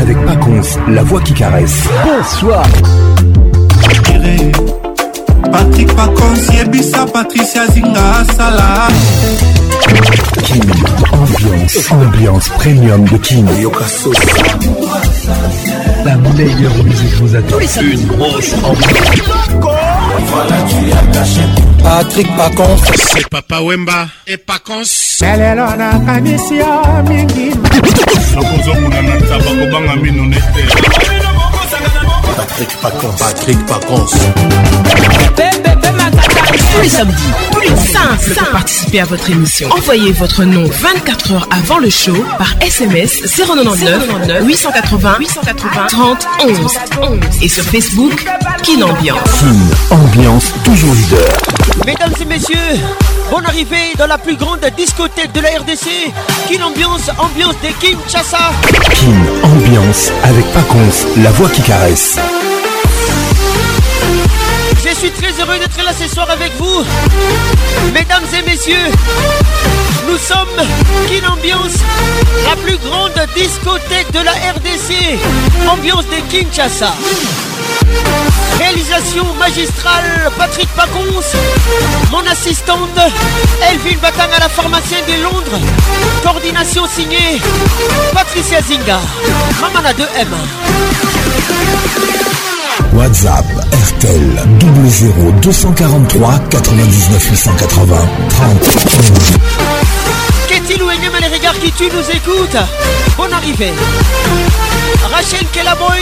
avec Paconce, la voix qui caresse. Bonsoir. Patrick Pacons, Yebisa, Patricia Zinga, Salah. Kim, ambiance, ambiance premium de Kim. La meilleure musique vous attend. Une grosse Voilà, tu as caché. Patrick Pacons. C'est Papa Wemba et Pacons. lelo nakanisi yo mingi nakozokuna na ntaba kobanga mino nete patrik pacons patrik pacons Tous les samedis, plus simple pour participer à votre émission. Envoyez votre nom 24 heures avant le show par SMS 099 880 880 30 11 et sur Facebook Kin Ambiance. Kine Ambiance toujours leader. Mesdames et messieurs, bonne arrivée dans la plus grande discothèque de la RDC. Kin Ambiance, ambiance des Kinshasa. Kin Ambiance avec Paconce, la voix qui caresse suis très heureux d'être là ce soir avec vous. Mesdames et messieurs, nous sommes une Ambiance, la plus grande discothèque de la RDC, ambiance de Kinshasa. Réalisation magistrale Patrick Pacons, mon assistante Elvin Batang à la pharmacienne de Londres, coordination signée Patricia Zinga, Ramana 2M. WhatsApp RTL 00243 243 99 880 30 Qu'est-il ou mieux les regards qui tuent nous écoutes Bonne arrivée Rachel Kelaboy,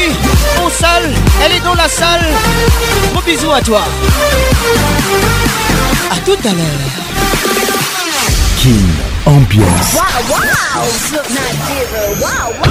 on salle, elle est dans la salle. Bon bisou à toi. A tout à l'heure. Kin, ambiance. Wow, wow,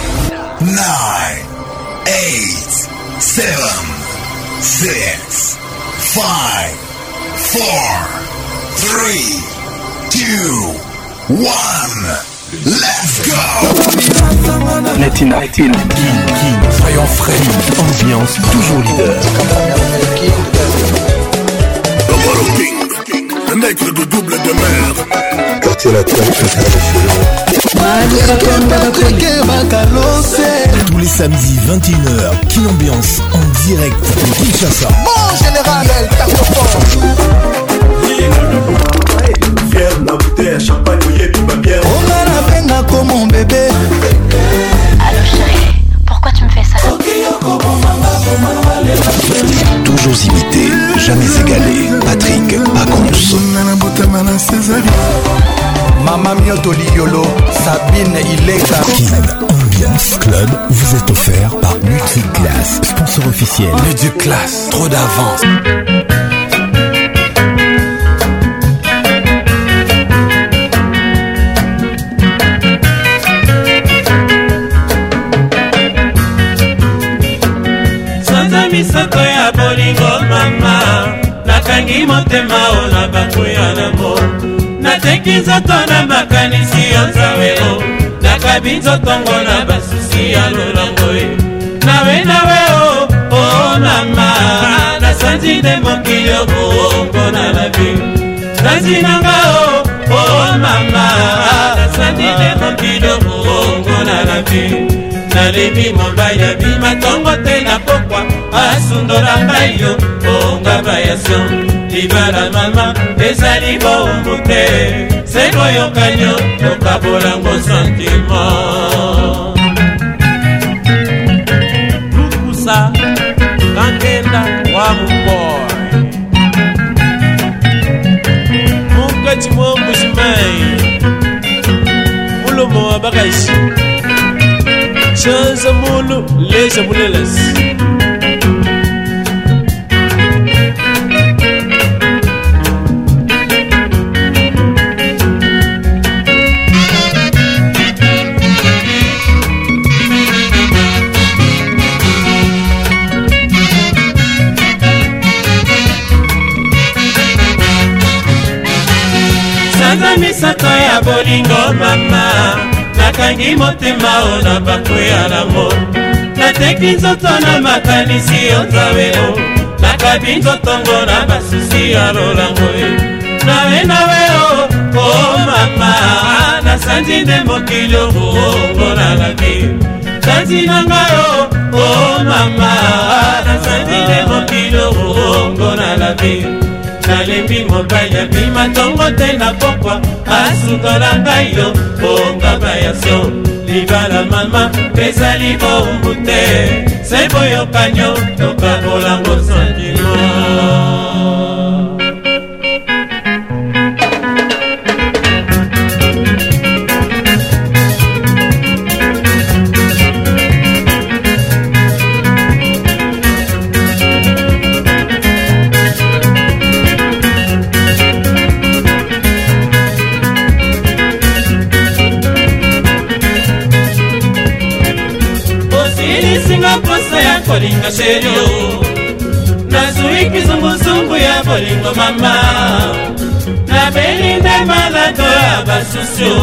9 8 7 6 5 4 3 2 1 Let's go Latina King Soyons frais Ambiance toujours leader nègre de double de mer. Quartier latin tous les samedis 21h, Kin Ambiance en direct de Bon général, elle tape bouteille, champagne, On a la comme mon bébé. Allô chérie, pourquoi tu me fais ça Toujours imité, jamais égalé. Patrick Pacons. Mama Sabine Ambiance Club vous est offert par Multiclass, sponsor officiel. Class. trop d'avance. misato ya bolingo mama nakangi motema o na bakuya nango nateki nzoto na makanisi yo nzawe o nakabi nzotongo na basusi ya lolango e nawe nawe o o mama nasanzi nde mokili okowongo na labi sanzi nanga o o mama nasanzi nde mokili okowongo na labi nalemi molwa ya bima ntongo te na pokwa asundola ngai yo onga bayasio libala mama ezali bongo te se koyokanyo tokabolango santima lukusa kankenda wa mukoa mukati mwangu zimai mulomo wa bakaisi Chanzamulu, les amulelas. sanza misato ya bolingo mama nakangi motema o na bakwea nango nateki nzoto na makanisi yo nzaweo nakabi nzotongo na basusi ya lolango ye nawe nawe o o mama nasanzi nde mokili okoongola na bi sanzi na ngai o o mama nasanzi nde mokili okoongola na bi nalembi mobali abima ntongo te na pokwa asukola ngai yo bongaba ya so libala mama pezali bombu te se boyokanyo tokabolango sentiment bolingo sherio nazwi kizunguzungu ya bolingo mama nabeli nde malado ya basusio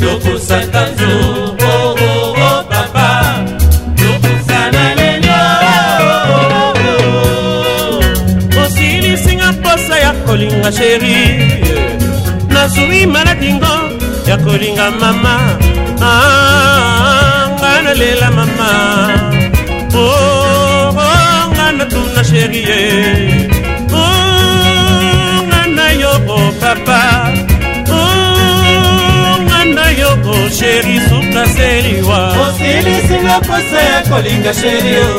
tokosaka nzobo kolinga sheri nazwi maladingo ya kolinga mama ah, nga nalela mama sheri ye o ngana yo o papa o ngana yo o sheri suka seriwa osilisinga posa ya kolinga sheri o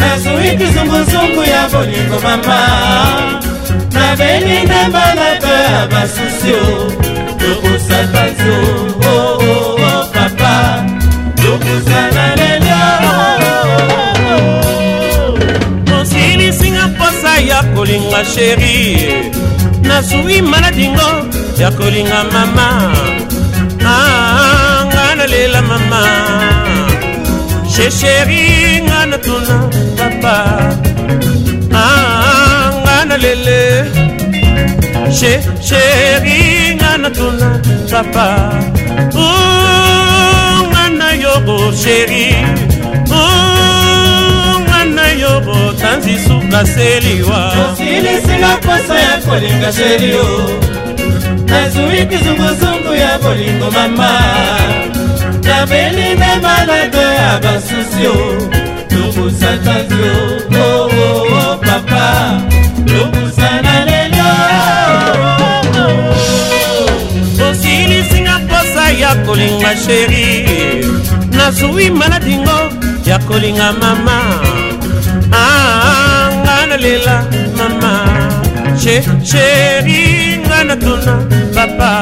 nazwi kizunguzungu ya bolingo mama nabeli na balaba ya basusio kolinga sheri nazwi maladingo ya kolinga mama ah, nga nalela mama shesheri nga natuna papa ah, nga nalele shesheri nga natuna papa nga nayoko sheri nzisuka seliwa osilisinga posa ya kolinga sherio nazwi kizunguzungu ya bolingo mama nabeli me malade ya basusio tobusaka nzio oo oh, oh, oh, papa tobusana lelo osilisinga posa ya kolinga sheri nazwi maladingo ya kolinga mama kolela mama sheri nga na tuna papa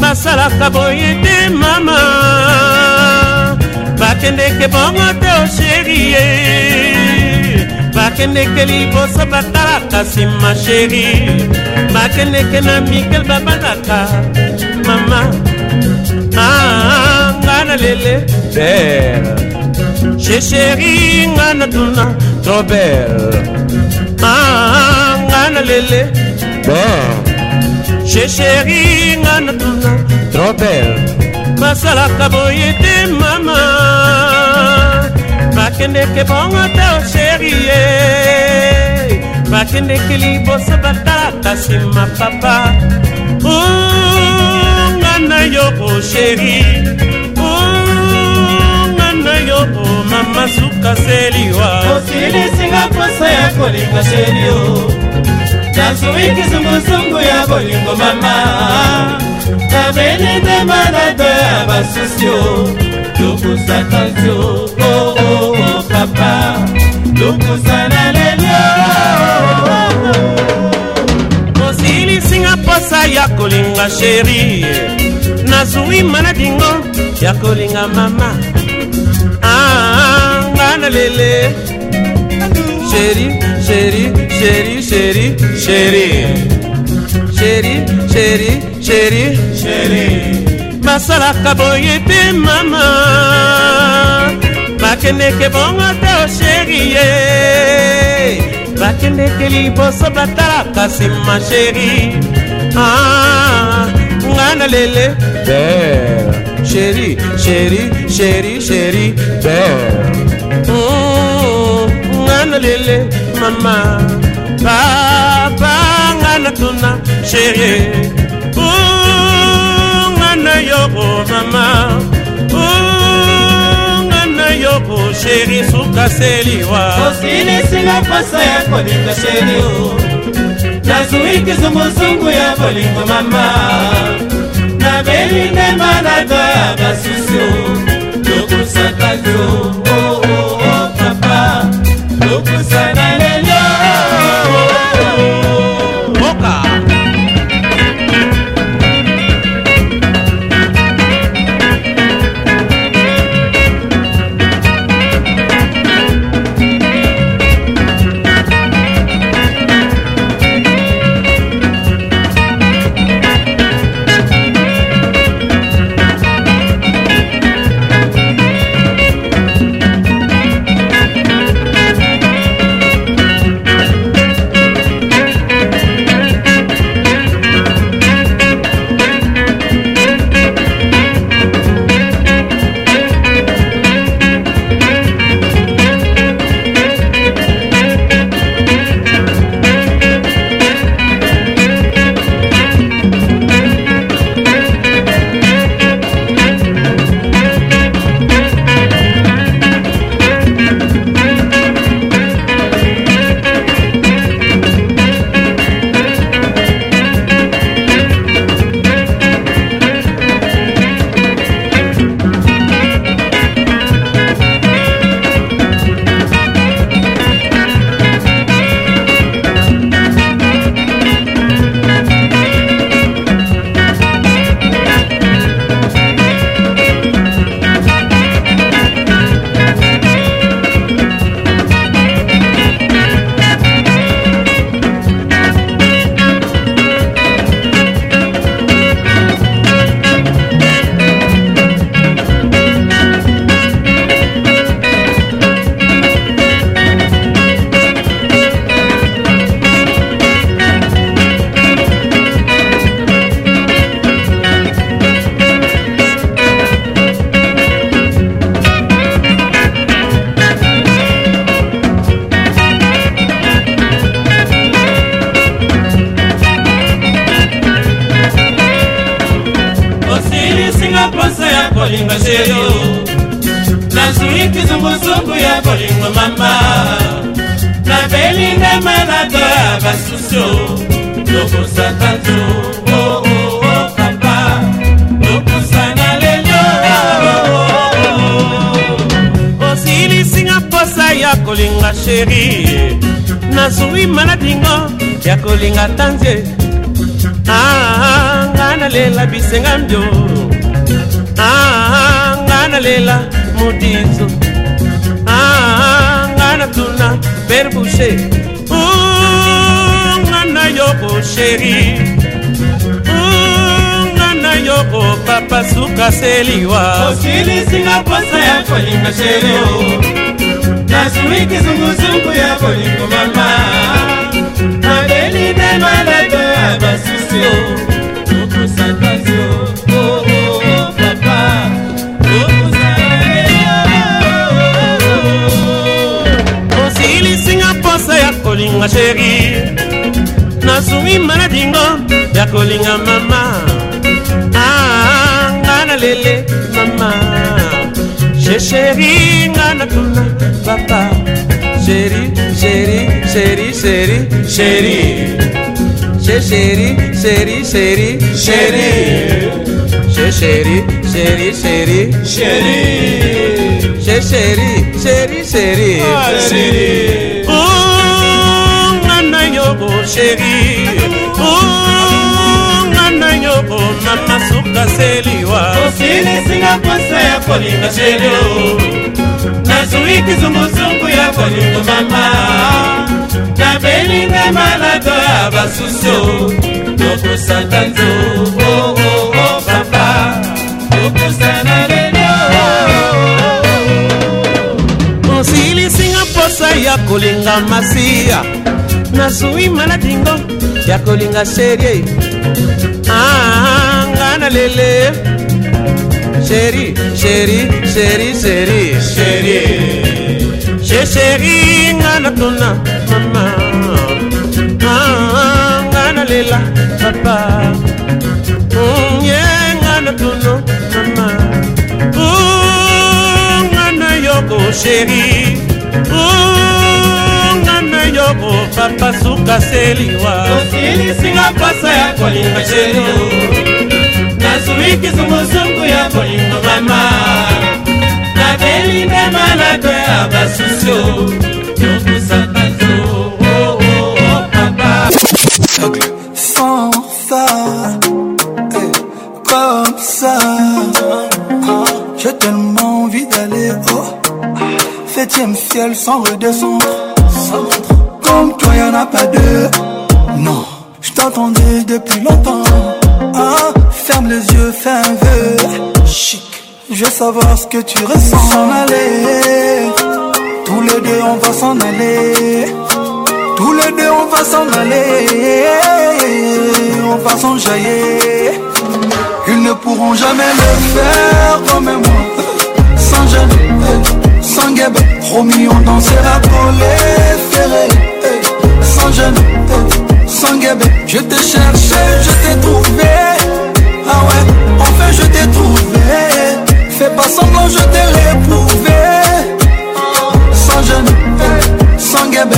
basalaka boye te mama bakendeke bongo te osheri ye bakendeke liboso batalaka nsima sheri bakendeke na mikel babandaka mama anga ah, na lele pere shesheri nga na tuna robert na lele shesheri nga na tuna trobel basalaka boye te mama bakendeke bongo te osheri ye bakendeke liboso batalaka nsima papa nga na yo osheri nga na yo omama oh, sukaseliwa osilisinga mposa ya kolinga sherio nafuikisa mosungu ya bolingo mama nabelite malato ya basosio tokosaka nzio oo oh, oh, oh, papa tokosana lelio mosilisinga mposa ya kolinga sheri nazwi manadingo ya kolinga mama anga ah, ah, ah, na lele sheri sheri chéri, chéri, chéri. Chéri, chéri, chéri, chéri. Masalaka boye te mama. Bakendeke bongo te o chéri ye. Bakendeke liboso batalaka nsima chéri. Ah, ngana lele. Belle. Chéri, chéri, chéri, chéri. Belle. Mm, ngana lele mama. papa nga na tuna sherie nga na yoko mama nga na yoko sheri sukaseliwa osinisinga pasa ya kolinga sheri nazwi kizunguzungu ya bolingo mama nabelinema na doya basusu chérie. Chez chérie, chérie, chérie, chérie. Chez chérie, chérie, chérie, chérie. Chez chérie, chérie, chérie, chérie. Ah, oh, nana yobo chérie. Oh, nana yobo mama suka seliwa. Osili singa pwasa ya kolinga chérie. Nazui kizunguzungu ya kolinga mama. baninga malade ya basusio tokosata nzobo oh, oh, oh, papa tokosana lelio osilisinga mposa ya kolinga masiya nazwi maladingo ya kolinga sherie anga ah, na lele sheri sheri sheri sheri sheri sheri nga na tuna mama nalela papa mm, yenga natuno mama mm, ngana yoko sheri mm, ngana yoko papa suka seliwa osilisinga pasa ya kolinga sheri nasumikisumusungu ya kolinga mama nabelindemalato ya basusio Elle sans redescendre. Comme toi, en a pas deux. Non, je t'attendais depuis longtemps. Ah, ferme les yeux, fais un vœu. Chic, je veux savoir ce que tu ressens. S'en aller, tous les deux, on va s'en aller. Tous les deux, on va s'en aller. On va s'en jaillir. Ils ne pourront jamais le faire comme moi. Promis on dansera pour les ferrer Sans jeûne, sans guêbe Je t'ai cherché, je t'ai trouvé Ah ouais, enfin je t'ai trouvé Fais pas semblant, je t'ai réprouvé Sans jeûne, sans guêbe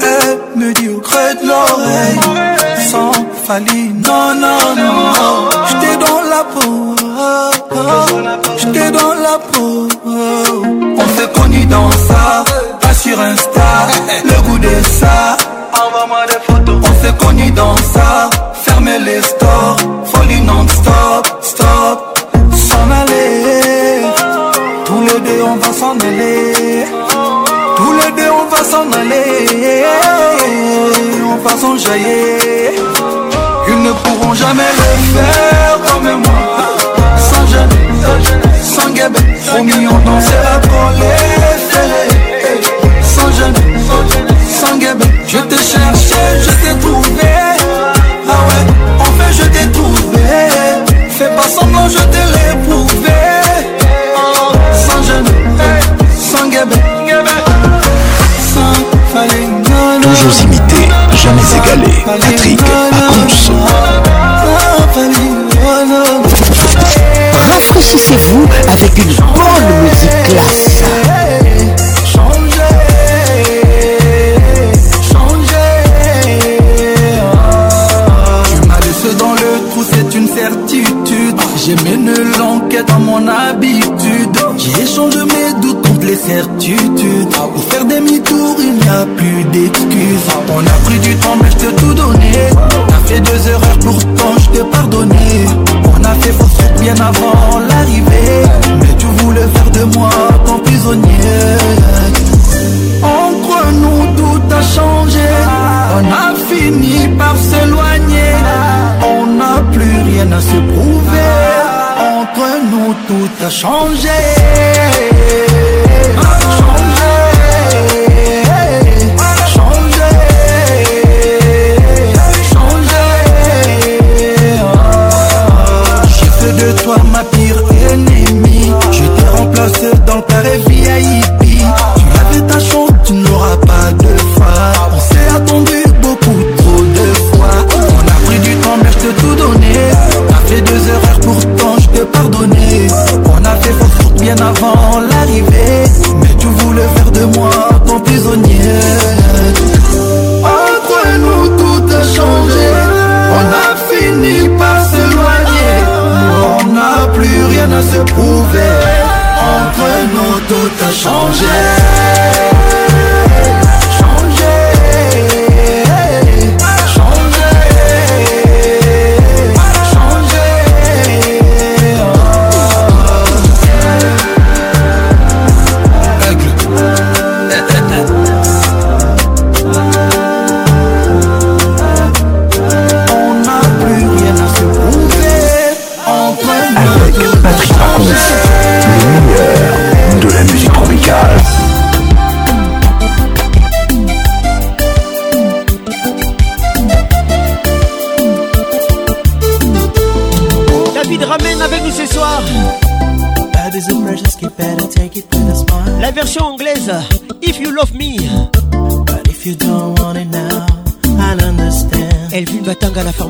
Elle me dit au creux de l'oreille Sans faline, non non non J'étais dans la peau J'étais dans la peau. On s'est connu dans ça, pas sur Insta. Le goût de ça. Envoie-moi des photos. On s'est connu dans ça. Fermez les stores, folie non-stop, stop. S'en aller. Tous les deux on va s'en aller. Tous les deux on va s'en aller. On va s'en Ils ne pourront jamais le faire comme moi sans guêpes, promis on dansera pour les ferrés. Sans jeûne, sans guêpes, je t'ai cherché, je t'ai trouvé. Ah ouais, en fait je t'ai trouvé. Fais pas semblant, je t'ai réprouvé. Sans jeûne, sans guêpes. sans Toujours imité, jamais égalé. Patrick Pacons. c'est vous avec une bonne musique classe. Changez, changez. Tu m'as laissé dans le trou, c'est une certitude. J'ai mené l'enquête dans mon habit. Pour faire demi-tour, il n'y a plus d'excuses. On a pris du temps, mais je te tout donné. T'as fait deux erreurs, pourtant je te pardonné. On a fait fausse bien avant l'arrivée. Mais tu voulais faire de moi ton prisonnier. croit nous, tout a changé. On a fini par s'éloigner. On n'a plus rien à se prouver. Nous, tout a changé, changé, changé, changé. Je fais de toi ma pire ennemie. Je te remplace dans ta VIP, Tu laves ta chance, tu n'auras pas de faim. On s'est attendu. changé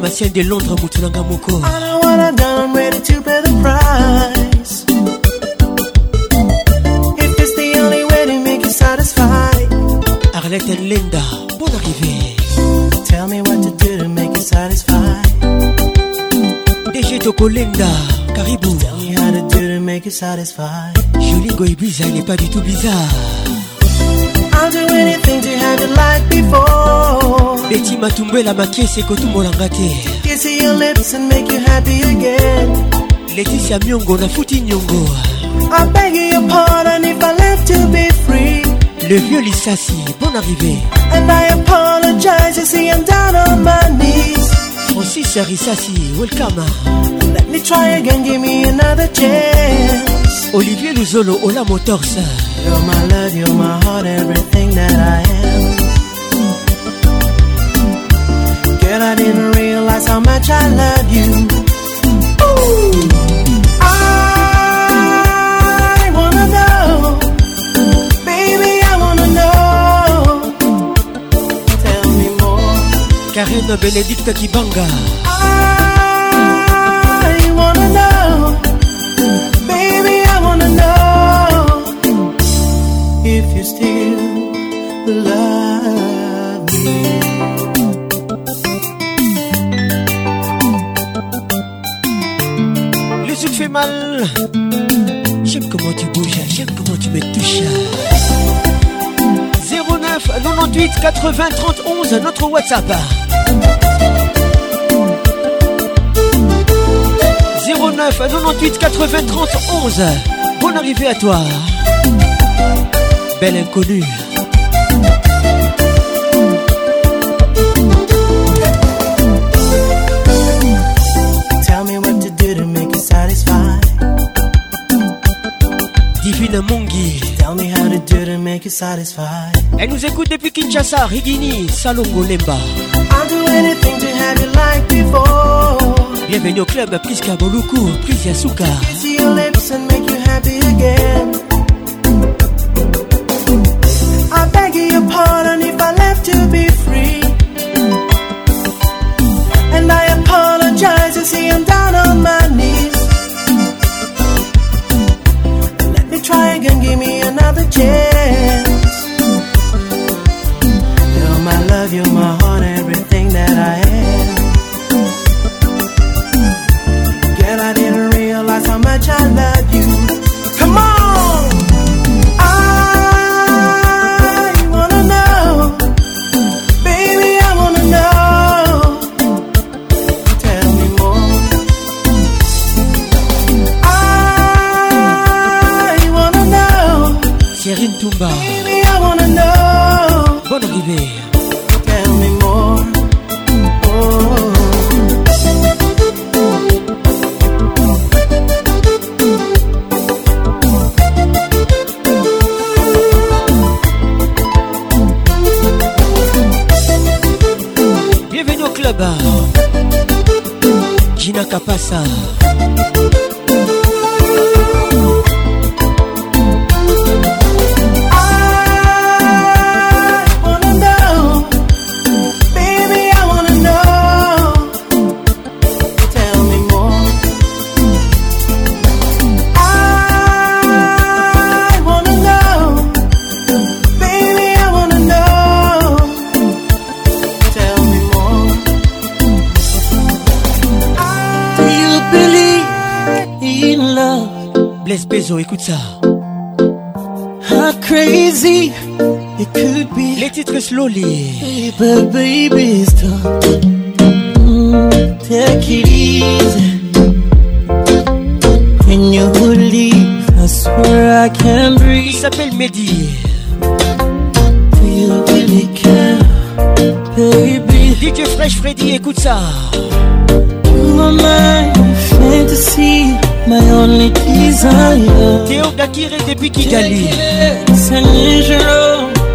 pharmacien de Londres, Moutunanga Moko. I don't wanna go, I'm ready to pay the price. If it's the only way to make you satisfied. Arlette and Linda, bonne arrivée. Tell me what to do to make you satisfied. DG Toko Linda, Caribou. Tell me how to do to make you satisfied. Jolie Goy Bizarre, il n'est pas du tout bizarre. I'll do anything to have it like before. beti matumbwela makesi ekotumbolanga te letisia miongo nafuti nyongo le vieux lisasi bon arrivé And I apologize, you see I'm down on my knees francis risasi welcome Let me try again, give me another chance Olivier Luzolo, Ola Motors You're my love, you're my heart, everything that I am Girl, I didn't realize how much I love you. Ooh. I wanna know, baby, I wanna know. Tell me more. Kibanga. mal. J'aime comment tu bouges, j'aime comment tu me touches. 09 98 80 11, notre WhatsApp. 09 98 80 31 Bonne arrivée à toi. Belle inconnue. satisfied. Elle nous écoute depuis Kinshasa, Rigini, Salongo Lemba. I'll do anything to have you like before. Bienvenue au club Priska Boluku, Pris Yasuka. See your lips and make you happy again. I beg your pardon if I left to be free. And I apologize, you see, I'm dying. give me another chance. You're my love, you're my écoute ça. How crazy it could be. Les titres slowly. Baby, baby. kigali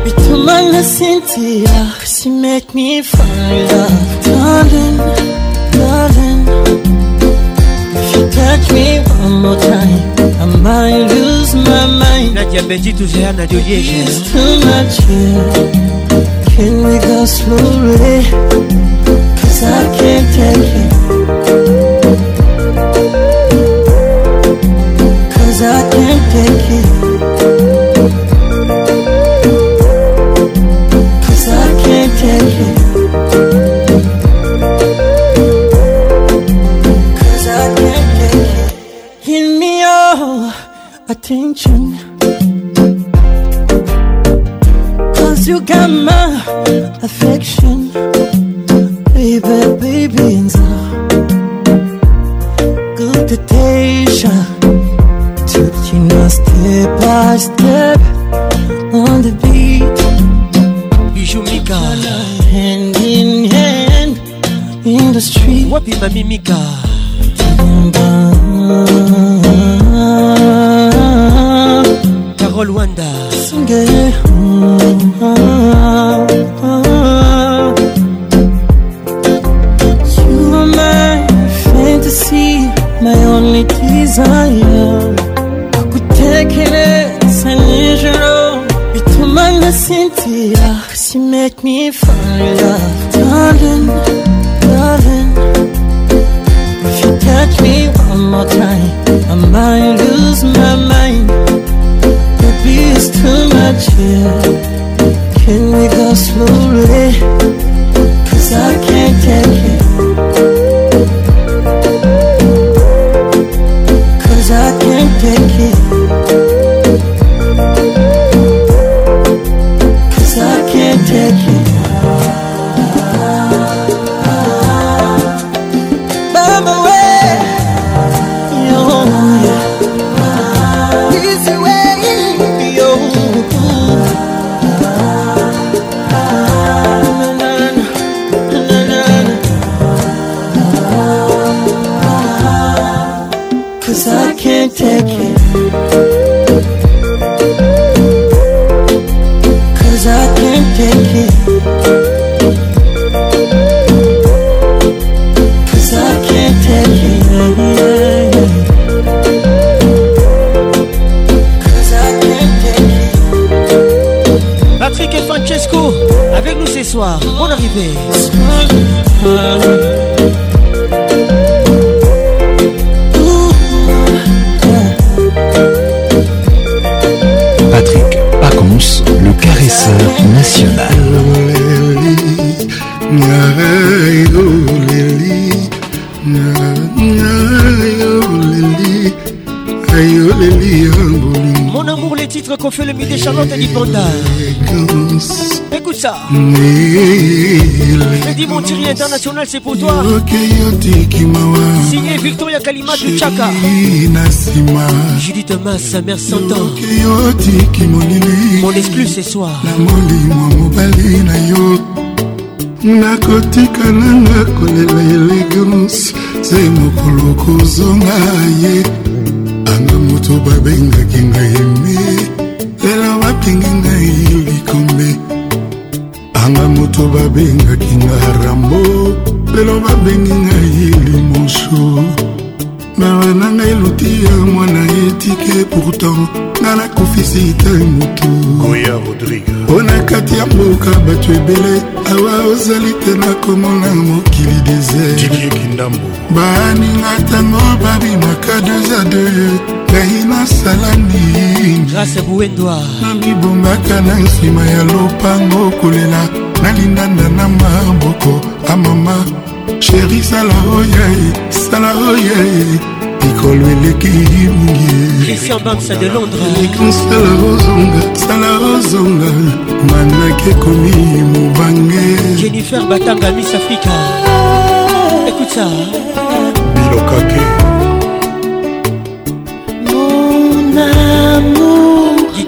Bitumanga Cynthia, she make me fall love Darling, darling If you touch me one more time I might lose my mind Nadia Benji toujours à Nadio Liège It's too much here Can we go slowly Cause I can't take it Défense nationale. Mon amour, les titres qu'on fait le midi Charlotte et Dipanda. Écoute ça. Je dis mon tiré international, c'est pour toi. Signé Victoria Kalima du Tchaka. Judith Thomas, sa mère s'entend. Mon exclu ce soir. nakotika nanga kolela elegance se mokolo kozonga ye anga moto babengaki ngai eme lelo bapengi ngai likombe anga moto babengaki nga rambo lelo babengi ngai limonso baba na ngai luti ya mwana etike pourtant nga nakufisi te motu mpo na kati ya mboka bato ebele awa ozali te nakomona mokili desert baninga ntango babimaka 2 a 2 ngai nasala ninamibongaka na nsima ya lopango kolela nalindanda na maboko amama sheri sala oye sala oye likolo eleki mungieekisala ozonga sala ozonga manaki ekomi mobange jennifer batanga miss africa ekuta biloka te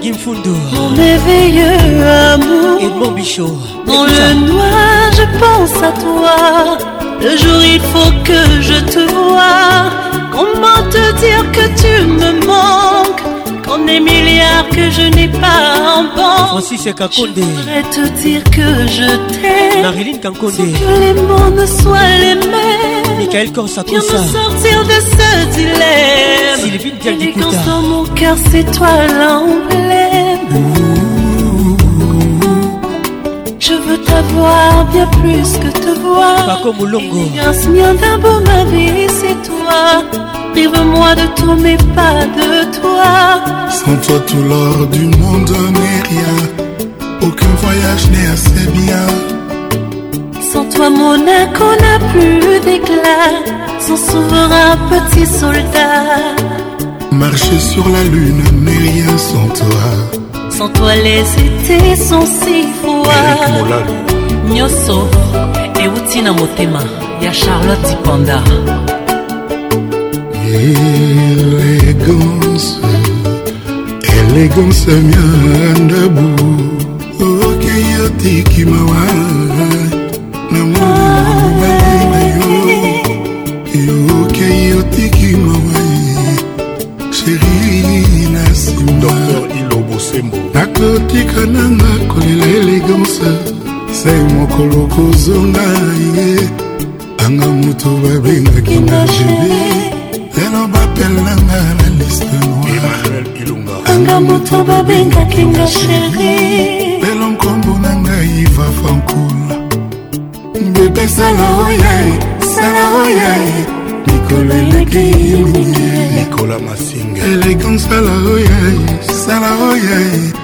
Mon éveilleux amour Edmond Bichot Dans le noir je pense à toi Le jour il faut que je te vois Comment te dire que tu me manques Qu'on est milliard que je n'ai pas en banque Je voudrais te dire que je t'aime Marilyn Kankonde. que les mots ne soient les mêmes Michael Viens me sortir de ce dilemme Sylvie quand dans mon cœur c'est toi l'emblème Je veux t'avoir bien plus que te voir Paco Moulongo viens d'un beau ma vie c'est toi Prive-moi de tout mais pas de toi Sans toi tout l'or du monde n'est rien Aucun voyage n'est assez bien sans toi, Monaco n'a plus d'éclat. Sans souverain petit soldat. Marcher sur la lune, mais rien sans toi. Sans toi, les étés sont si froids. Nyoso, et outina motema ya Charlotte Panda. Élégance, élégance mianda qui m'a totika nanga kolela elegance sai mokolo kozonga ye anga moto babengaki na gebe lelo bapelanga na liste noiranga moto babengaki nga sheri lelo nkombo na ngai iva fankula bebe sala oyae sala oyae mikolo eleki nikola masinga elegance sala oyae sala oyae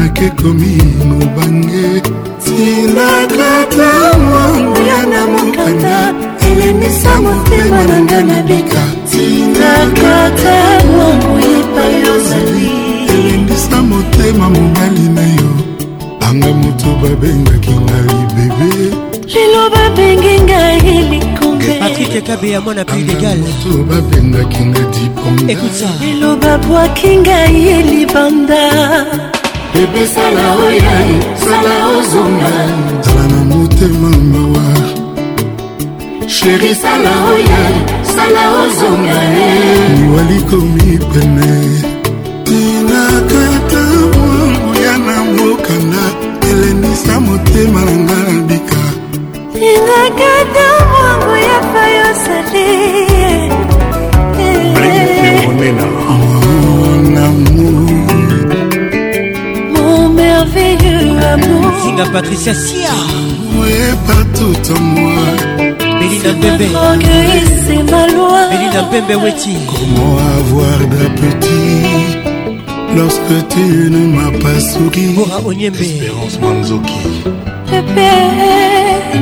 nake komi mobange tinakata mwanguya na mokanda elendisa motema na nga nabika tinakata mwangu epai ozali elendisa motema mobali na yo anga moto babengaki ngai bebe lelo babenge ngai likombepatrike kabeya mwana pridegalmoto babengaki nga diponga lelo babwaki ngai libanda bebe sala oyai sala ozonga zala na motema mawa sheri sala oyai sala ozonga liwali komi pene tinakata mwanguya na mokanda elenisa motema na nga na bika tinakata mwanguya fayosale zunda patricia sia belinda mbembebelinda mbembe weti Comment avoir d'appétit Lorsque tu ne m'as pas souri Bora Onyembe Espérance Manzoki Bébé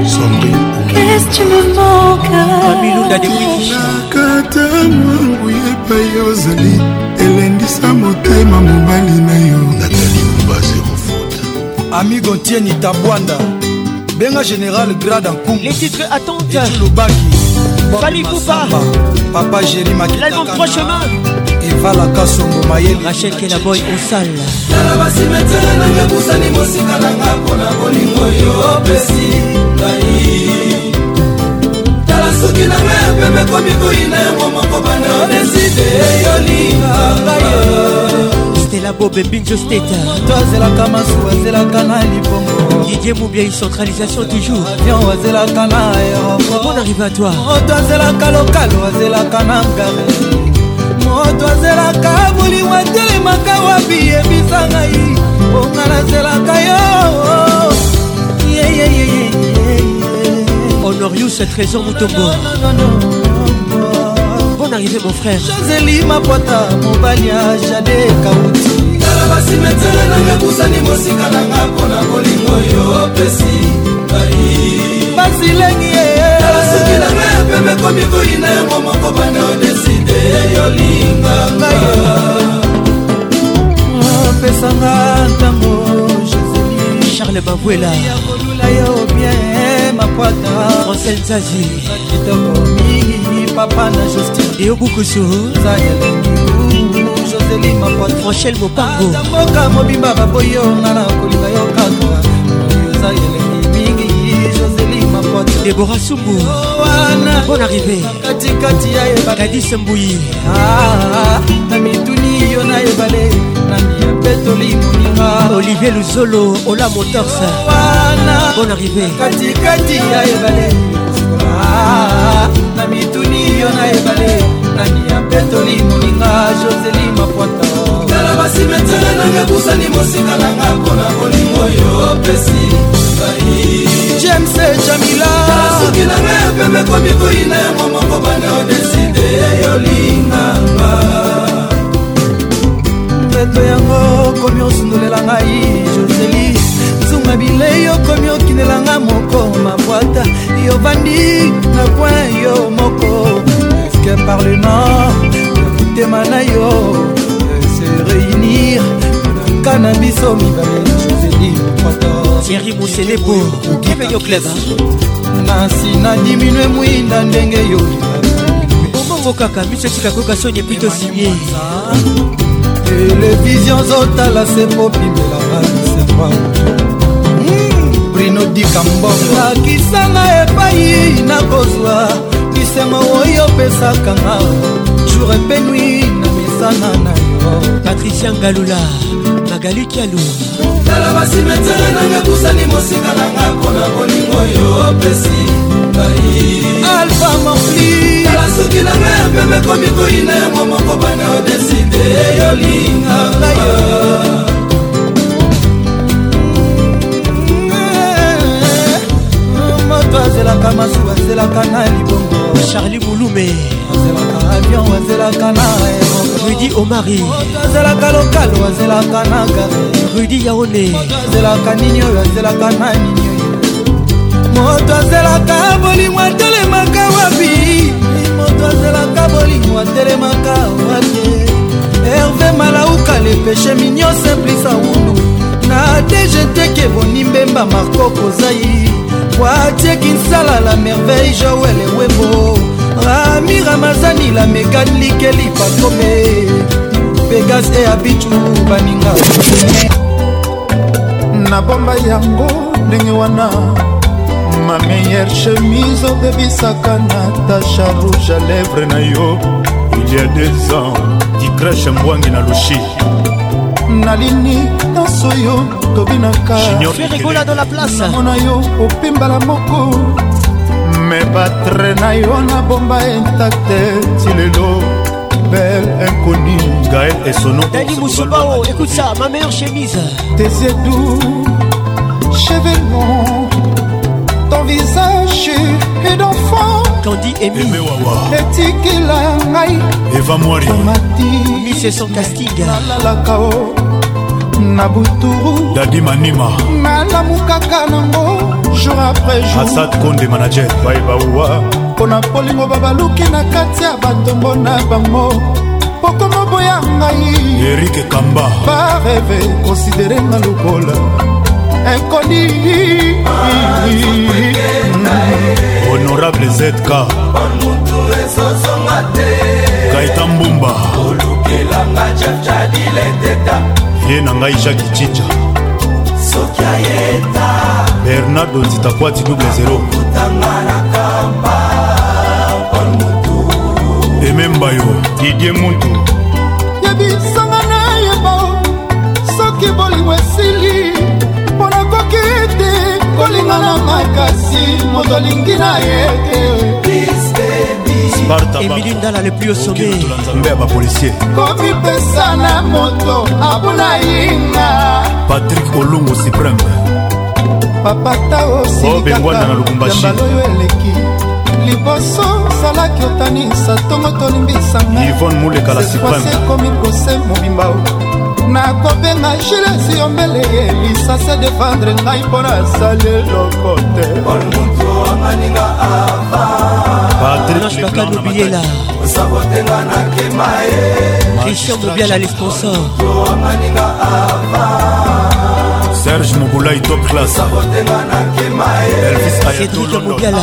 Sombril Qu'est-ce tu me manques Mamilunda de Wiki Nakata mwangu yepai ozali elendisa motema mobali na yo amigo ntieni tabwanda benga général grade enkumbulesutre attentelobaki falipupa papa géri makilalbum trois chemin evalaka songo mayeli rachel kelaboy osal tala basimetere nanga kusani mosika nanga mpona bolingo yo opesi ngai tala soki nanga ya pembe komi koyina yango moko banda odeside eyoli na bobe binjo steta to azelaka masuwa azelaka na libongo didie mobia i centralisation toujours avion azelaka na aéroport oh, oh. bon arrivé à toi moto oh, azelaka lokalo azelaka na ngare moto azelaka bolingo atelemaka wapi yebisa ngai onga nazelaka yo honorius trésor motombo arrivé mon frère joseli mapota mobali ya jade kauti tala basimetere nanga busani mosika nanga mpona molingo yo opesi bai basilengi tala soki nanga ya pembe komi koyina yango moko bana odeside yolinganga opesanga ntango joseli charles babuela ya kolula yo bien mapota francel zazi kitoko mingi papa na justine eyokukusuza yalingi joselima rochel mopangoazakoka mobimba baboyi yo nga na kolinga yo kaka oza yalingi mingi joselima debora sumbu oh, bon arrivé katikati yayebakadise mbuyi ah, ah, ah. na mituni yo na ebale nani ya betoli moninga olivier luzolo ola motors oh, bon arrivé katikati ya ebale na mituni yo na ebale nani ya petoli moninga joseli mapwata tala basimetere nanga kusani mosika nanga mpona bolingo yo pesi bai james jamila soki nanga ya pembe komi koyina yango moko bande odeside yolinganga peto yango komi osundolela ngai joseli nazunga bilei okomi okinelanga moko mabwata yovandi na poin yo moko eske parlement ekutema na yo se réunir naka na biso mibale joseline kwato tieri moselebo kebeyo club nasina diminue mwinda ndenge yo bongo kaka misotika kokasoni epito sinie televizio zotala sepo pimbelaka biserwa marino dika mbongo lakisanga epai nakozwa lisengo oyo opesaka nga jour epe nui na misana na yo patricia ngalula magali kialu tala basimetere nanga kusani mosika nanga mpona bolingo oyo opesi alfa mofli tala soki nanga ya mpembe komi koyina yango moko bana odeside yolinga wazelaka masu wazelaka na libongo charli mulume wazelaka avion wazelaka na rudi omari wazelaka lokal wazelaka na gare rudi yaone wazelaka nini oyo wazelaka na nini moto azelaka bolingo atelemaka wapi moto azelaka bolingo atelemaka wapi herve malauka lepeshe minio simplisa wundu na dgt kebonimbe mba marko kozai watie kinsala la merveille joel ewembo rami ramazani la mekanike lipakome pegas e abitu baninga nabomba yango ndenge wana ma meilleure chemise obebisaka natasha rouge a lèvre na yo il y a des ans dicrache mbwangi na lushi nalini nyonso yo tobinakaregola dans la placenamona yo opembala moko me batre na yo nabomba intakte ti lelo belle inconnue gaël et sono dali mousubao écoute ça ma meilleure chemise tes édoux cheveux longs ton visage et d'enfant kandi etikila ngai eva moiriomati mise son castiga nalalaka o na buturu dadi manima nalamukaka nango jour après jour asad konde manager baebauwa mpo na polingo babaluki na kati ya batongo na bango pokoma boya ngai erike kamba bareve konsidere nga lokola inkoni honorable zk kaitan mbumba olukelanga chefchadile teta ye na ngai jacki cinja soki ayeta bernardo nzitakwati double 0 ememba yo didie mutu yebisanga nayeba soki bolingo esi kolinga na makasi moto alingi na ye te emili ndala le plus osommembe ya bapolisier komipesa na moto abuna yinga patrik olongo supreme papata osilikaabaloyo oh, eleki liboso salaki otanisa ntongo tolimbisanga ivone mulekala supreme ekomi prose mobimba nakobenga gilesi yombele ye lisasi defendre ngai mpo nasali eloko te patrikbiyela christian mobiala le sponsor serge mobolai top classeelvis mobiala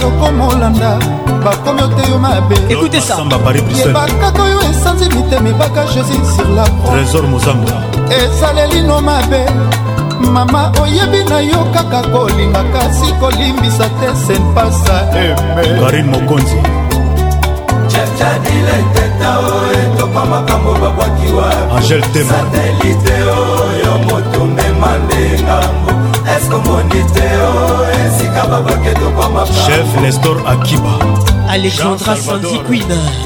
jokomolanda bakomi oteyo mabeebakaka oyo esanzi mitema ebaka josi sur la trésor mozamba esalelino mabe mama oyebi na yo kaka kolinga kasi kolimbisa te senpasa eme mokonzi chadile teta o etopa makambo babwaki wa satelite oyo oh, tomema nde ngambo eske omoni te o oh, esika babaketokwa machef nestor akiba alexandra sanziquinmaître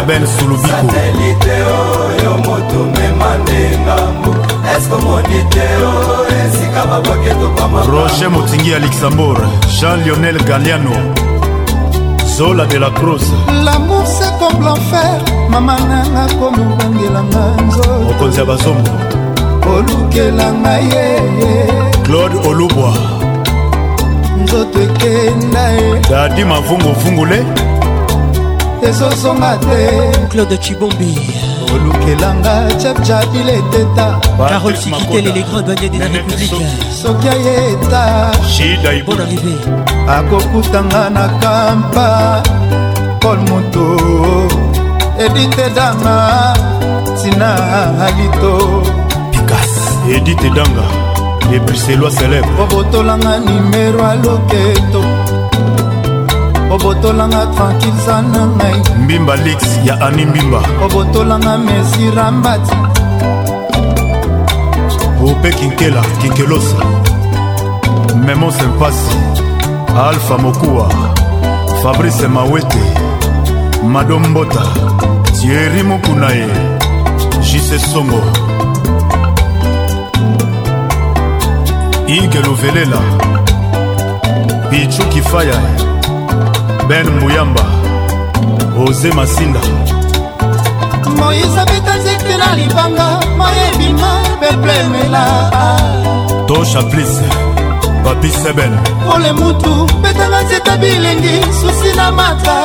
oh, ben sulubikoatelite oyo oh, motumema nde ngambo eske omoni te o esika babaketokwa roger motingi ya luxembourg jean lionel galiano zola de la crose lamour se comme l'enfer mama nanga komobangelanga nzoto mokonzi ya bazongo olukelanga ye claude olubwa nzoto ekenda ye dadi mavunguvungule ezozonga te claude chibombi olukelanga chapchapile eteta carole sikitele les grands douaniers de la république soki ayeta bon arrivé akokutanga na kampa pol moto edite dama tina alito pikas edite danga lebruselois célèbre obotolanga nimero aloketo obotolanga tranquille za na ngai mbimba lix ya ani mbimba obotolanga mesira mbati ope kinkela kinkelosa memos empasi alfa mokuwa fabrice mawete madombota tieri mokuna ye jise songo ige luvelela pichu kifaya ben muyamba oze masinda moise abeta nzete na libanga mayebima beplemela tosha plis papi seben pole mutu betanga nzeta bilengi susi na mata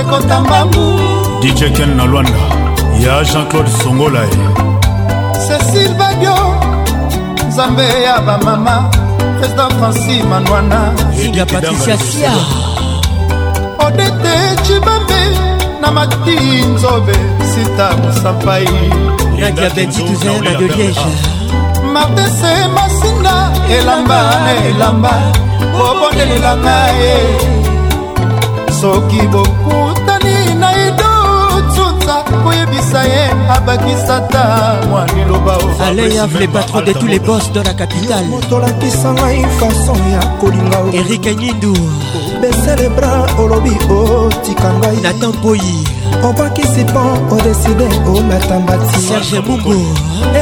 ekota mbangu dijeken na lwanda ya jean-claude songola ye cecile badio nzambe ya bamama président franci manwana inga patricia sia odete cibambe na mati nzobe sita mosampai nadia bendituzer na de liège martese masinga elamba na elamba bobondelelanga ye soki bokuta abakisata mwa liloba aleyaf le patron de tous les boss dans la capitale motolakisa ngai façon ya kolinga erik nyindu beselebra olobi otika ngai natan mpoyi obakisi mpo odeside omata mbati serge mungu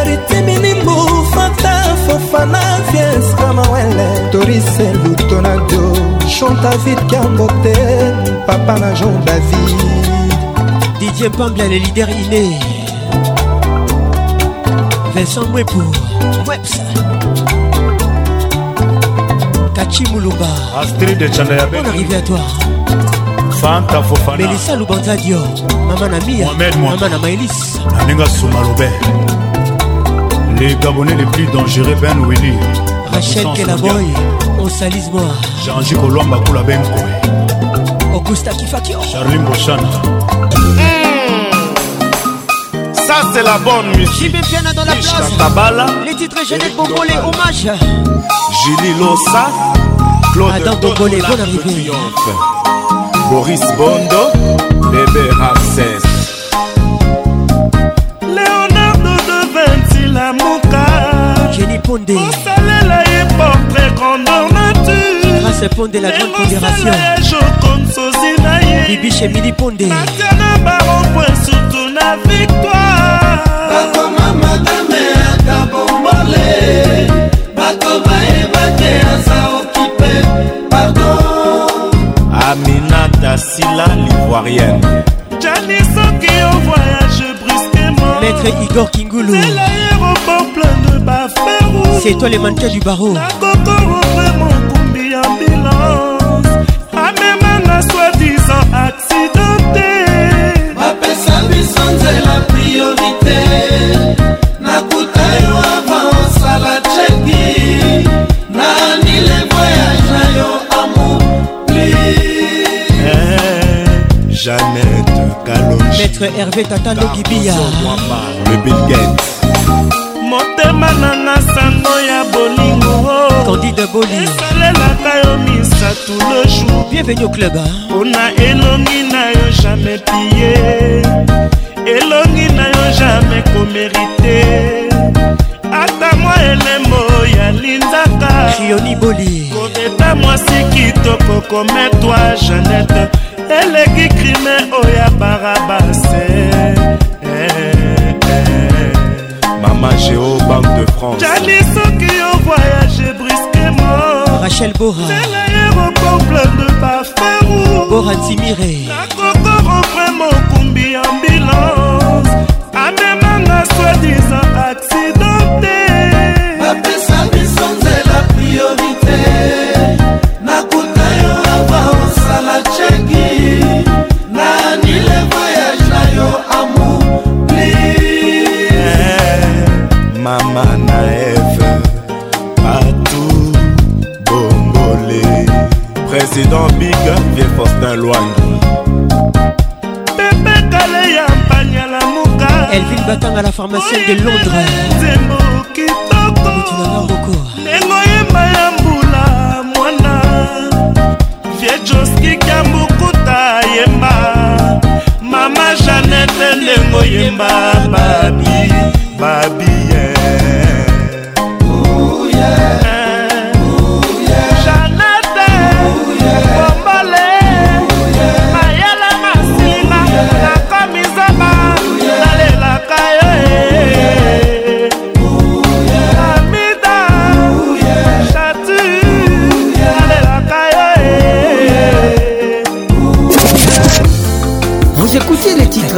eritiminimbu fata fofana fies kamawele torise lutonadio chantavid kiambote papa na jean david didie pambla le leader iné Vincent Mwepo Mweps Kachi Moulouba Astrid de Chandaya Bon arrivé à toi Fanta Fofana Melissa Lubanza Dior Maman Amia Maman Amaelis Naninga Soumalobe Les Gabonais les plus dangereux Ben Willy Rachel Kelaboy Osalis Boa Jean-J Colomba Koula Ben Koui Augusta Kifakio Charline Bochana hey. Ça, c'est la bonne musique. dans la place. Hein. Les titres hommage. Julie Lossa. Claude Adam bonne arrivée. Boris Bondo. Bébé Leonardo de Vinci, la Jenny Pondé. la nature. Grâce à Pondé, la grande Bibi midi Pondé. ivoirienne jani soki o voyage brusquement maître igor kingulu l'aéroport plein de baferou c'est toi les mannequins du barreau nakokorore mokumbi ambulance amemanga soi-disant accidenté bapesa biso nzela priorité nakuta yo maître hervé tatando gibia le bilgate motema nanga sando ya bolingo candide oh. boli esalelaka yo misato le jour bienvenu au club mpona elongi na yo jamais plie elongi na yo jamais komerite ata mwa elembo ya linzaka rioni boli kobeta mwasi kitoko kometwa janete eleki crime oya barabase mama géo banque de france jani soki yo voyage brusquement rachel borasela aéroport plein de bafaru bora timire nakokorempre mokumbi ambulance amemanga swadisa accidenté xavier fortin lwangi pepekale ya mpanyala moka elvin batanga la pharmacien de londres nzembo kitoko ndenge oyemba ya mbula mwana viejoskika mbukuta yemba mama janete ndenge oyemba babi babi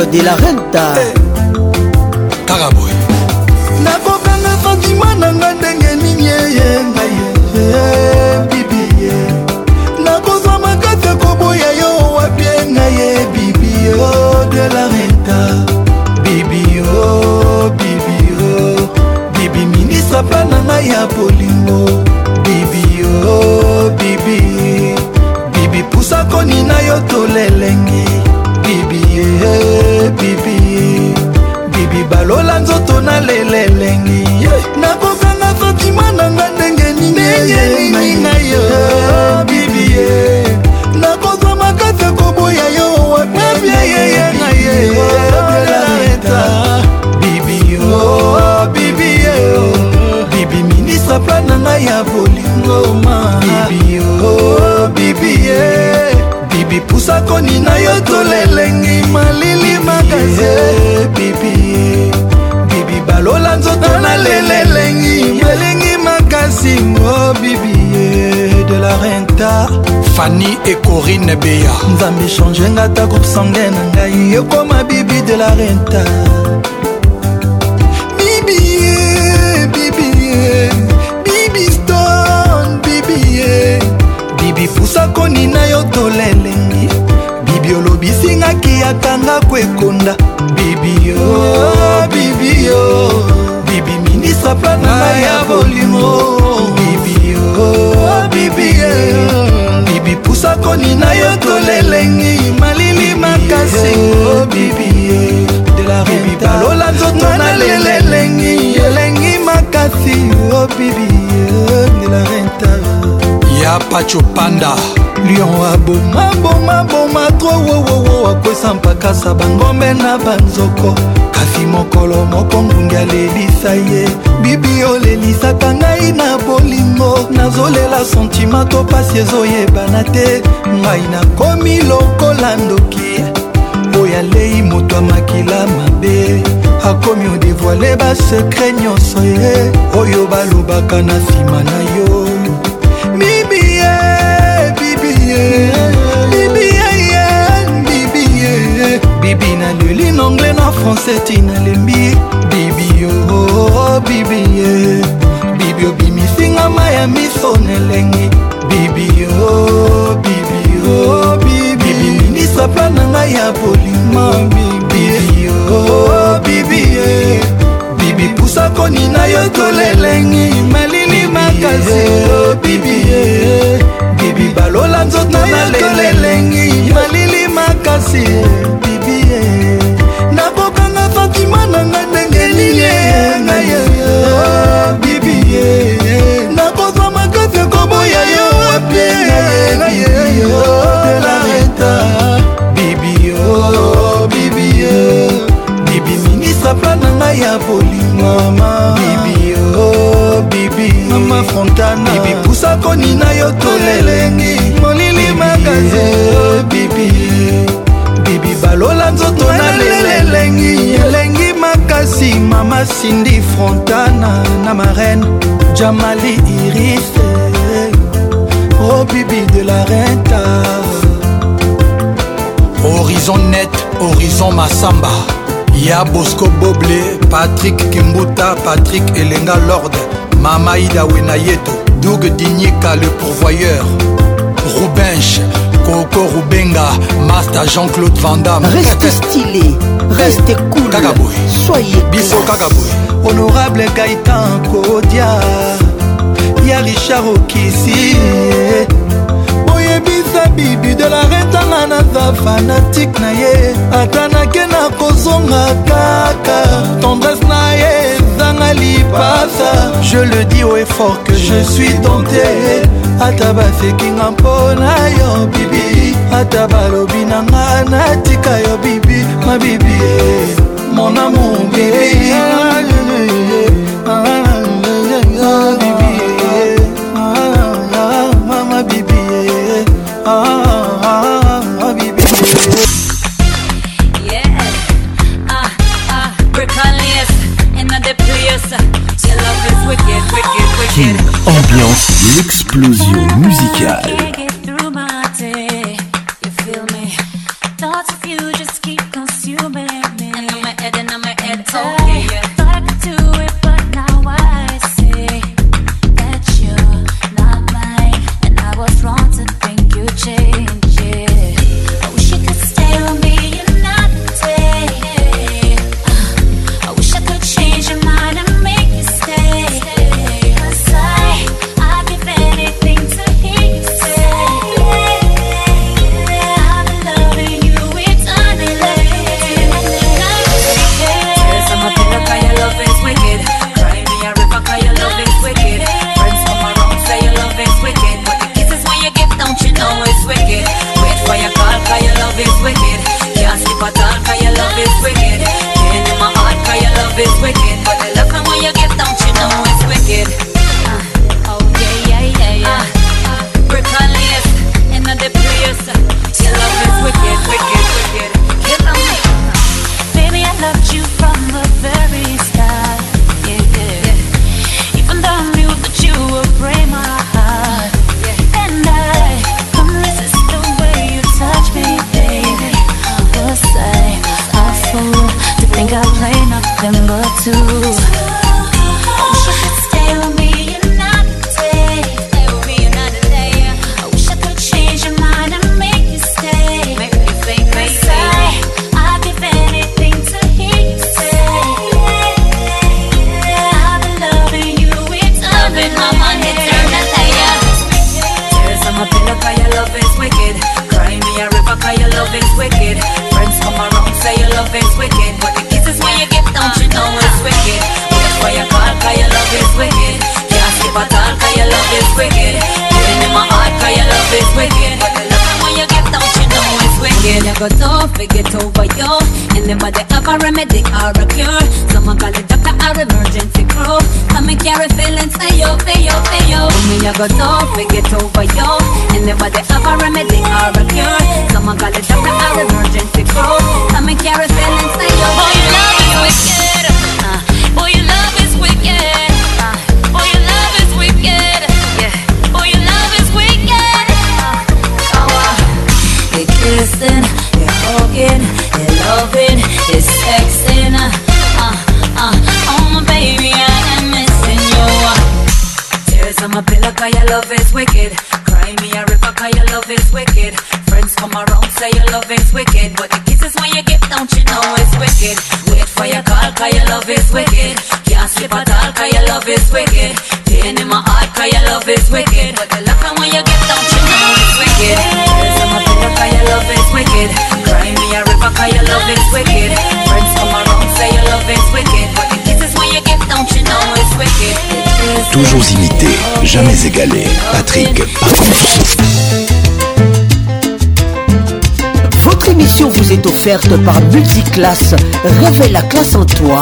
charles de la renta eh, karaboy nakokanga bantima na nga ndenge nini eye ngai eh, bibi ye eh. nakozwa makasi ya koboya yo wapie ngai ye bibi o oh, de la renta bibi o oh, bibi o oh. bibi ministre pa na ngai ya bolingo bibi o bibi bibi pusakoni na yo tolelengi Eh, bibi bibi balola nzoto na lela elengi nakokanga vantima eh, na nga ndenge ningininga yo eh, bibi nakozwa makasi koboya yo wapiyeyeyenga ye lareta bibi yo bibi yo bibi ministre plan na ngai ya bolingo ma bibi yo oh, bibi ye sakoni na yo tolelengi malili makaze eh, bibi bibi balola nzoto na lelelengi malengi makasi ngo bibi eh, de la renta fani ekorine beya nzambe echangenga ta groupe sange na ngai ekoma bibi de la renta bibi eh, stone bibi bibi pusakoni na yo tolelenge bibi olobisingaki atanga kwekonda bibi yo bibi yo bibi minisa planana ya bolimo bibi yo bibi yo bibi pusa konina yo tolelengi malili makasi o bibi bibi balola nzoto na lelelengi elengi makasi o oh, bibi ya pachopanda lion abomabomaboma tro wowowo akwesa mpakasa bangombe na banzoko kasi mokolo moko ngungi alelisa ye bibi olelisaka ngai na bolingo nazolela sentima to pasi ezoyebana te ngai nakomi lokola ndoki oyo alei moto amakila mabe akomi odevoile basekre nyonso ye oyo balobaka na nsima na yo bibi bibiye bibiye bibi naleli na anglais na français ti nalembi bibio bibiye bibi obimisinga ma ya miso nelengi bibio bibio bibi ministre plan na ngai ya bolima bibio bibiye bibi pusakoni na yo tolelengi makasi bibi bibi balola nzoto na lelengi malili makasi bibi nabokanga fatima nanga ndenge nini ngai bibi oh, nakozwa makasi koboya yo wapi bibio bibie bibi ministre plan na ngai ya bolingo mama mama fontana bibi pusa konina yo tolelengi molili magaze eh, eh, bibi bibi balola nzoto na lelelengi elengi makasi mama sindi frontana na marene jamali irise eh, oh bibi de la renta horizon net horizon masamba ya bosco boble patrik kimbuta patrik elenga lorde mamaïda wenayeto doug dinika le pourvoyeur roubenche Coco Rubenga, Master Jean-Claude Van Damme. Reste stylé, reste eh, cool. Kagaboy. Soyez Bisso Kagaboy. Honorable Gaëtan Kodia, Y'a Richard Okisi. oyebisa bibi de la retanga naza fanatike na ye ata nake na kozonga kaka tendresse na ye lipasa je le dis au effort que je suis tenté ata basekinga mpona yo bibi ata balobi na nga natika yo bibi mabibi mon amour bibi ambiance, l'explosion musicale. par Multiclasse. Réveille la classe en toi.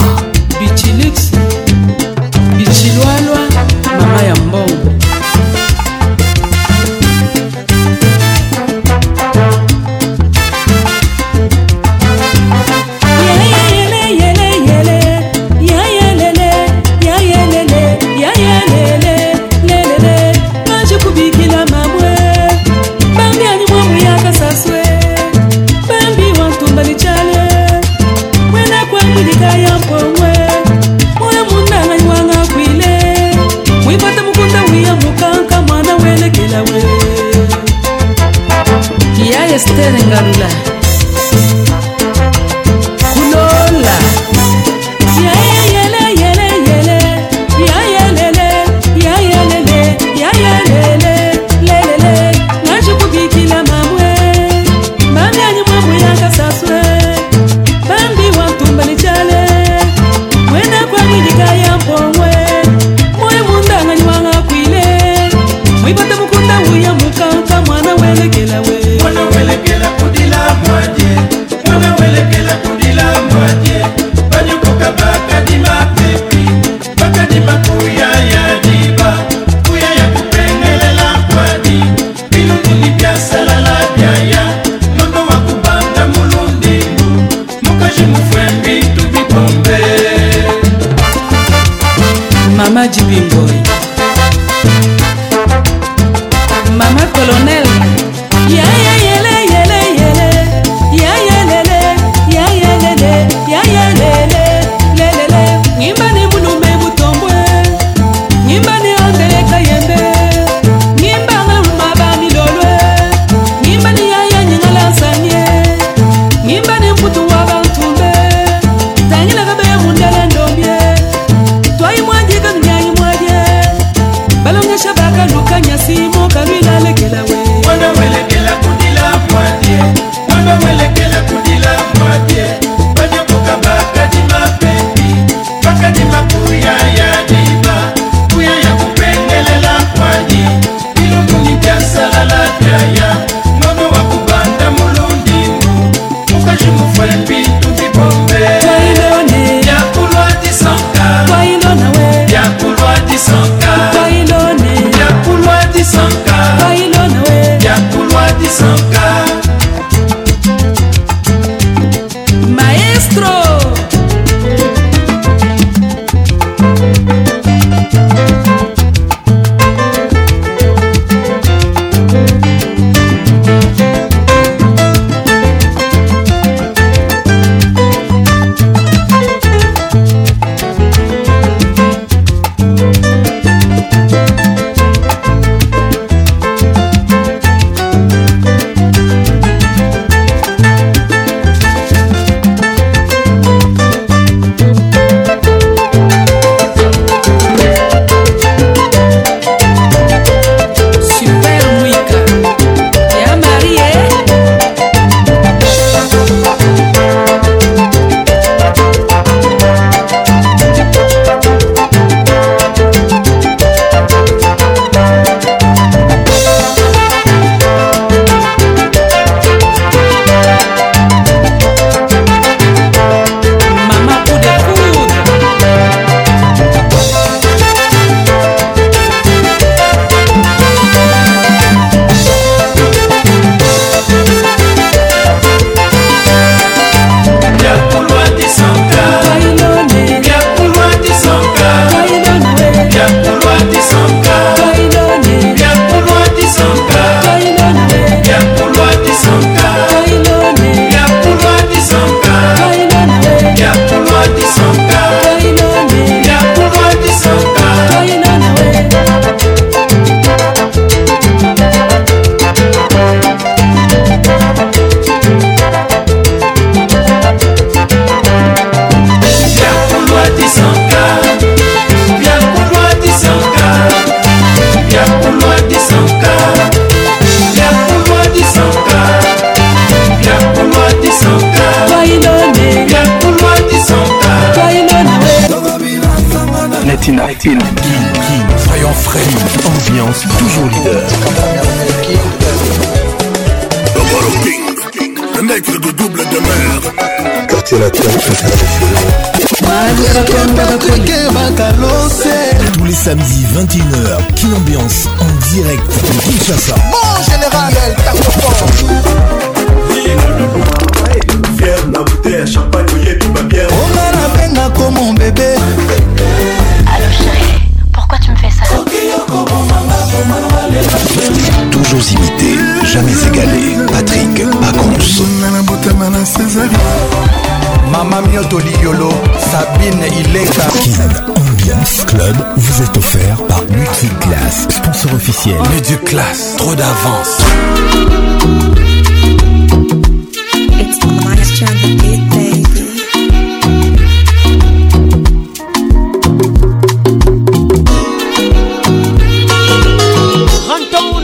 uya mukaka mwana welekelau ambiance en direct de Kinshasa. officiel. Mais du classe, trop d'avance.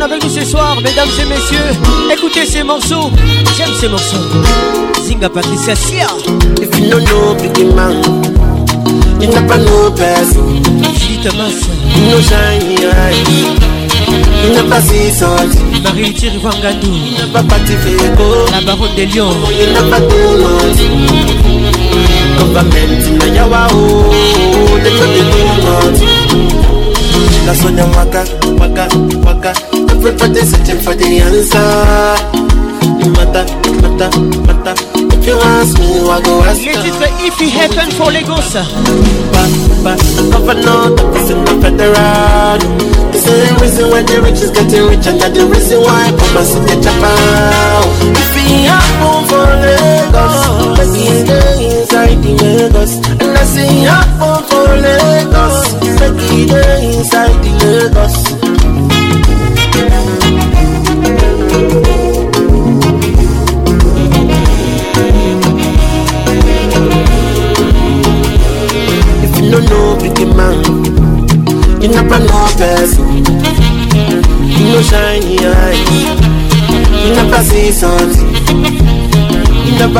avec nous ce soir, mesdames et messieurs. Écoutez ces morceaux, j'aime ces morceaux. Zinga Patricia Sia. If you don't know pas man, you never best. ma Il n'y a pas six sens. Marie-Thierry Wangadou. Il n'y a pas Patiféco. La baronne des lions. Il n'y a pas Toulouse. Comme Pamel, Tina Yawao. Des fois des Toulouse. La sonia Waka, Waka, Waka. Ne peut pas te septième fois des Yansa. Il mata, mata, mata. If you ask me, I go ask Le titre If It Happen for Lagos. Governor, the president federal. The same reason why the rich is getting richer, that the reason why Papa sit the chopper. If it happen for Lagos, let me stay inside.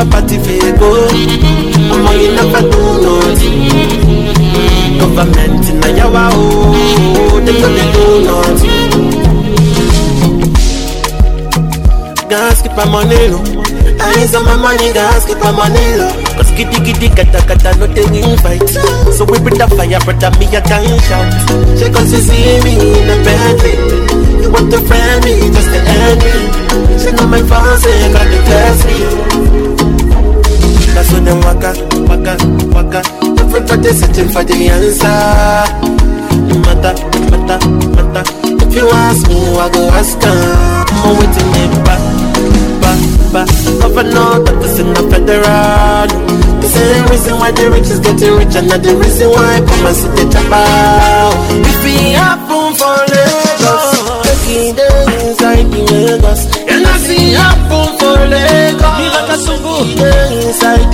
apativeko amoyinakatunoti government na yawao dekodetunoti gas kipa monelo eyes on my money gas kipa monelo Cause giddy giddy kata kata no they win fight So we bring the fire brother me a gun shout She cause you see me in a Bentley You want to friend me just to end me She know my fans ain't gonna test me That's when them waka, waka, waka. Different for the sitting for the answer. No matter, matter, matter. If you ask me, I go ask her. I'm waiting in back, back, back. Never know that this in the federal. The same reason why the rich is getting rich, and not the reason why come and sit the chop out. If we happen for Lagos, taking the inside the Lagos, and I see happen for Lagos.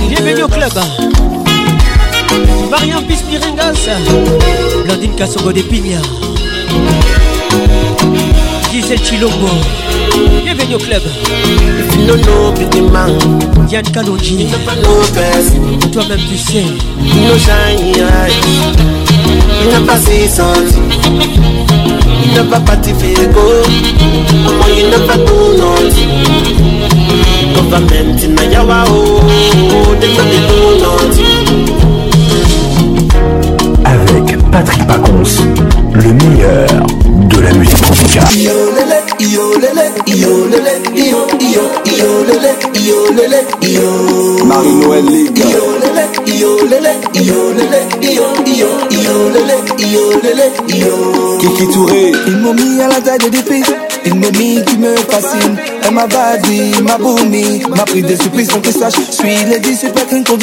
Bienvenue au club. Marianne hein. Pispiringas. Blandine Kassongo de Pigna. Gisèle Chilombo. Bienvenue au club. Yann Kalonji. Toi-même tu sais. Il n'a pas Il n'a pas Il n'a pas avec Patrick Pacons, le meilleur de la musique tropicale. Marie-Noël mis à la taille des une qui me fascine, elle m'a vadé, m'a boumi M'a pris des supplices sans qu'elle sache, je suis Lady, dix pas qu'un qu'on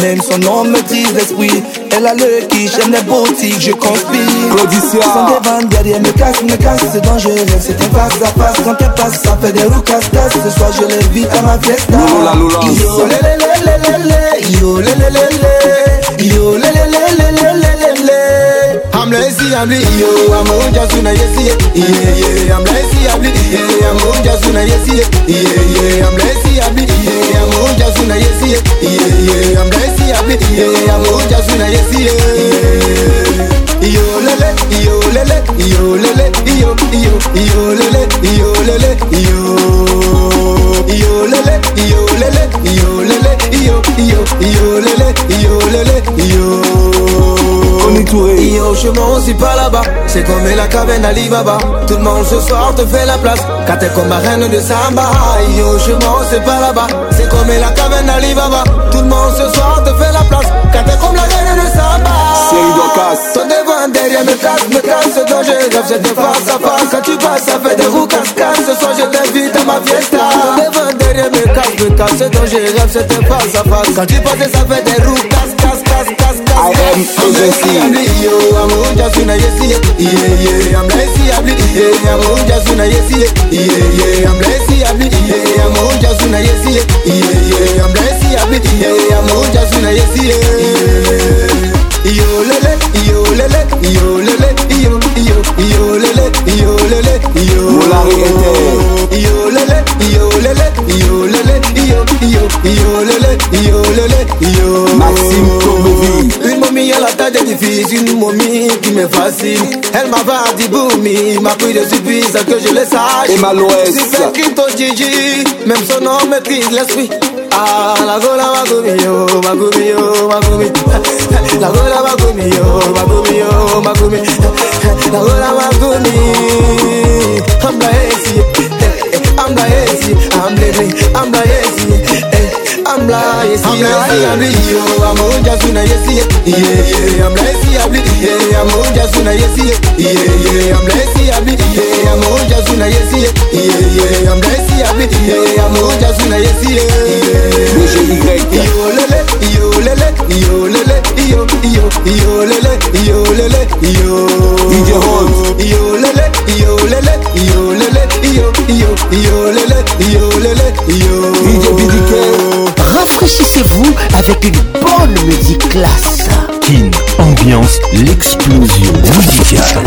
Même son nom me dit l'esprit Elle a le qui, j'aime les boutiques, je conspire Claudicia Sans des vannes derrière me casse, me casse C'est dangereux, c'est un passe à passe Quand elle passe, ça fait des roues casse-casse Ce soir je l'invite vis à ma fiesta Yo, lé, lé, lé, lé, lé, lé Yo, lé, lé, lé, lé Yo, lé, lé, lé, lé, lé I'm siabli iyo amoja suna yesiye iyeye amla siabli iye amoja suna yesiye iyeye amla siabli iye amoja suna yesiye iyeye amla siabli iye amoja suna yesiye iyo lele iyo lele iyo lele iyo iyo iyo lele iyo lele iyo iyo lele iyo lele iyo lele iyo iyo iyo lele iyo lele iyo Yo, je m'en on pas là-bas. C'est comme la caverne à Livaba. Tout le monde ce soir te fait la place. Quand t'es comme la reine de Samba. Yo, je m'en on pas là-bas. C'est comme la caverne à Livaba. Tout le monde ce soir te fait la place. Quand t'es comme la reine de Samba. C'est de casse. Ton devant, derrière me casse, me casse. Ce dont j'ai rêve, c'est de face à face. Quand tu passes, ça fait des roues casse Ce soir, je t'invite à ma fiesta. Ton devant, derrière me casse, me casse. Ce dont j'ai rêve, c'est de face à face. Quand tu passes, ça fait des roues I am agency. Yo, I'm Uja Suna, yes, yeah, yeah. I'm Lacy Abli, yeah, I'm Uja Suna, yes, yeah, yeah. I'm Lacy Abli, yeah, I'm Uja Suna, yes, yeah, yeah. I'm Lacy Abli, yeah, I'm Uja Suna, yes, yeah. Yo lele, yo lele, yo lele, yo yo yo lele, yo lele, yo. Mulari ete. Yo lele, yo lele, yo lele, yo yo yo lele, yo lele, yo. Maxime Comovie. Une momie à la taille des défis, une momie qui me fascine. Elle m'a vendu boumi, m'a pris de surprise que je le sache. Et ma Si c'est qui ton Gigi, même son nom maîtrise l'esprit. ah lagola makumi yo makumi yo makumi lagola makumi yo makumi yo makumi lagola makumi I'm the AC, I'm the AC, I'm living, I'm the AC. amla amla siabli iyo amoja suna yesi ye amla siabli ye amoja suna yesi ye ye amla siabli ye amoja suna yesi ye ye amla siabli ye amoja suna yesi ye iyo lele iyo lele iyo lele iyo iyo iyo lele iyo lele iyo DJ Hunt iyo lele iyo lele iyo lele iyo iyo iyo lele iyo lele iyo DJ BDK Rafraîchissez-vous avec une bonne musique classe. King, ambiance l'explosion musicale.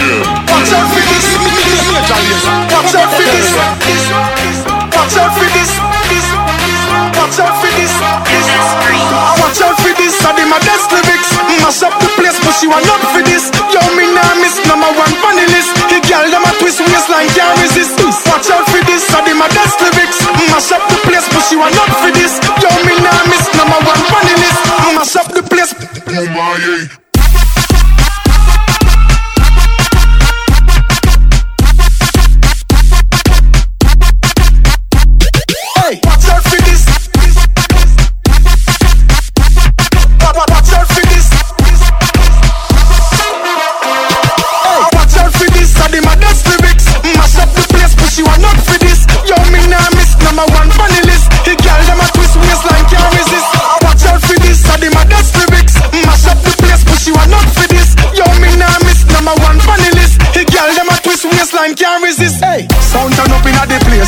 Yeah. Watch out for this. Watch out for this. Watch out for this. Watch out for this. Watch out for this. I did my best lyrics. Mash up the place, but she want up for this. Yo, me nah miss number one funny list. The girl them a twist waistline can't resist. Watch out for this. I my best lyrics. Mash up the place, but she want up for this. Yo, me nah miss number one funny list. Mash up the place. Oh my.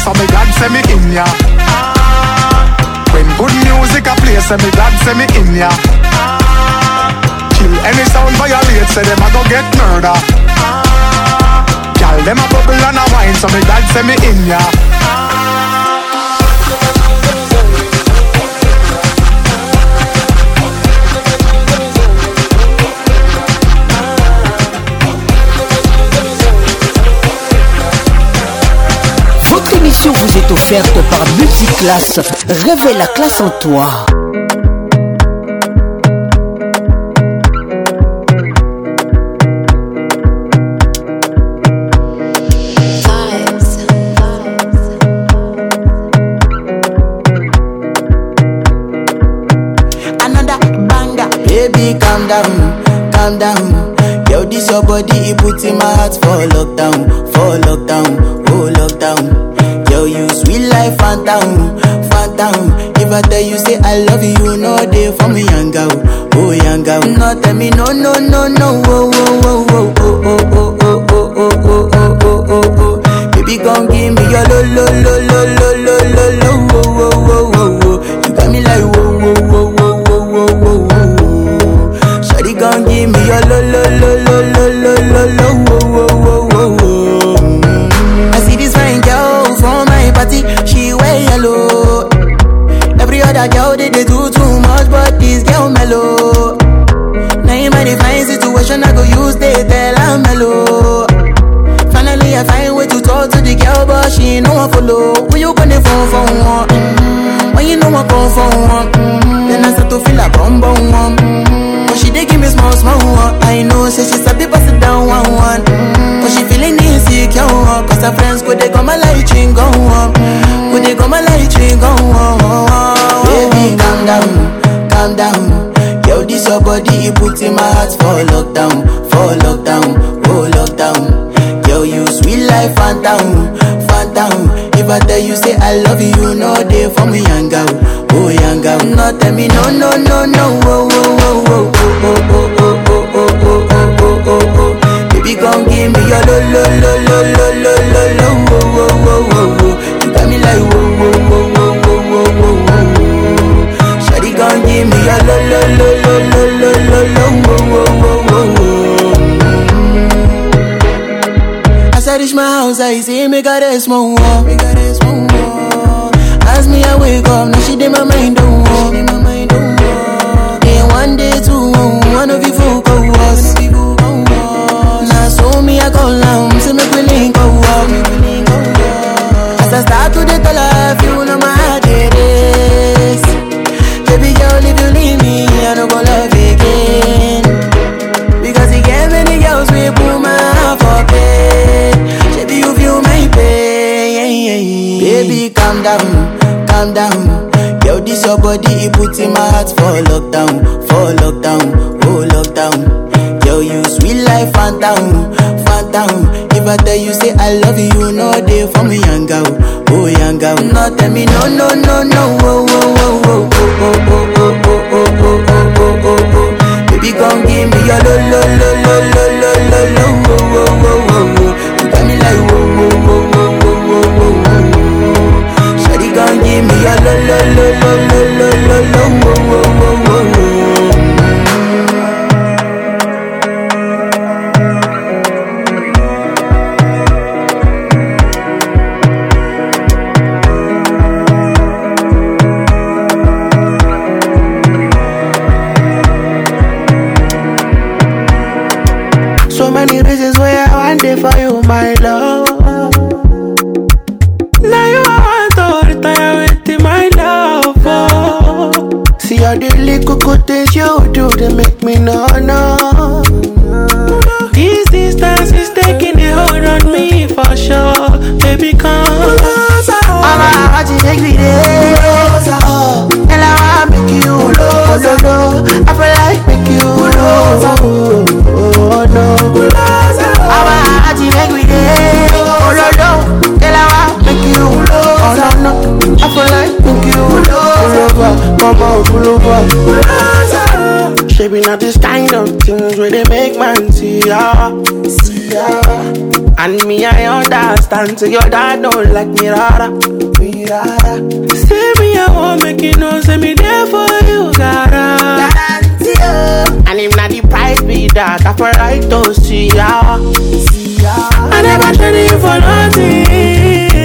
so me dad say me in ya. When good music a play, say me dad say me in ya. Kill any sound violate, say them a go get murder. Gyal them a bubble and a wine, so me dad say me in ya. offerte par Multiclasse. Révèle la classe en toi. calm Yo, this your body, it puts in my heart for lockdown, for lockdown, oh lockdown. tell you sweet life phantom, phantom. If I tell you say I love you, no day for me younger, oh yanga. No tell me no no no no, oh oh oh oh oh oh oh oh oh oh oh oh oh oh. Baby come give me your lo lo lo lo lo lo lo lo, oh oh oh oh oh. You got me like. body, you put in my heart for luck. look Africa. And me, I understand. So your dad don't like me, rara. Me, rara. Say me, I won't make you know. Say me there for you, gara. Oh. And him not the price be that. I for right to see ya. See ya. I never traded you for nothing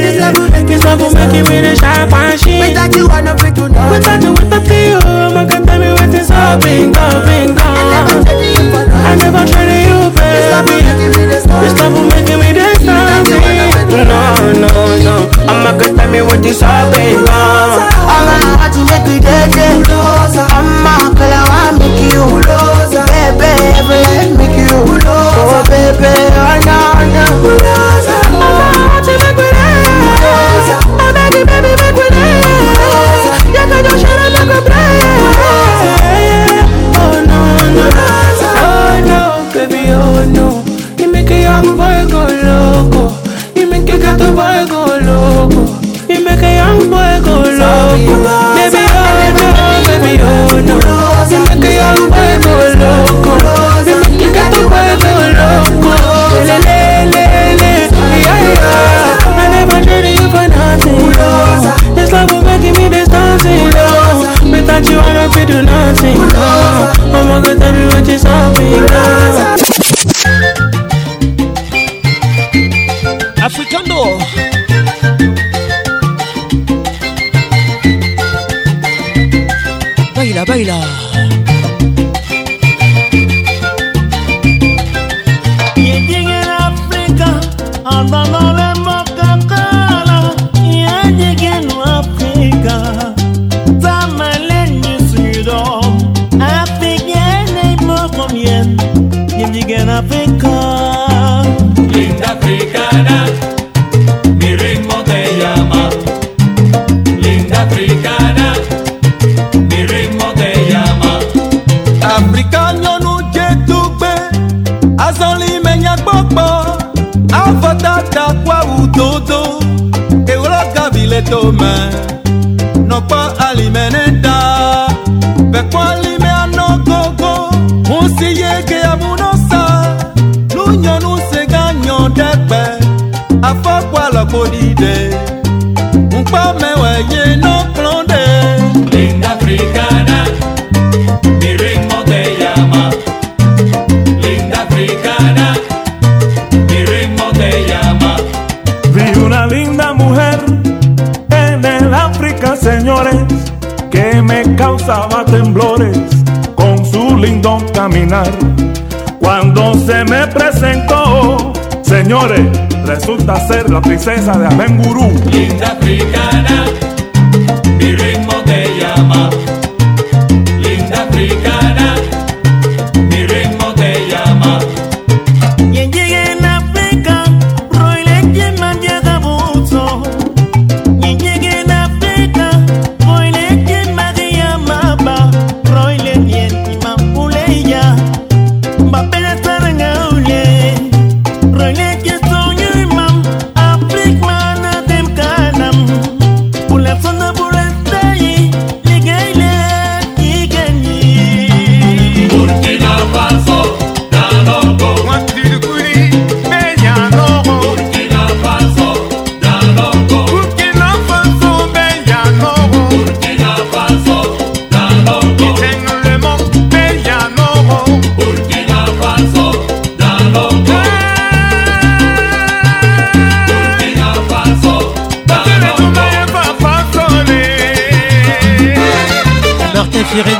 this level Make this level, make it with a sharp machine Wait that you wanna break to nothing Wait that you with the feel My God tell me what is up, bing gone, gone I never traded you, baby This love level making me this something No, no, no I'm not gonna tell me what is up, bing gone I'm gonna watch you make me dead, dead I'm not gonna want make you lose. Baby, every make you lose. Oh, baby, oh, no, no fuego loco. Dime que gato fuego loco. Dime que yo fuego loco. Baby, oh no, baby, oh no. Dime que yo fuego loco. Dime que gato fuego loco. Le, le, le, le. Yeah, yeah. I never going you for nothing. This love will make me this dancing. No. you, I don't do nothing. No. Oh my God, Cuando se me presentó, señores, resulta ser la princesa de Abengurú. Linda africana.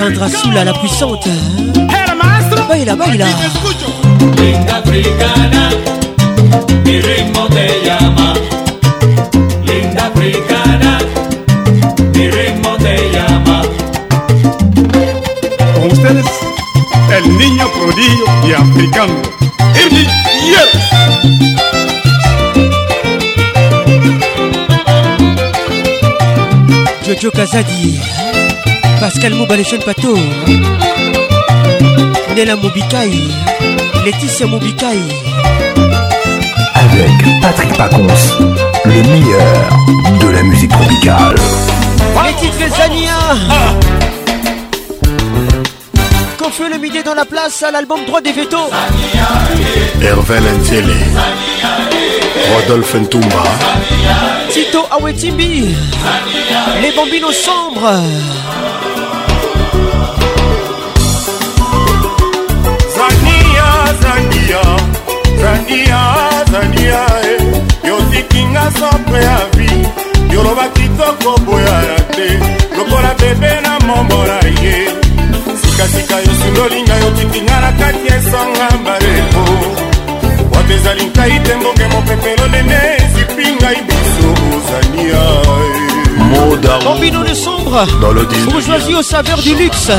Sandra la puissante. Baila, là, baila. Linda africana, mi ritmo te llama. Linda africana, mi ritmo te llama. Con ustedes, el niño prodigio y africano, Yes. Jojo Kazadi. Pascal jeunes Pato Nela Moubikaï Laetitia Moubikaï Avec Patrick Pacons Le meilleur de la musique tropicale Les titres Zania fait le midi dans la place à l'album droit des Veto Hervé Lentiele Rodolphe Ntouma Tito Awetimbi Les bambinos sombres zania zania zania e eh. yotikinga sopre ya vi yoloba kitoko boyaya te lokola bebe na mombola ye sikasika yosundolinga yotikinga na kati esonga mbaleko wato ezali nkai te mbonge mopepelo nene ezipingai biso ozania Darou. Combinons le sombre. Dans le dîner. Bourgeoisie aux saveurs du luxe.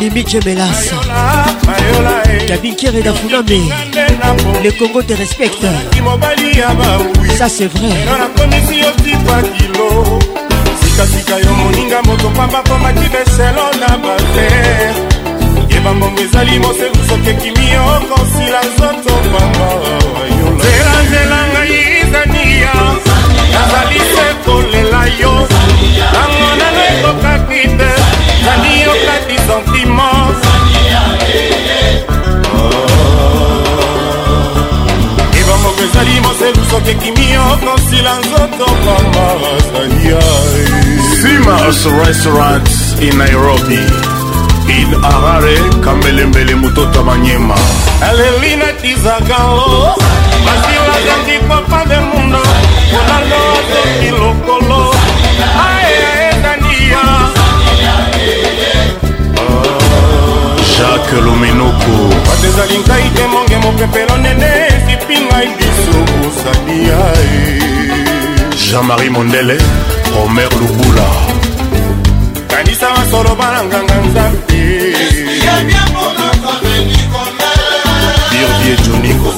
Mimi Gemelas. Kabinker et Dafuname. Le Congo te respecte. Ça c'est vrai. sikasika yo moninga moto pamba komaki beselo na bater yeba mbongo ezali mosefu soki ekimi okosila nzoto pamba oh, yolanzelanzelang nazali se kolela yo nango nano ekokaki te zali yokaki sentima oh. ebamoko ezali moselu soki ekimi yo kosila nzoto kamba azalia simas restaurant in nairobi in arare kamelembele mutota manyema aleli natizakalo basilazandikwa pande kolanga toki lokolo ae edania jacques lomenoko bato ezali ngai te monge mopepelo nene esipi ngai biso ozali ae jean-marie mondele omer lubula kanisa masolo balanganga nzambe birdie joningo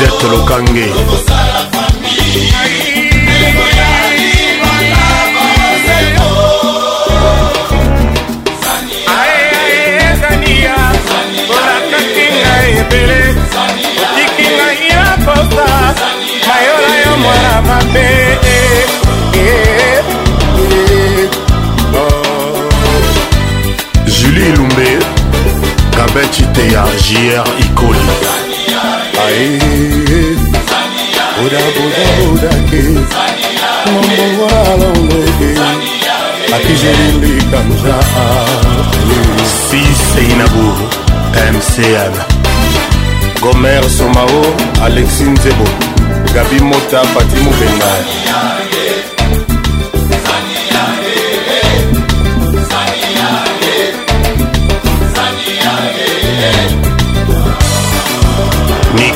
lisette lokange ebele otiki ngai ya posa mayola yo mwana mabe julie lumbe kabetiteya jr ikoli ye bodabodaodake momowalalolobe akizelilikanja si seinabo mcn gomer somao alexi nzebo gabi mota pati mobenga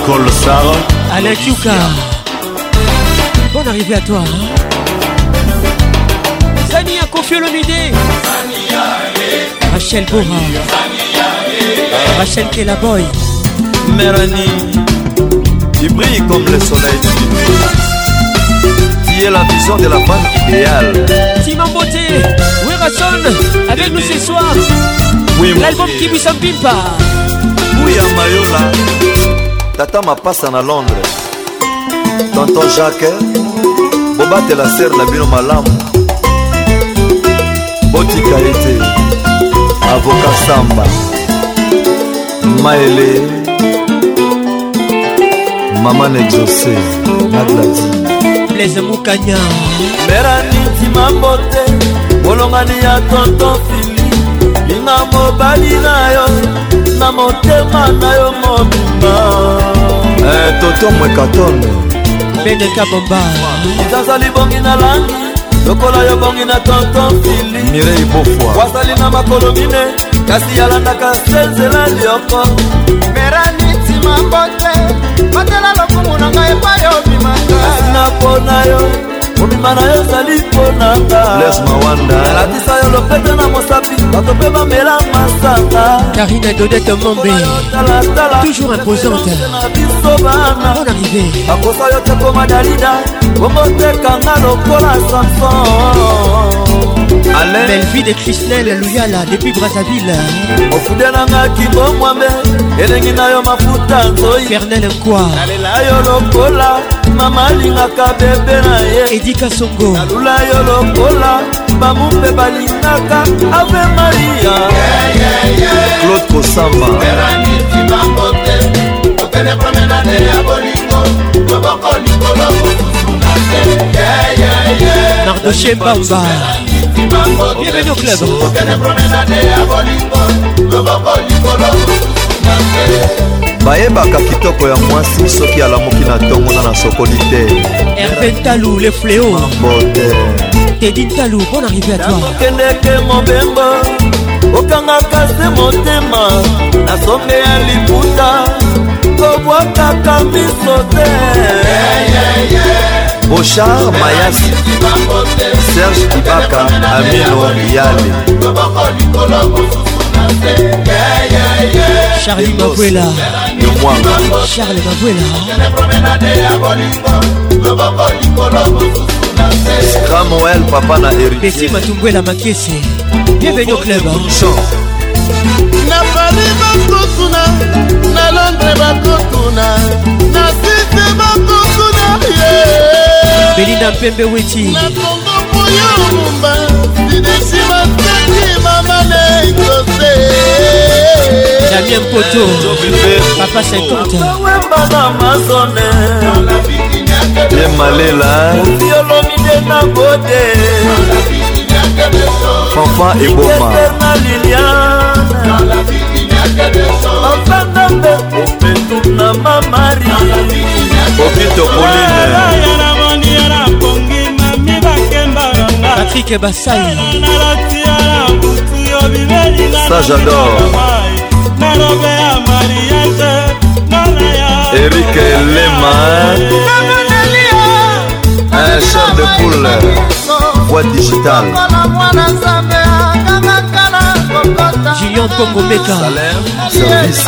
colossal. Alex Yuka, bonne arrivée à toi. Hein. Zania Confiolomidé. Rachel Bora. Rachel Boy Mélanie, qui brille comme le soleil du Qui est la vision de la femme idéale. Simon Beauté, Rasson avec nous ce soir. Oui, L'album qui vous en Oui, Mayola. tata mapasa na londres tonton jacques bobatela sere na bino malamu botika ete avoka samba maele mama na exose na gladi blaise mokanya meraniti mambote bolongani ya tonton fili linga mobali na yo na motema na yo mobimba eh, toto mwekatone bedeka bomba ezazali bongi na langi lokola yo bongi na tonton fili mirei bofwa wazali na makolo mine kasi yalandaka se nzela lioko merani ntima mbote batela lokumu na ngai epai obimaka napona yo kobima na yo ezali mpona ngaalatisa yo lopete na mosapi bato mpe bamela masanga karina dodete mombe toujours imposante on arrivé akosa yo te koma dalida okotekanga lokola samson Alain Belvie de Christelle Luyala depuis Brazzaville ofudelanga kingo mwambe elengi na yo mafuta nzoi fernel nkwa nalela yo lokola mama alingaka bebe na ye edika songo nalula yo lokola bamu mpe balingaka ave maria claude kosamba telepromenade ya bolingo maboko likolo mosusu na te nardoshe mbamba bienvenu au club telepromenade ya bolingo maboko likolo mosusu na te bayebaka kitoko ya mwasi soki alamuki na ntongona na sokoli te herbe ntalu le fléau bote tedi ntalu bon arrivé à toi kendeke mobembo okangaka se motema na songe ya liputa kobwakaka miso te bochar mayasi serge kibaka amino yale charli bakwela yo mwanga charle babwela moel papa na heritier matumbwela makese bienvenu club na paris bakotuna na londres bakotuna na site bakotuna ye belinda mpembe weti na kongo poyo mumba mama na ekose jamie mpoto papa sekontewembana mazone ye malela ofiolomide na gode fanfa eboma na liliane ofanda mpe opetu na mamari opito poline Patrick Bassai Ça j'adore Eric Lema Un char de poule Voix digitale Julien Congo Beka Service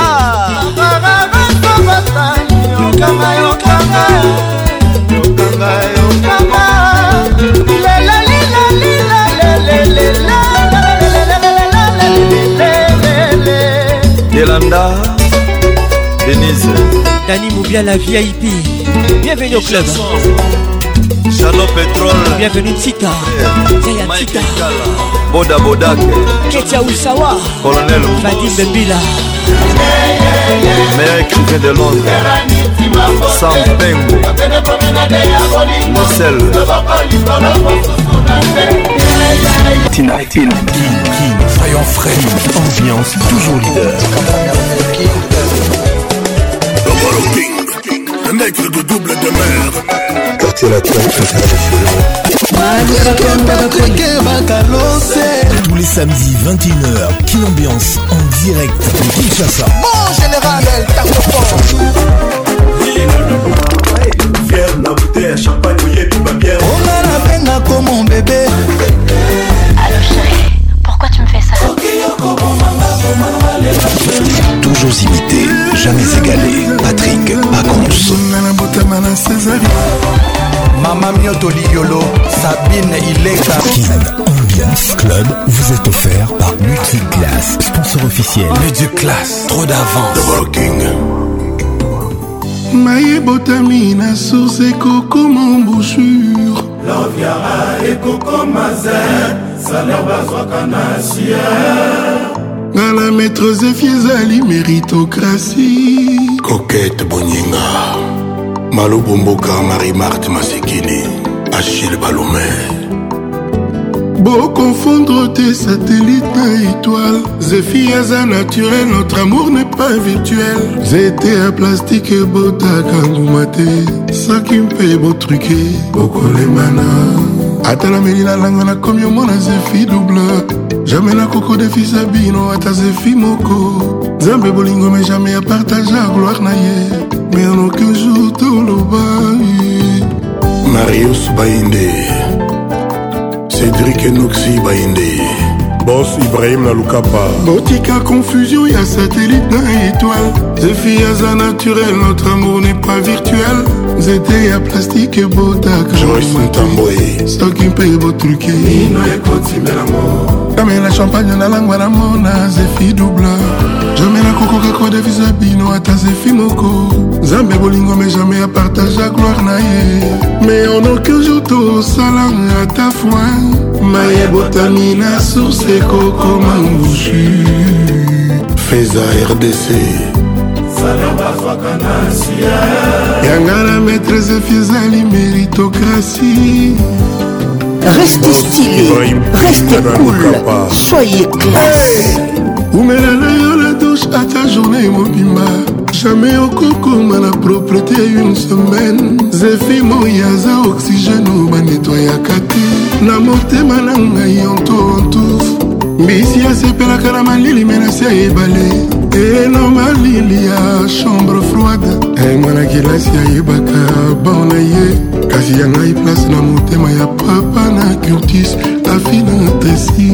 Yokanga ah. yokanga yokanga yokanga belanda denise dani mobia la vip bienvenue au club jalo petrol bienvenue tika yeah. yaya tika Kala. boda bodake ketia usawa colonel fadi bebila meilleur écrivain de londres sam pengo mosel tinatin soyons frais ambiance toujours leader nègre de double de mer. Quartier latin tous les samedis 21h, quelle Ambiance en direct de Kinshasa. Bon général, elle t'a fort. Fier bouteille champagne, tout va bien. On a la peine à comme mon bébé. Allô chérie, pourquoi tu me fais ça? toujours imité, jamais égalé. Patrick Pacons. Mama Mioto Liolo, Sabine Ileka. Ambiance Club vous est offert par Multiclass, sponsor officiel. Multiclass, trop d'avance. The Walking maye Botamina, source et coco embouchure loviara ekokoma ze saler ça na siere nga na maître zefi ezali méritocratie kokete boninga malobo mboka marie marte masekili achille balome bokonfondre te satellite na étoile zefi aza naturel notre amour n'est pas virtuel nzete ya plastike botaka nguma te soki mpe botruke bokolemana ata nameli nalanga nakomi omona zefi double jamai nakoko defisa bino ata zefi moko nzambe bolingo me jamai apartage a gloire na ye mais en aucun jour toloba marius bainde cédrik enoxi bainde bos ibrahim na lukapa botika confusion ya satellite na étoile zefi aza naturel notre amour n'est pas virtuel nzete ya plastike botaka soki mpe botruke kamela champagne nalangwa na mona zefi double jamai nakokokako devise bino ata zefi moko nzambe bolingo me jamai apartage gloire na ye mais en aucun jour tosala ata foin mayebotami na source ekokoma ngusu feza rdc yanga na maître zefi ezali méritocratie Restez stylé, restez cool, soyez classe. omelela yo la douche ata journée mobimba jamai okokoma na propreté une semaine zefi moi aza oxygène o banetwayaka te na motema na ngai onto ontouf mbisi asepelaka na malili menasi ya ebale eno malili ya chambre froide e mwana kelasi ayebaka bao na ye kasi ya ngai place na motema ya papa na curtis afi na tresi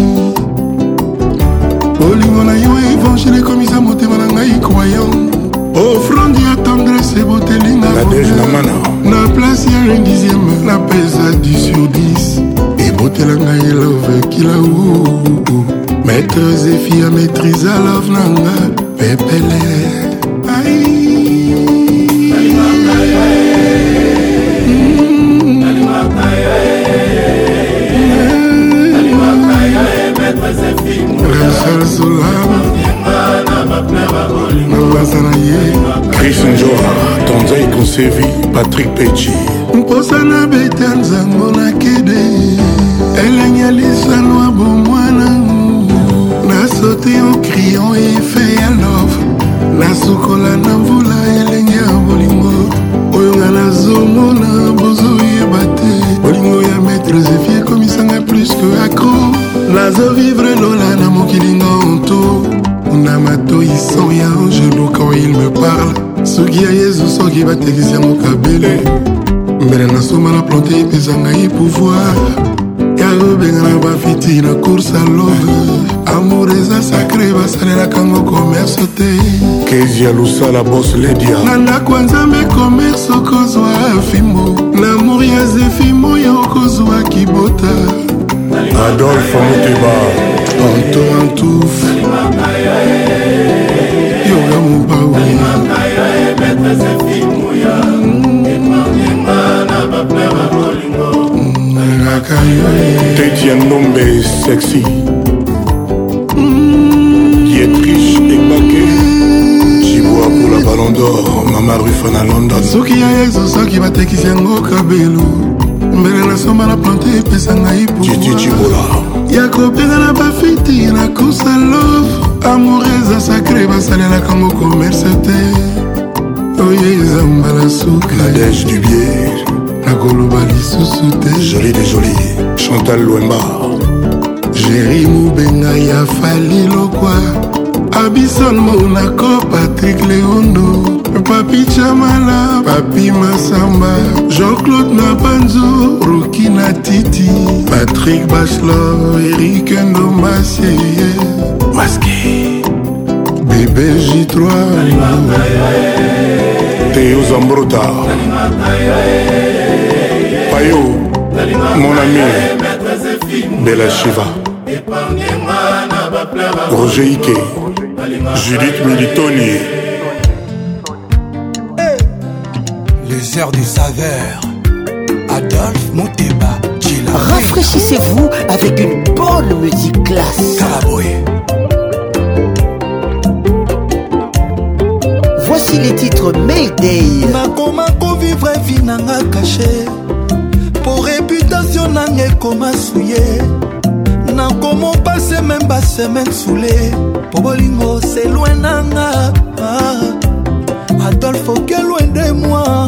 olingo na yo evangile ekomisa motema na ngai croyan ofrande ya tendrese botelinga na place ya 1dixième napesa 10 sur 10 ebotela ngai elove kila uu maître zefi ya maîtrise alove na nga pepele ai nabanza na ye chris njoa tonza ekonsevi patrik pechi mposa na beta nzango na kede elengi ya lisano ya bomwana nasote o krion efe ya love nasukola na mvula elenge ya bolingo oyo nga nazomona bozoyeba te bolingo ya maître zefie ekomisanga plus que acro nazovivre lola na mokilinga onto na matoi san ya angelo quand il me parle soki ya yezu soki batekisi yango kabele mbele nasoma na plante epesa ngai pouvoir ya kobenga na bafiti na course a love amour eza sacre basalelaka yango commerce te kezia losala bos ledia na ndako ya nzambe commerce okozwa fimbo na mor ya zefi moyo okozwa kibota adolfe moteba antoine touf yoga mobawi tete ya ndombe e sexy dietrich ebake ciboa pour la ballon d'or mama rufana london soki ya exo soki batekisi yango kabelo mbele nasomba na plante epesa ngai puwa ya kobenga na bafiti nakusa love amour eza sacre basalelaka ngo komerse te oyo eza mbala sukaadege du bier nakoloba lisusu te joli de joli chantal lwemba jeri mobenga ya fali lokwa abison mona ko patrik leondo papi chamala papi masamba jean-claude nabanzo roki na titi patrik bachelor erik ndomasie maske bebe j3 teo zambrota payo mon ami bela shiva roger ike judith militoni chasseur du saveurs. Adolphe Monteba, Rafraîchissez-vous avec une bonne musique classe. Caraboué. Voici les titres Mayday. nakoma kovivre vi nanga Pour réputation, reputation nanga ekoma suye nakoma même pas semaine sule Pour bolingo loin, nanga pas. Ah. Adolphe, loin de moi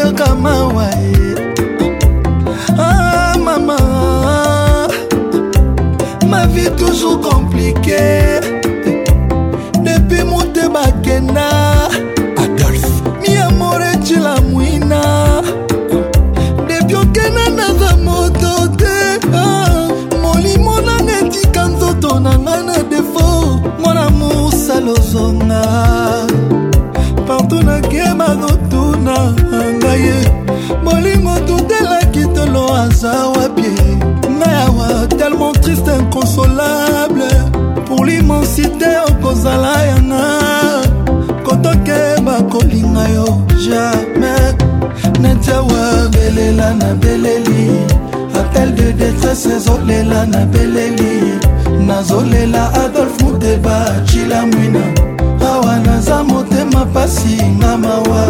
yoka mawa ye ah mama ma vie toujours compliquée depuis moute bakena adolphe miamore cila mwina depuis okena naza moto te ah, molimo nanga etika nzoto na ngai na defo mwana mosalozonga partout nakema nzoto molingo tundelaki tolo aza wapie ngai awa tellement triste inconsolable pour l'immensité okozala yanga kotokeba kolinga yo jamais netiawa belela na beleli atel de détresse ezolela na beleli nazolela adolphe muteba cilamwina awa ah naza motema pasi nga mawa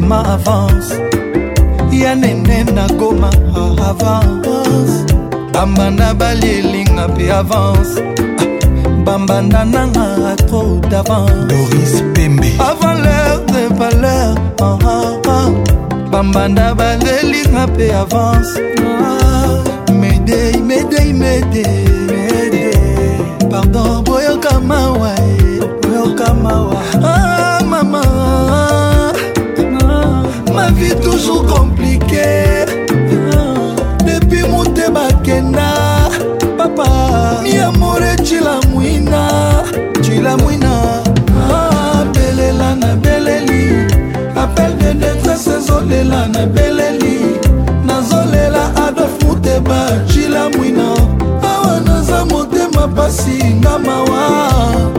motema avance ya nene nakoma avance bambanda balielinga mpe avance bambanda nanga atro d'avance avant l'heure de valeur ah, ah, ah. bambanda balielinga mpe avance medei medei medei vie toujours compliquée depuis monte bakenda papa miamore cilamwina cilamwina abelela ah, na beleli appel de détresse ezolela na beleli nazolela adolf muteba cilamwina awa naza motema pasi nga mawa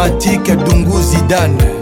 matike dungu zidane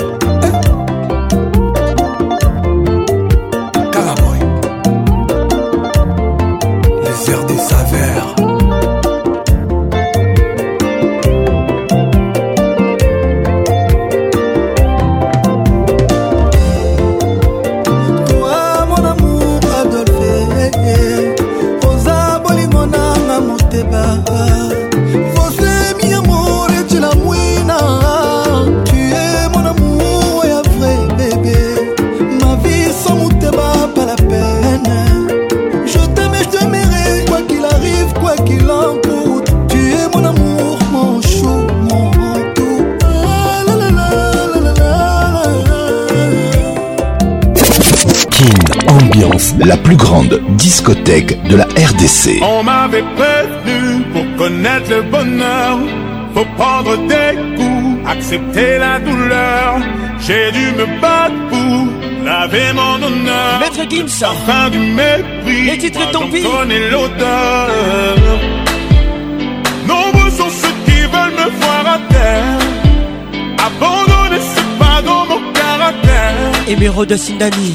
la plus grande discothèque de la RDC. On m'avait prévenu pour connaître le bonheur, faut prendre des coups, accepter la douleur. J'ai dû me battre pour laver mon honneur. Maître Gims, du mépris, les titres tant pis. l'odeur. Nombreux sont ceux qui veulent me voir à terre. Abandonner, c'est pas dans mon caractère. Émeraude de Sindani.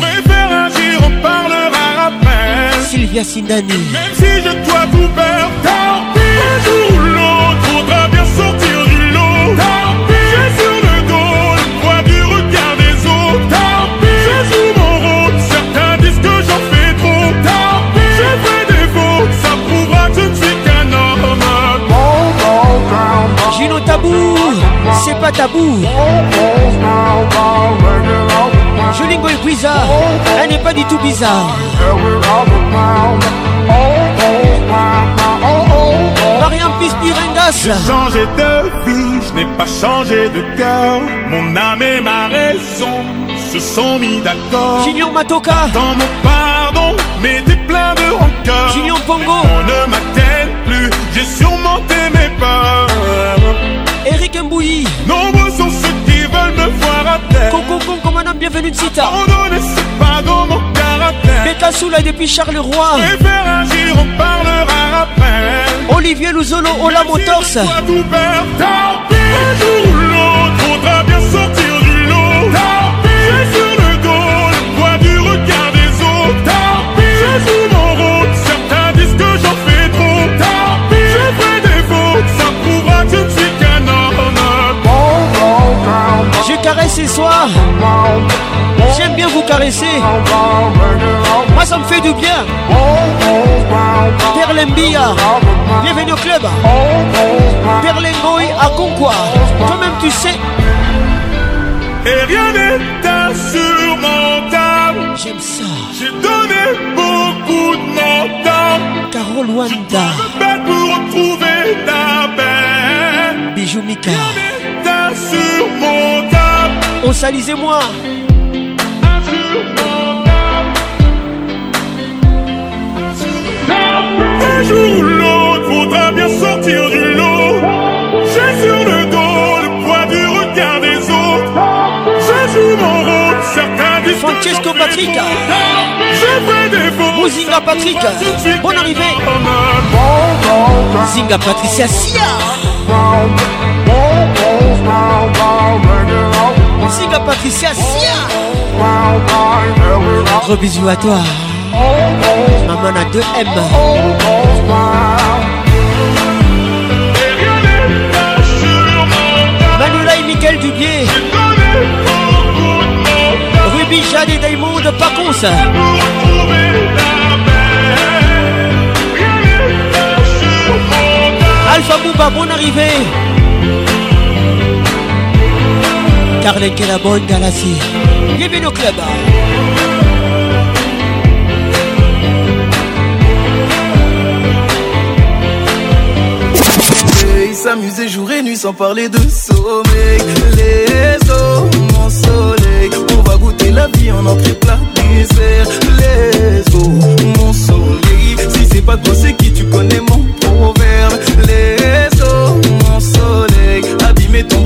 Sylvia Même si je dois vous perdre, tant pis. Un jour ou l'autre, faudra bien sortir du lot. Tant pis. J'ai sur le dos le poids du regard des autres. Tant pis. Je joue mon rôle, certains disent que j'en fais trop. Tant pis. J'ai fait des faux, ça prouvera que je ne suis qu'un homme. Gino Tabou, c'est pas tabou. Jolie est bizarre, elle n'est pas du tout bizarre. Mariam Pispirengas. J'ai changé de vie, je n'ai pas changé de cœur. Mon âme et ma raison se sont mis d'accord. Julien Matoka. Dans mon pardon, mais t'es plein de rancœur. Julien Pongo. On ne m'attelle plus, j'ai surmonté mes peurs. Eric Mbouilly. Nombreux sont ceux qui veulent me voir à Coco comme un bienvenue de Sita. Pardon, mon caractère. Beta Soula depuis Charles Roy. Préfère agir, on parlera après. Olivier Louzolo, Ola Motors. Si toi, tout perd, tant pis pour l'autre, ce soir. J'aime bien vous caresser. Moi, ça me fait du bien. Perlembia, bienvenue au club. Boy, à Conqua. Toi-même, tu sais. Et rien n'est insurmontable. J'aime ça. J'ai donné beaucoup de mon temps. Carole Wanda. Je pour retrouver ta paix. Bijou Mika. Rien n'est insurmontable. On salisait moi Un jour ou l'autre, faudra bien sortir du lot. J'ai sur le dos le poids du regard des autres. Je joue mon rôle, certains disent Francesco Patrick. Je fais des faux. Zinga Patrick. bon, arrivée. Zinga Patricia Sia. Merci à Patricia Sia. Gros bisous à toi. Maman a 2M. Manoula et Michael Dubier. Ruby Jade et de Pacons. Alpha Bouba, bonne arrivée. Carlene Kelabon Galassi Bienvenue au club S'amuser jour et nuit sans parler de sommeil Les eaux, mon soleil On va goûter la vie en entrée plat dessert Les eaux, mon soleil Si c'est pas toi c'est qui tu connais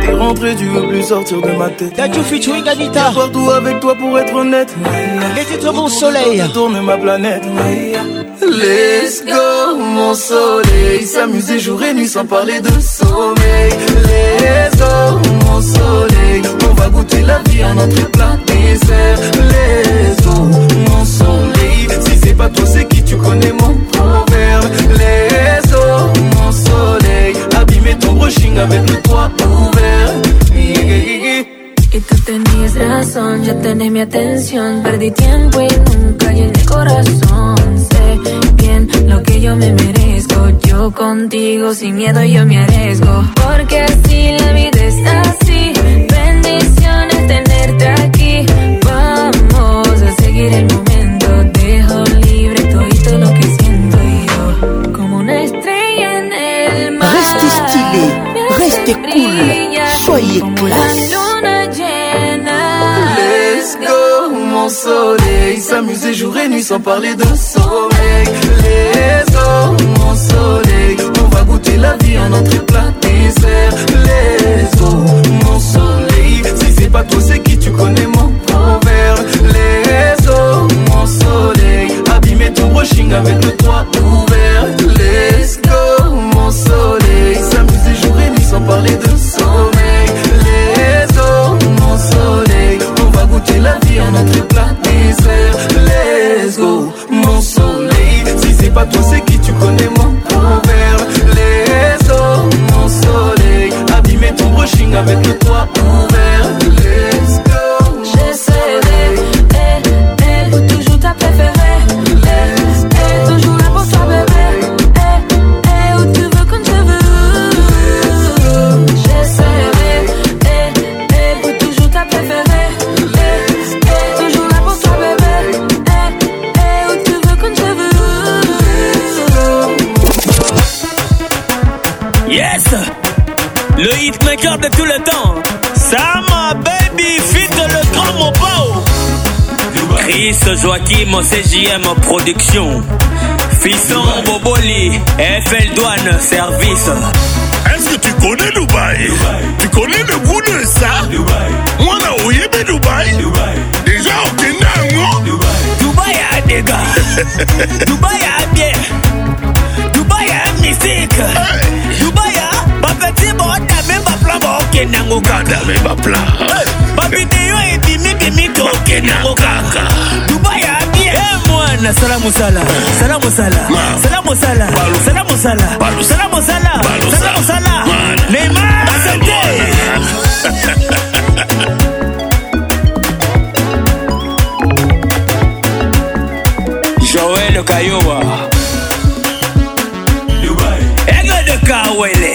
T'es rentré, tu veux plus sortir de ma tête. T'as tout featuring Anita. partout avec toi pour être honnête. Les toi mon soleil. Tourne ma planète. Let's go, mon soleil. S'amuser jour et nuit sans parler de sommeil. Let's go, mon soleil. On va goûter la vie à notre plat désert. Let's go, mon soleil. Si c'est pas toi, c'est qui tu connais mon proverbe. Que Y tú tenías razón, ya tenés mi atención. Perdí tiempo y nunca llené corazón. Sé bien lo que yo me merezco. Yo contigo sin miedo yo me arriesgo. Porque así la vida es así. Bendiciones tenerte aquí. Vamos a seguir el momento. hoy restez cool, soyez classe. Let's go, mon soleil, s'amuser jour et nuit sans parler de sommeil. Les go, mon soleil, on va goûter la vie à notre plat dessert. Les go, mon soleil, si c'est pas toi, c'est qui tu connais mon proverbe. Les go, mon soleil, abîmer ton brushing avec le toit ouvert. Let's faut parler de sommeil. Les eaux, mon soleil, on va goûter la vie à notre plat dessert. Les eaux, mon soleil, si c'est pas toi, c'est qui tu connais mon proverbe. Les eaux, mon soleil, abîmer ton brushing avec le toit. fils Joachim CJM Production. Fisson Boboli, FL Douane Service. Est-ce que tu connais Dubaï, Dubaï. Tu connais le goût de ça Dubaï. Moi, là, où est Dubaï. Dubaï. Déjà, au Kenya, non Dubaï. Dubaï a des gars. Dubaï a bien. Dubaï a mystique. Hey. Dubaï a. Bah, petit, bon, t'as même pas plan, bah, ok, n'a pas plan. T'as même pas plan. Bah, vidéo, emi tokenda kokaka dubai abie eh, mwana sala mosala sala mosala sala mosala sala mosala sala mosala sala mosala neymar asante Joel Kayowa Dubai Ega de Kawele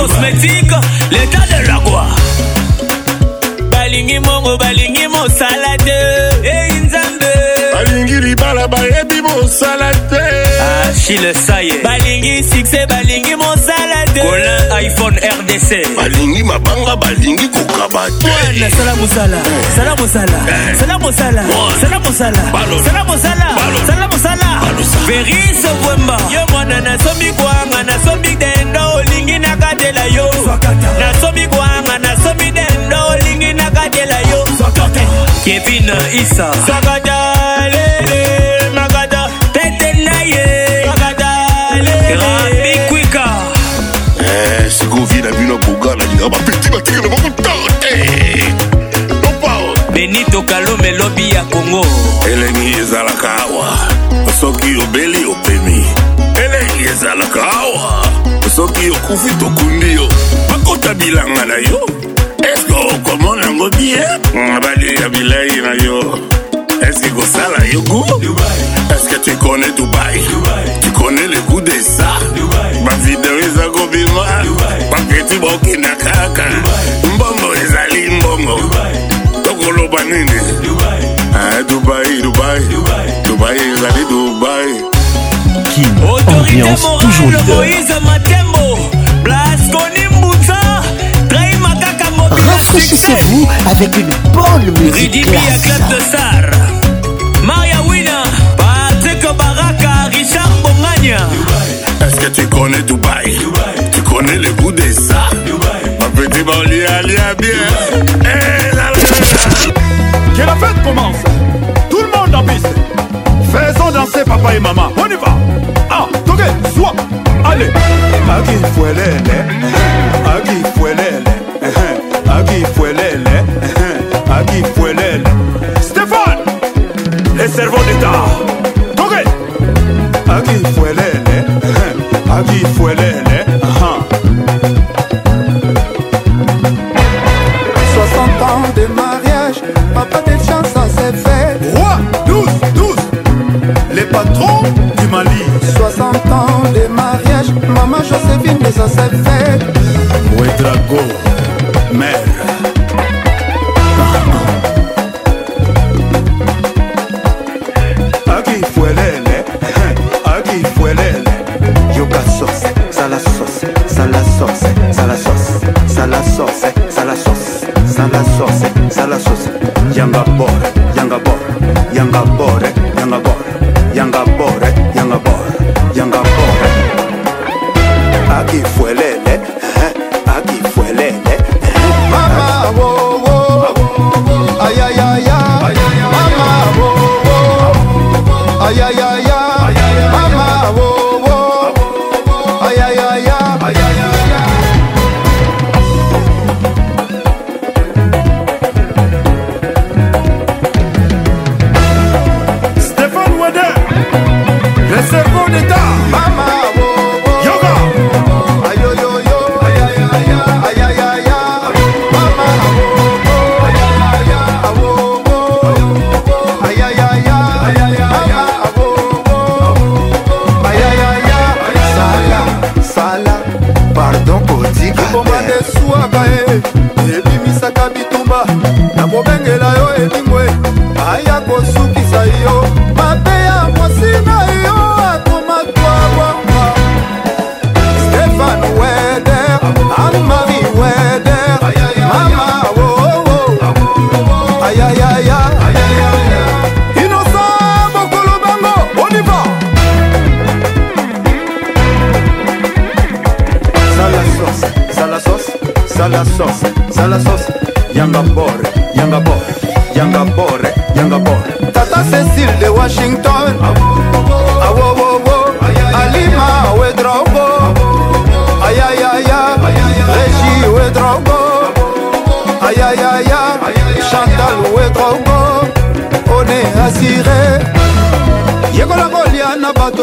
cosmétique l'état de la roi balingi mongo balingi mosala te ei eh, nzambe balingi libala bayebi mosala te achile ah, saye balingi succès balingi mosala valide colin iphone rdc balingi mabanga balingi kokaba te sala mosala sala mosala eh. sala mosala sala mosala sala mosala sala mosala veris bwemba yo mwana nasomi kwanga nasomi dendo olingi nakatela yo nasomi kwanga nasomi dendo olingi nakatela yo kevin isa sakatale na kogala ya bapeti batika na bango tarte eh, benito kalome elobi ya kongo elengi ezalaka awa soki obeli opemi elengi ezalaka awa soki okufi tokundi yo bakota bilanga na yo eske okomona yango bie balieya bilei na yo Est-ce que Gosala yo goût Est-ce que tu connais Dubaï, Dubaï. Tu connais le goût de ça Ma vidéo eza kobima bapeti bokenda kaka mbongo ezali mbongo tokoloba nini dubai ah, dubai dubai ezali dubai autorité morale moïse matembo blaskoni mbuta trahima kaka mobila rafraîchissez-vous avec une bonne musique Rudibi à Club de Sar Est-ce que tu connais Dubaï? Tu connais le goût des ça? Ma petite banlieue, elle est bien. Et eh, la, Que la fête commence. Tout le monde en piste. Faisons danser papa et maman. On y va. Ah, toque, soit. Allez. Aki fuelele. Aki fuelele. Aki fuelele. Aki fuelele. Stéphane. Les cerveaux d'État akifuelele akifuelele 60 ans de mariage, papa de chance ça c'est fait Roi, 12, 12, les patrons du Mali 60 ans de mariage, maman Joséphine ça c'est fait Ouais dragon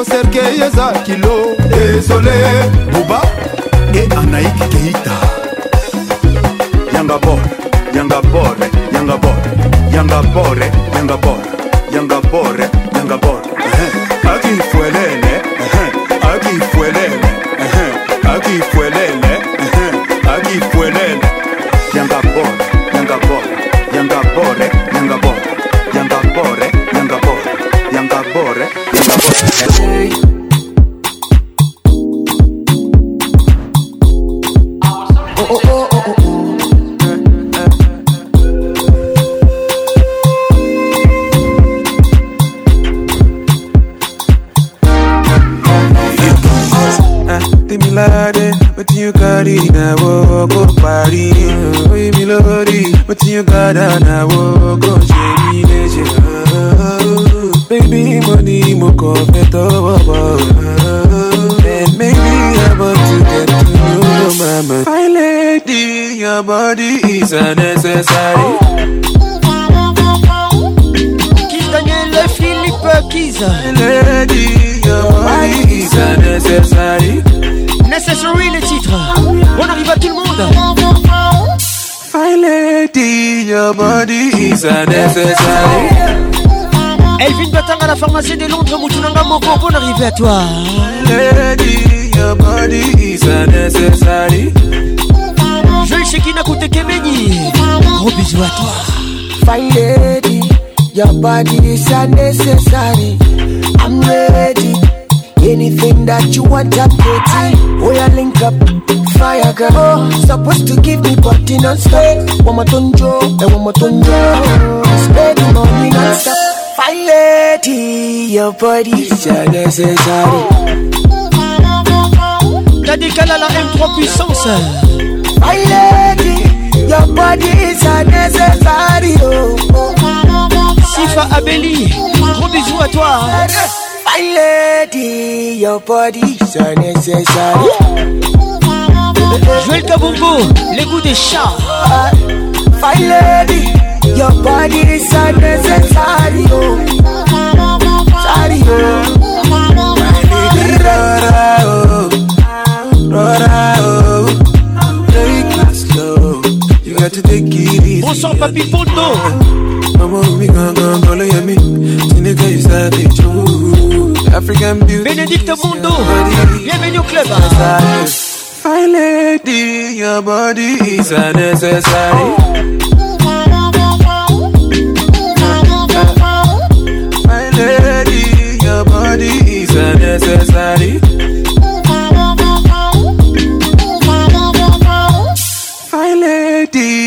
serge eza kilo désolé Daniel Philippe Kiza Lady Kiza Necessary Necessary le titre On arrive à tout le monde My lady, your body is unnecessary Elvin Batang à la pharmacie de Londres Moutunanga Moko, bon arrivé à toi My lady, your body is unnecessary Jules Shekina Koutekemeni Gros bisous à toi. Fine lady, your body is unnecessary. I'm ready. Anything that you want, I'm getting. Oh, yeah, link up. Fire girl, oh, supposed to give me body non-stop. One more tonjo, and one more tonjo. Spend money non-stop. Fine lady, your body is unnecessary. Daddy Kalala M3 puissance. Fine lady. Your body Sifa Abeli, gros bisous à toi. Hein. My lady, your body is les goûts des chats. lady, your body is unnecessary. au sang papi poto Bénédicte Mondo, bienvenue au club. Fine lady, your body is unnecessary. Fine lady, your body is unnecessary. Fine lady.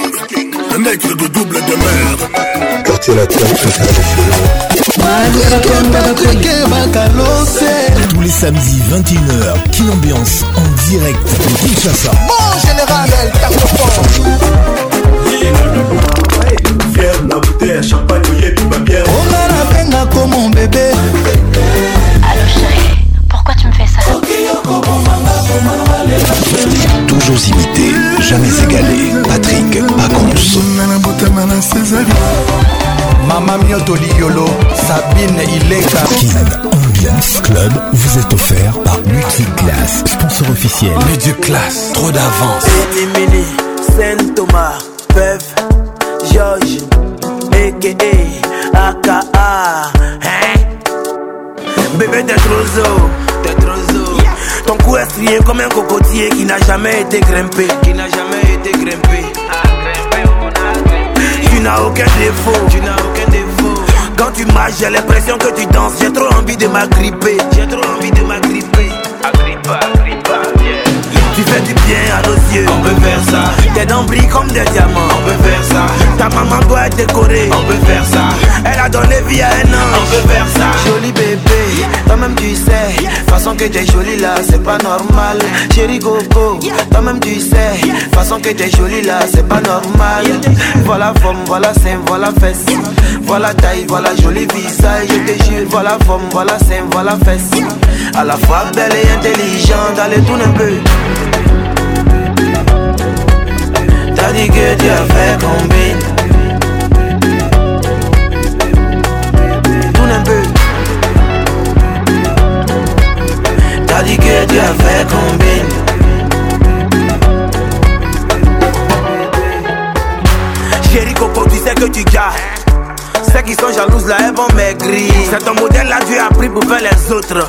un mec de double de mer. Quartier latin tous les samedis 21h, Kin Ambiance en direct de Kinshasa. Mon général, elle tape Fier la bouteille champagne, voyez tout ma bière. On a la peine comme mon bébé. Allô chérie, pourquoi tu me fais ça? toujours imité, jamais égalé. Patrick Pacons. Mama Liolo, Sabine Ileka. Ambiance Club vous est offert par Multiclass, sponsor officiel. classe, trop d'avance. Saint Thomas. cocotier qui n'a jamais été grimpé. Qui n'a jamais été ah, ah, grimpé. Tu n'as aucun défaut. Tu n'as aucun défaut. Quand tu marches, j'ai l'impression que tu danses. J'ai trop envie de m'agripper. J'ai trop envie de m'agripper. yeah. Tu fais du bien à nos yeux, on peut faire ça. Tes dents brillent comme des diamants, on peut faire ça. Ta maman doit être décorée, on peut faire ça. Elle a donné vie à un ange, on peut faire ça. Joli bébé, toi-même tu sais Façon que t'es jolie là, c'est pas normal Chérie Coco, toi-même tu sais Façon que t'es jolie là, c'est pas normal Voilà forme, voilà sein, voilà fesse Voilà taille, voilà joli visage Je te jure, voilà forme, voilà sein, voilà fesse À la fois belle et intelligente, allez tourne un peu T'as dit que tu as fait combine T'as dit que tu as fait combine Chérie Coco, tu sais que tu gars ceux qui sont jalouses là, elles vont maigrir. C'est ton modèle là, tu as pris pour faire les autres.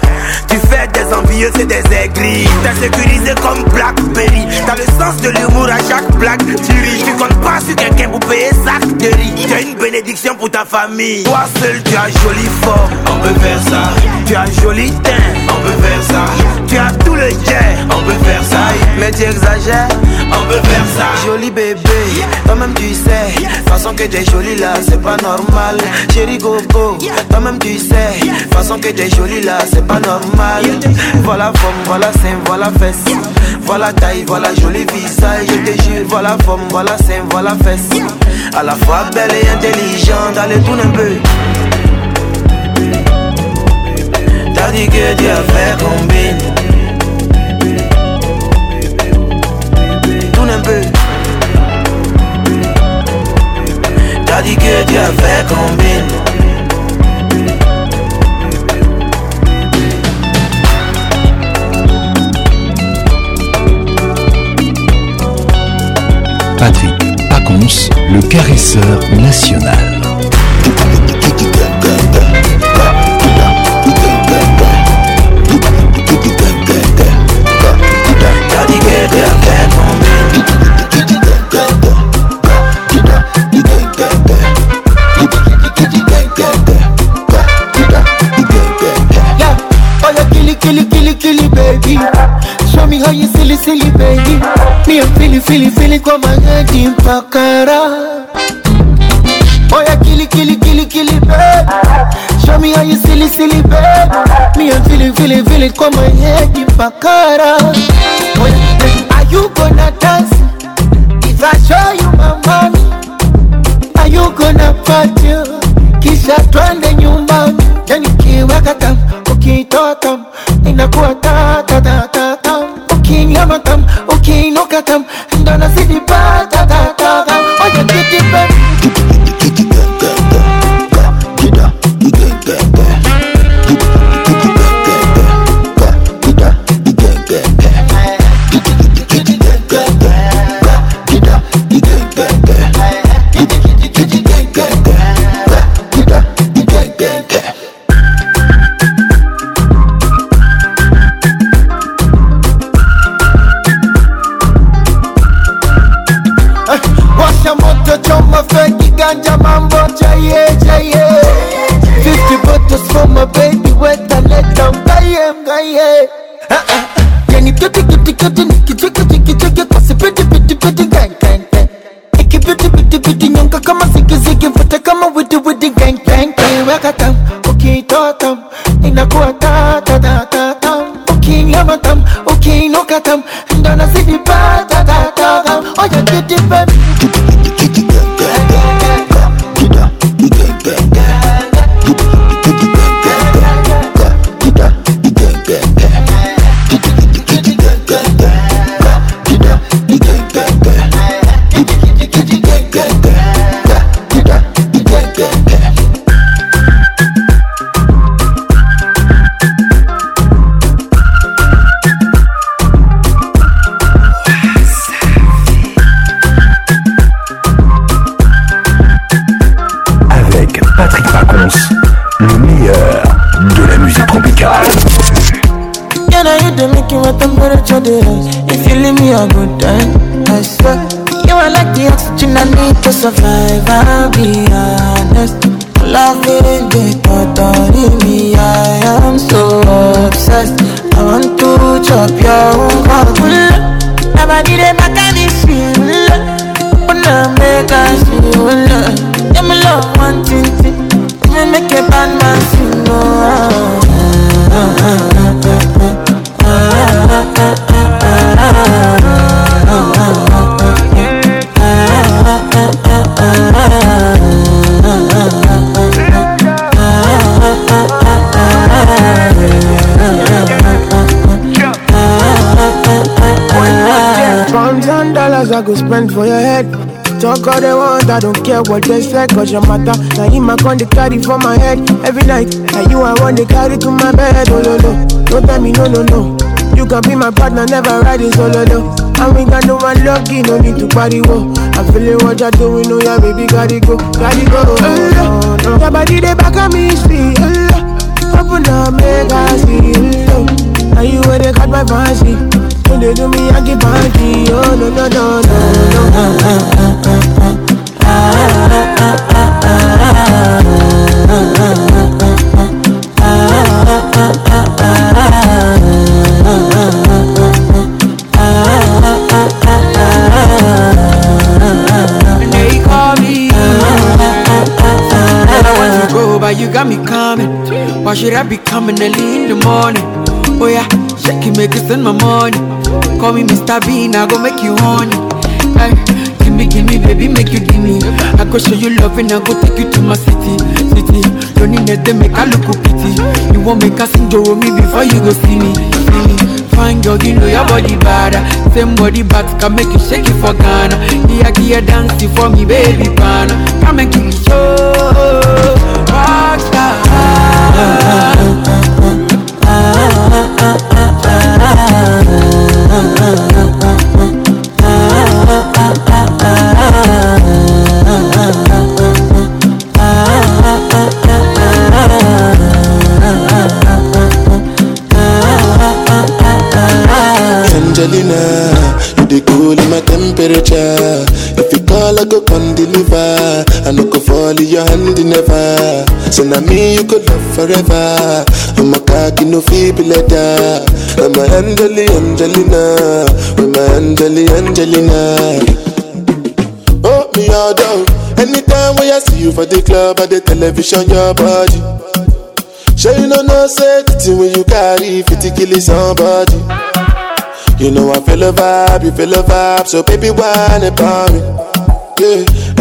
Tu fais des envieux, c'est des aigris. T'es sécurisé comme Blackberry. T'as le sens de l'humour à chaque blague. Tu ris, tu comptes pas sur quelqu'un pour payer sa de T'as une bénédiction pour ta famille. Toi seul, tu as joli fort. On peut faire ça. Tu as joli teint peut faire ça. Tu as tout le jet, on peut faire ça. Mais tu exagères, on peut faire ça. Joli bébé, toi-même tu sais. Façon que t'es jolie là, c'est pas normal. Chéri Gogo, toi-même tu sais. Façon que t'es jolie là, c'est pas normal. Voilà forme, voilà sein, voilà fesse. Voilà taille, voilà joli visage. Je te jure, voilà forme, voilà sein, voilà fesse. À la fois belle et intelligente, allez tourne un peu. T'as dit que Dieu a fait combine. Tourne un peu. T'as dit que Dieu a fait combine. Patrick Paconce, le caresseur national. filipili kwa magadi mpakara oya kilikilikilikili bed shami ayisilisili bed miya filifilifili kwa mahedi mpakara Are you gonna dance if I show you my money? Are you gonna party kisha twende nyumbani? Yani kiweka tam ukitoa tam inakuwa tatatatam ukinyama tam ukinoka tam ndono sidipataka Katam, and don't see the part that I talk. Oh, you are it, a good time. I swear, you are like the oxygen I need to survive. I'll be honest, love it. go spend for your head. Talk all they want, I don't care what they say, cause your matter. Now you my con they carry for my head every night. Now you I want they carry to my bed, oh no no. Don't tell me no no no. You can be my partner, never riding solo oh, no. And we got no one lucky, no need to party wo. i feel feeling what you're doing, oh yeah, baby, gotta go, gotta go. Oh, no, oh. Your body they back at me, see. Oh, open up, make I see. Oh, now you where they cut my fancy. When they do me, I get party. Oh, no, no, no, no, no. Ah, ah, ah, ah, ah, ah, ah, ah, You got me coming. Why should I be coming early in the morning? Oh yeah, shake it, send my money. call me Mr. Bean, I go make you honey. Hey, eh, give me, give me, baby, make you give me. I go show you love and I go take you to my city, city. Don't need they make I look pity. You won't make a syndrome me before you go see me, see me. Fine girl, you know your body bad. Same body bad can make you shake it for Ghana. Here, here, dancing for me, baby, pana. Come and give me show, rockstar. your hand in never. So now me you could love forever. I'm a cocky no feeble letter. I'm a Angeli Angelina. I'm a Angeli Angelina. Oh me all down. Anytime when I see you for the club or the television, your body. Sure you know no safety when you carry 50 kill somebody. You know I feel a vibe, you feel a vibe, so baby whine about me. Yeah.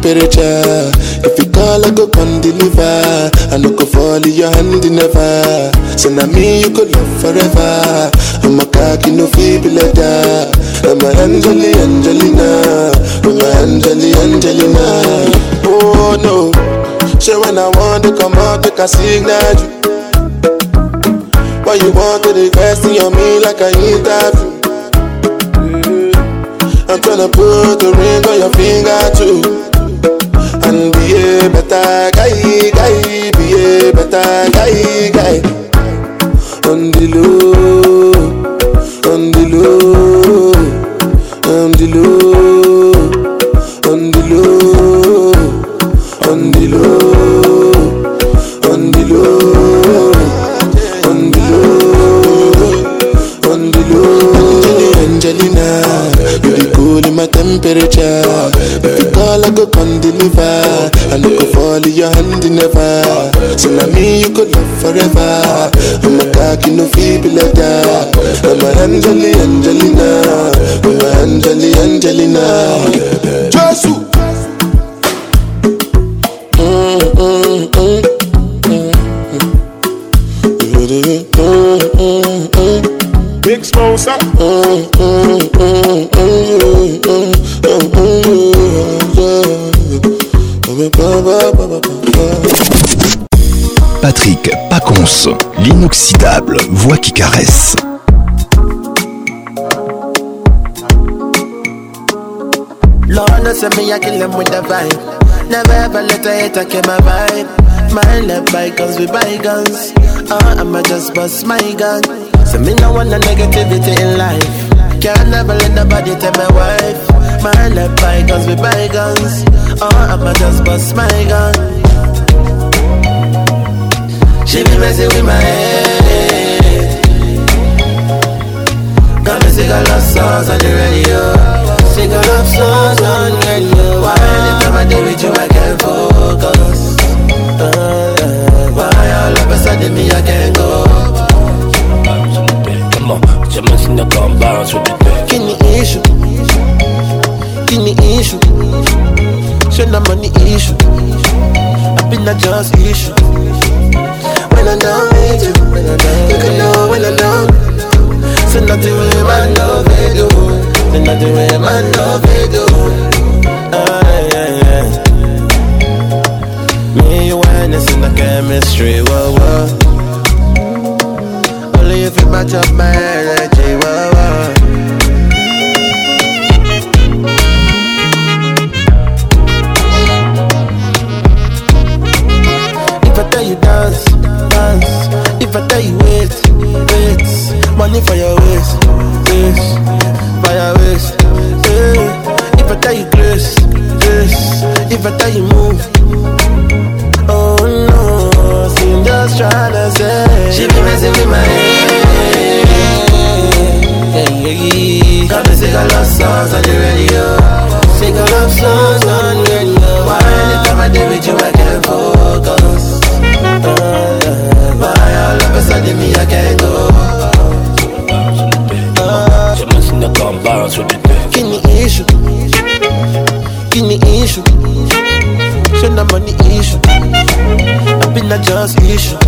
temperature. If you call, I go come deliver. I no go fall in your hand never. So now me you go love forever. I'm a cocky no feeble letter. I'm a Angeli Angelina. I'm a Angeli Angelina. Oh no. Say when I want to come out, I can signal you. Why you want to invest in your me like I interview? I'm tryna put a ring on your finger too. biye beta gai gai biye beta gai gai on the low on the low temperature. If you call, I go come deliver. I no go fall in your hand never. So now me you could love forever. I'm a cocky no feeble like that. I'm a Angeli Angelina. I'm a Angeli Angelina. Jesus. Big sponsor. Mm, mm, mm, mm, mm, mm. Patrick Pacons, l'inoxydable voix qui caresse. Lord knows me, I kill them with the vibe. Never ever let a hater kill my vibe. My left bygones with guns. Oh, I'ma just bust my gun. So me no one no negativity in life. Can't never let nobody tell my wife. My life bygones be guns. Oh, I'ma just bust my gun. She be messing with my head. Got me sick of love songs on the radio. Sick of love songs on the radio. Why anytime I deal with you, I can't focus. Uh, why all of a sudden me, I can't the money no come bounce with the thing. Give me issue, give me issue. Show the money issue. I been not just issue. When I don't need you, you can know when I don't. Say nothing with my love, they do. Say nothing with my love, they do. Ah, yeah, yeah. Me, you, and it's in the chemistry, whoa, whoa. Only if you match up my money for your waist. suspicion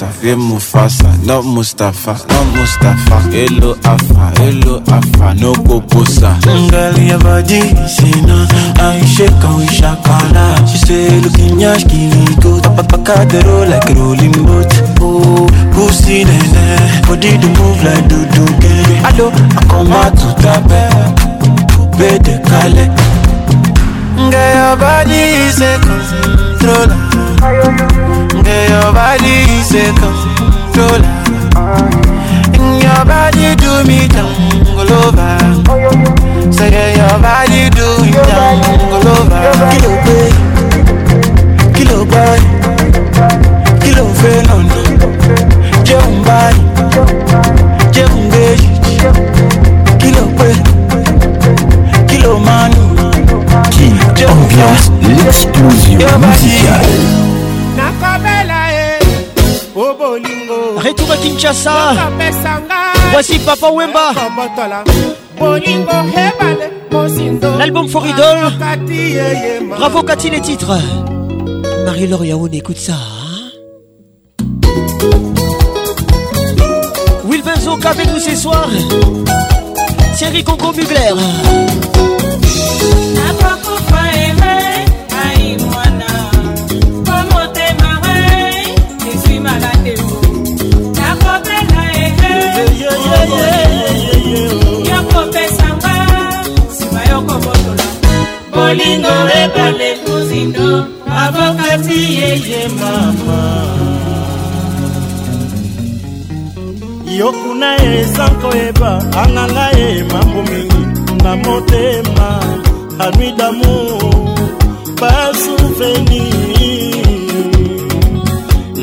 Mufasa, vieux Mufasa, not Mustafa, not Mustafa. Hello Afa, hello Afa, no Poposa. Ngali ya baji sina, aisheka uishakala. She say looking yash kili good, pakadero like rolling boat. Oh, pussy nene, body do move like do do gang. Ado, I come out to tap, bed kale. Get your body is a controller. Get your body is a controller. In your body do me jungle over. Say get your body do me jungle over. Kilo boy, kilo boy. explosion musicale. Retour à Kinshasa. Voici Papa Wemba. L'album Foridol. Bravo Cathy les titres. Marie-Laure Yaoun, écoute ça. Hein. Will Benzoka avec nous ce soir. Thierry Congo Mugler. ya kopesanga nsima yo kobotola bolingo ebale muzindo avokati yeye mama yo kuna ye eza koyeba anganga ye mambo mingi na motema anui damour basouvenir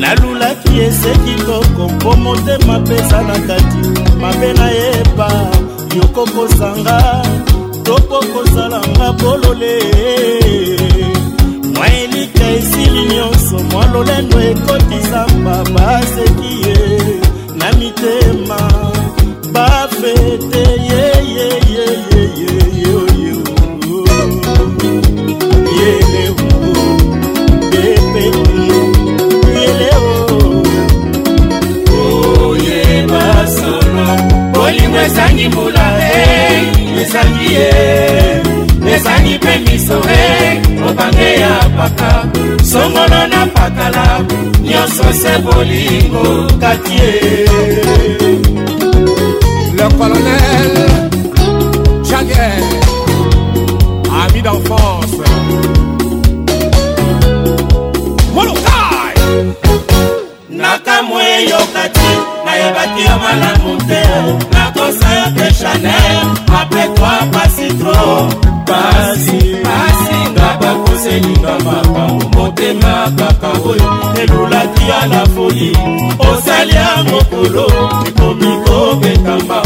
nalulaki ese kitoko mpo motema pesa na kati mabe nayeba yokokozanga topo kozalanga bolole mwa elika esili nyonso mwa lolendo ekotisamba baseki ye na mitema bafete yeyeye ezangi mbula e ezangi ye ezangi mpe miso e mobange ya paka songolo na pakala nyonso se bolingo kati e le colonel jaguer ami d'enfance molokai nakamwe yo kati nayebaki yo malamu te nakosa chanel apres toi pasi tro pasi pasi nga bakoselinga makambo motema kaka oyo elulaki ya na foli osali ya mokolo ekomi kobetamba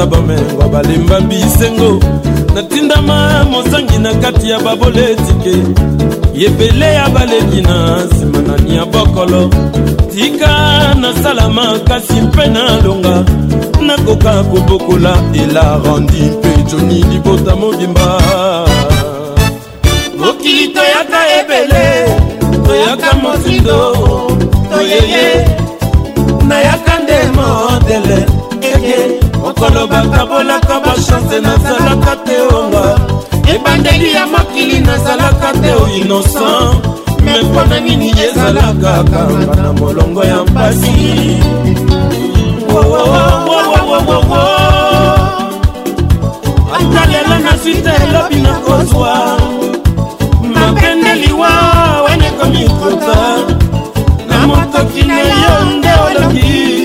na bamengo balemba bisengo natindama mozangi na kati ya babole etike yebele ya baleki na nsima na nia bokolo tika nasala makasi mpe nalonga nakoka kobokola elarandi mpe joni libota mobimba mokili toyaka ebele toyaka mosindo toyeye nayaka nde modele mokolo batabolaka bachanse nazalaka te onga ebandeli ya mokili nazalaka te o oh innocent me mpo na nini ezalaka kanga na molongo ya mpasi oh, oh, ata lelo nazwi te elobi na kozwa mabende liwa wenekomikota na motoki na yo nde olobi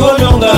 kolonga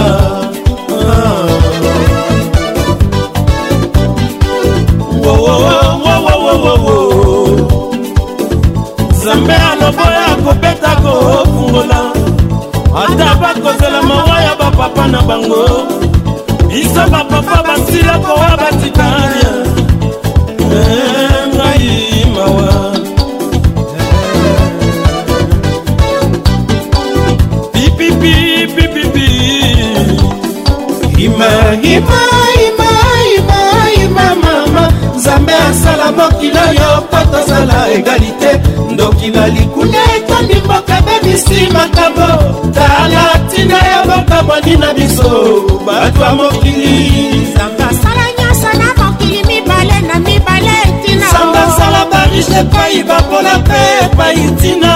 na biso bato ya mokili sangasala nyonso na mokili mibale na mibale ntina sangasala barishe epai bapola mpe epai ntina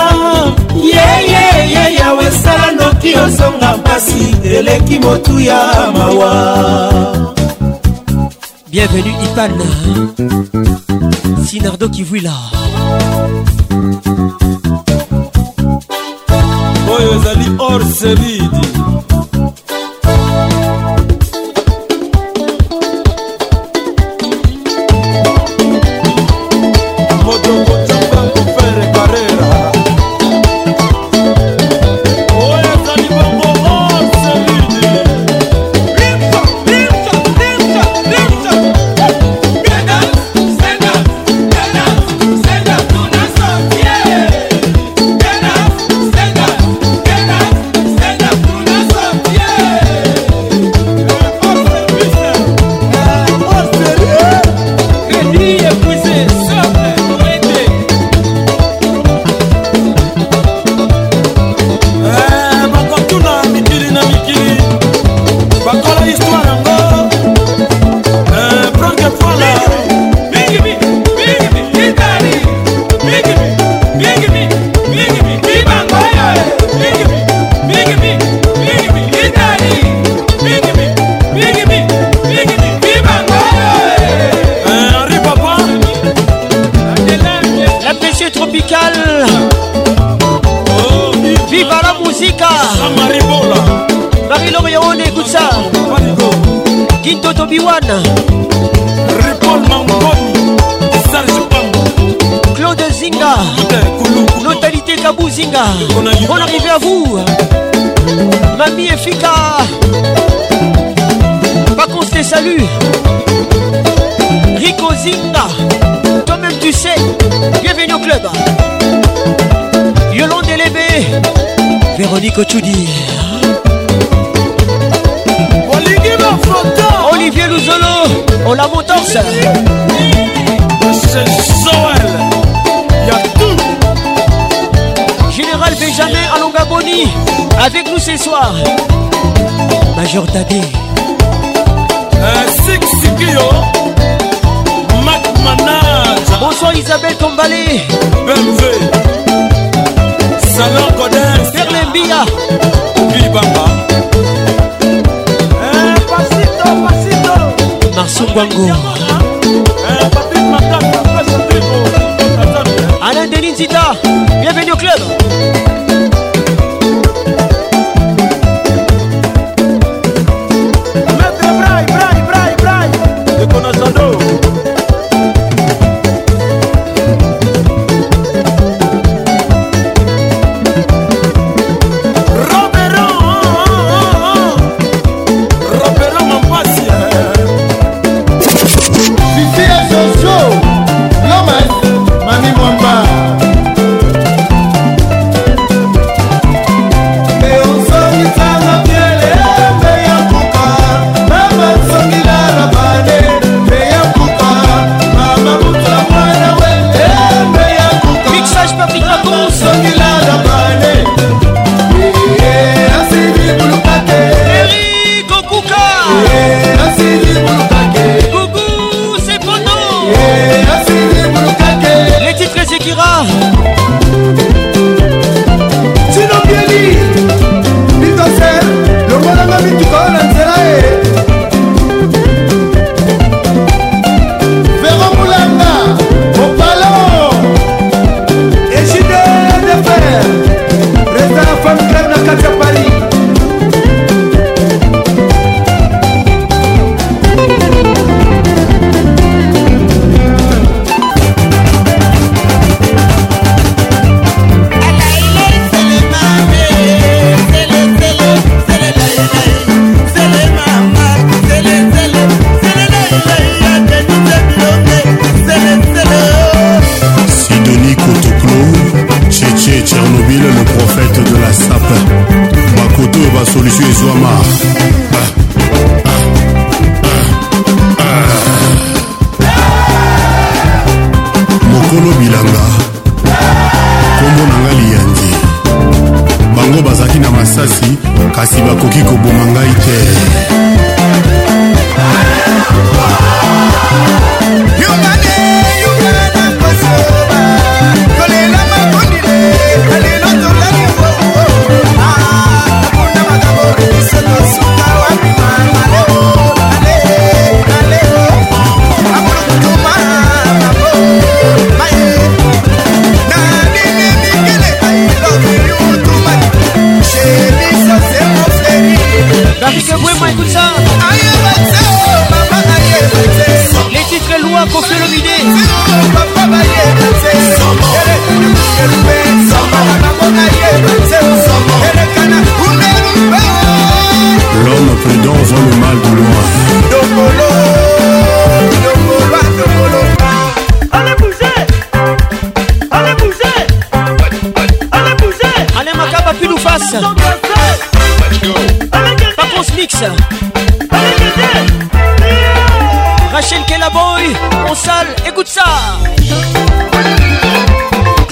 yeyeye yawe esala noki ozonga mpasi eleki motu ya mawa Bienvenue Ipan Sinardo Kivuila oyo ezali or selidi Mamie Efika Par contre, Salut, te salue Rico Zinga Toi-même tu sais Bienvenue au club Yolande Elébé Véronique Ochoudi Olivier Louzolo On la motorse C'est Zoël Y'a tout Général Benjamin Alongaboni avec nous ce soir, Major Tadé. Euh, Six Bonsoir Isabelle Tombalé. Salon Bibamba. Eh, pasito, Marceau eh, Alain Denis bienvenue au club. kasi bakoki koboma ngai te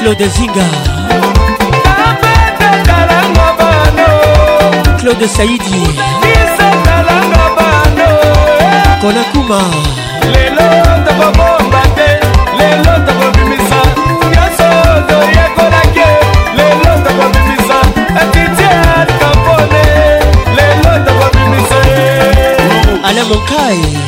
Claude Zinga Claude Saïdi Konakuma lelo tokobomba te lelo tokobimisa nyonso toyekolaki lelo tokobimisa atitier kampone lelo tokobimisa ala mokai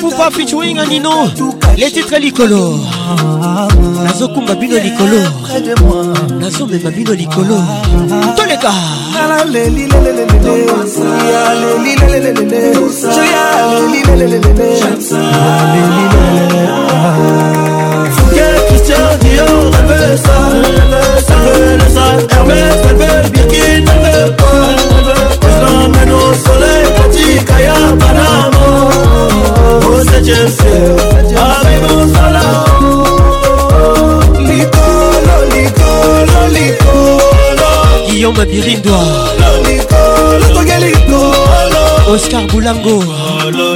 Poupa featuring Anino Les titres Licolo Nazo kumba bino Licolo Nazo mema bino Licolo Toleka Christian Dior, elle veut ça, elle veut ça, elle veut ça, Hermès, elle veut Birkin, elle veut pas, elle veut, je l'emmène au soleil, petit Kaya, banane. such a fail. Abibon Sala, Licolo, Licolo, Licolo. Guillaume Birindoa, Licolo, Licolo, Oscar Boulango.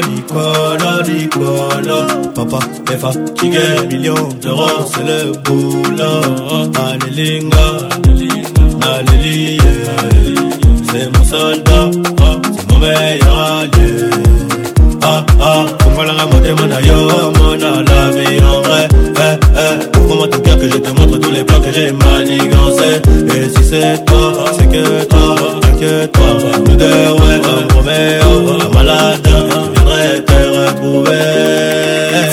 Licolo, Licolo, Papa, Eva, King, million d'euros, c'est le boulot. Alélinga, Alélinga, c'est mon soldat, oh, c'est mon meilleur. la ah, Combalera mon demandé yo Mona la vie en vrai eh, eh, Ouvre-moi ton cœur que je te montre tous les plans que j'ai manigancés Et si c'est toi, c'est que toi, que toi Nous deux ouais, comme Roméo, un maladin Je viendrai te retrouver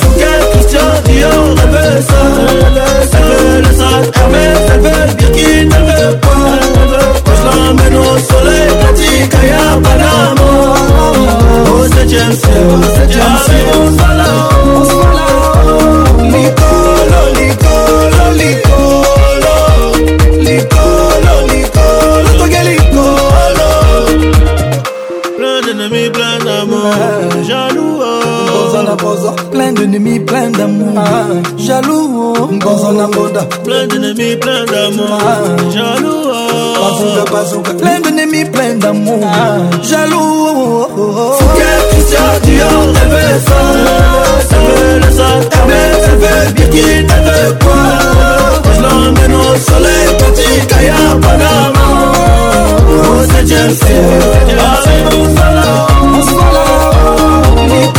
Faut qu'elle Christian Dior, elle veut ça Elle veut le sac elle veut le Birkin, elle veut quoi Elle veut quoi, je l'emmène au soleil Pratique à d'amour osechemse abebosala likolo likolo likolo likolo likolo toke likolo plein d'ennemi plein d'amour ah. jaloux oh. bozala boza plein d'ennemi plein d'amour ah. jaloux bozala oh. boda plein d'ennemi plein d'amour jaloux Bazooka, bazooka, plein d'ennemis, plein d'amour Jaloux Fouquet, Christian Dior, elle veut les sols Elle veut les sols, elle veut, elle veut Birkin, elle veut quoi Je l'emmène au soleil, petit Kaya, Panama Oh, c'est Chelsea, c'est Chelsea On se voit là, on se voit là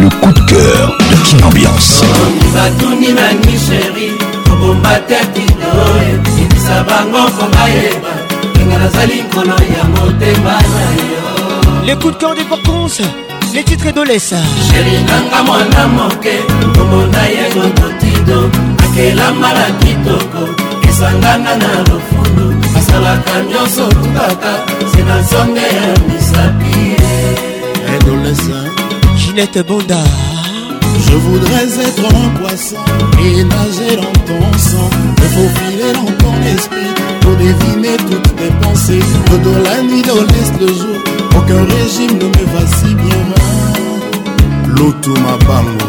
le coup de cœur de Ambiance. Le coup de cœur des Porcons, les titres adolescents Chérie, Ginette Bonda. Je voudrais être un poisson et nager dans ton sang, me faufiler dans ton esprit pour deviner toutes tes pensées. Le dos la nuit, le l'est, le jour, aucun régime ne me va si bien. L'otoma bango.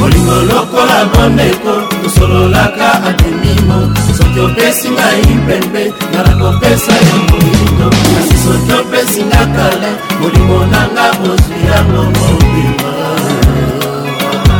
Bolingo lokola bandeko, tosololaka akemimo. soki opesi ngai mpembe ngana kopesa yo moindo kasi soki opesi nga kala molimo nanga ozwi yango mobima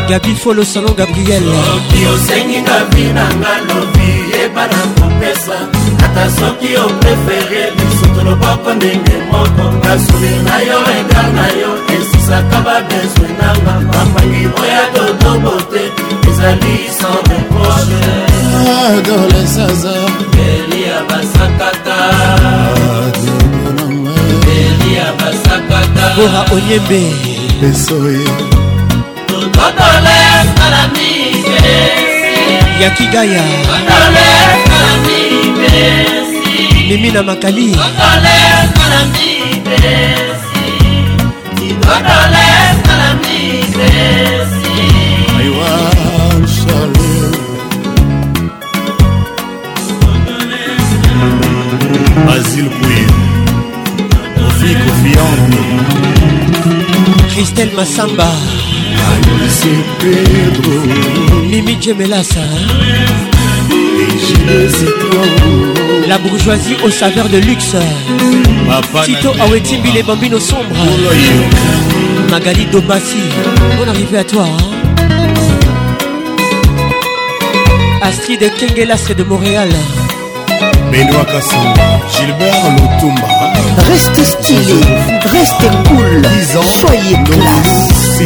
gabi folo salon gabriel soki osengi nga vi nanga lobi yeba na kopesa ata soki oprefere lisutu loboko ndenge moko kasuli na yo egal na yo esisaka babezwi nanga mapangi oya dodobo te ezali sans reproche adole saza beli ya basakata beli ya basakata bora onyembe pesoe tototole salamike yakigaya totole salamike mimi na makali aiwa basile kuir ofiko fiambi christelle masamba mimi jemelasa La bourgeoisie aux saveurs de luxe Tito Awetimbi les bambinos sombres Magali Dobassi Bonne arrivée à toi hein? Astrid Kengelas de Montréal Benoît Kasson, Gilbert Lutumba. Reste stylé, reste cool, soyez classe.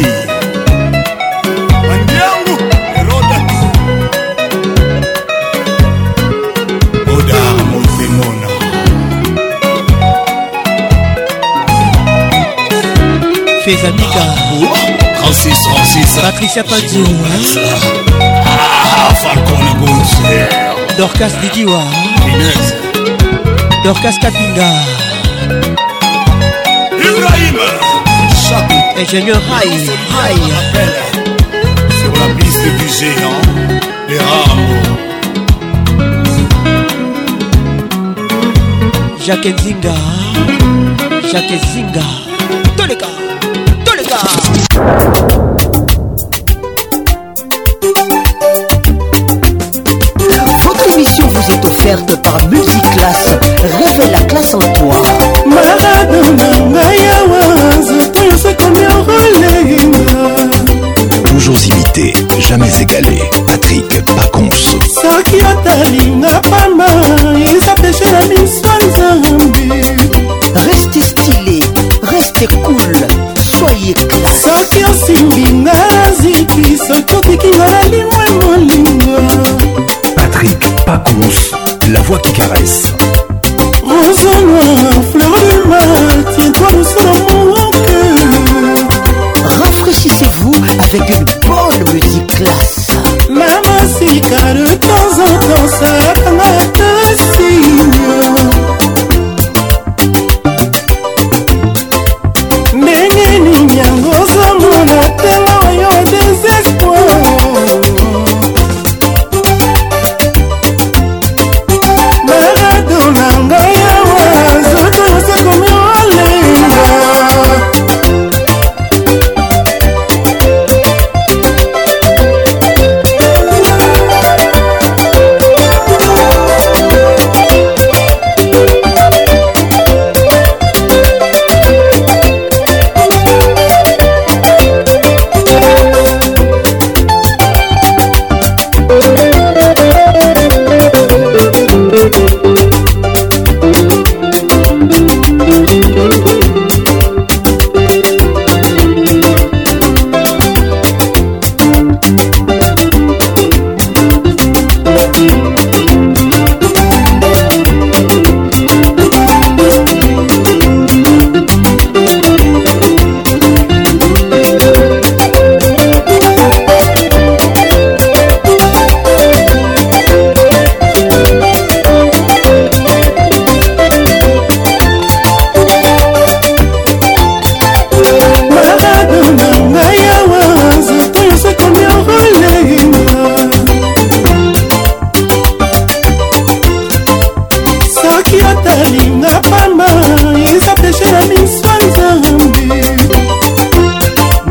Fezamika e oh, Francis Francis Patricia Padio hein. Falcone Gonzier Dorcas Didiwa Inez Dorcas Kapinga Ibrahim Chapeau Ingénieur Rai Rai Sur la piste du géant Les rameaux Jacques Nzinga Jacques Nzinga Toleka Toleka par Multiclass, révèle la classe en toi. Toujours imité, jamais égalé, Patrick Paconce. Ce qui a pas mal. La voix qui caresse.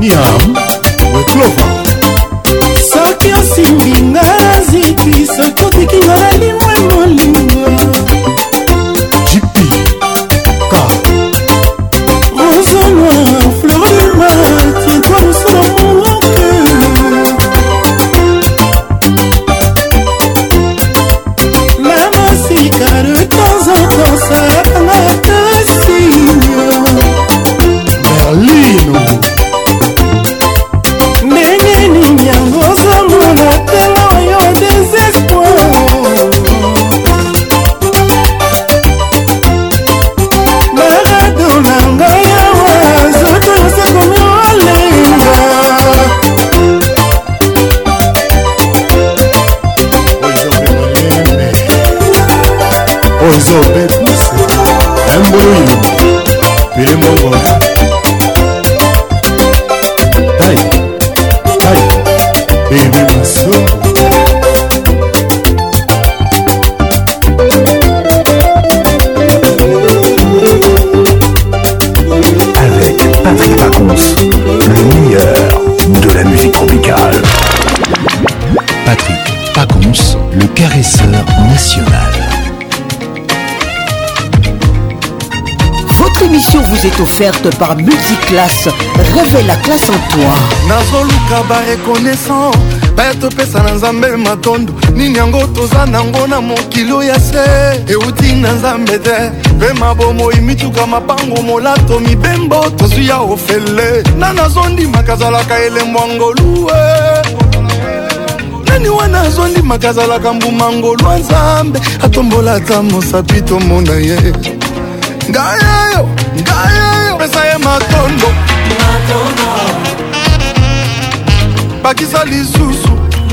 Yeah. offerte par Multiclasse. Révèle la classe en toi. nazoluka barekonaissant baya topesa na nzambe matondo nini yango toza nango na mokilo ya se euti na nzambe te mpe mabomoi mituka mabango molato mibembo tozwi ya ofele na nazondimaka azalaka elembwangolue nani wana azondimaka azalaka mbumangolwa nzambe atombola ata mosapi tomona ye ngai bakisa lisusu libala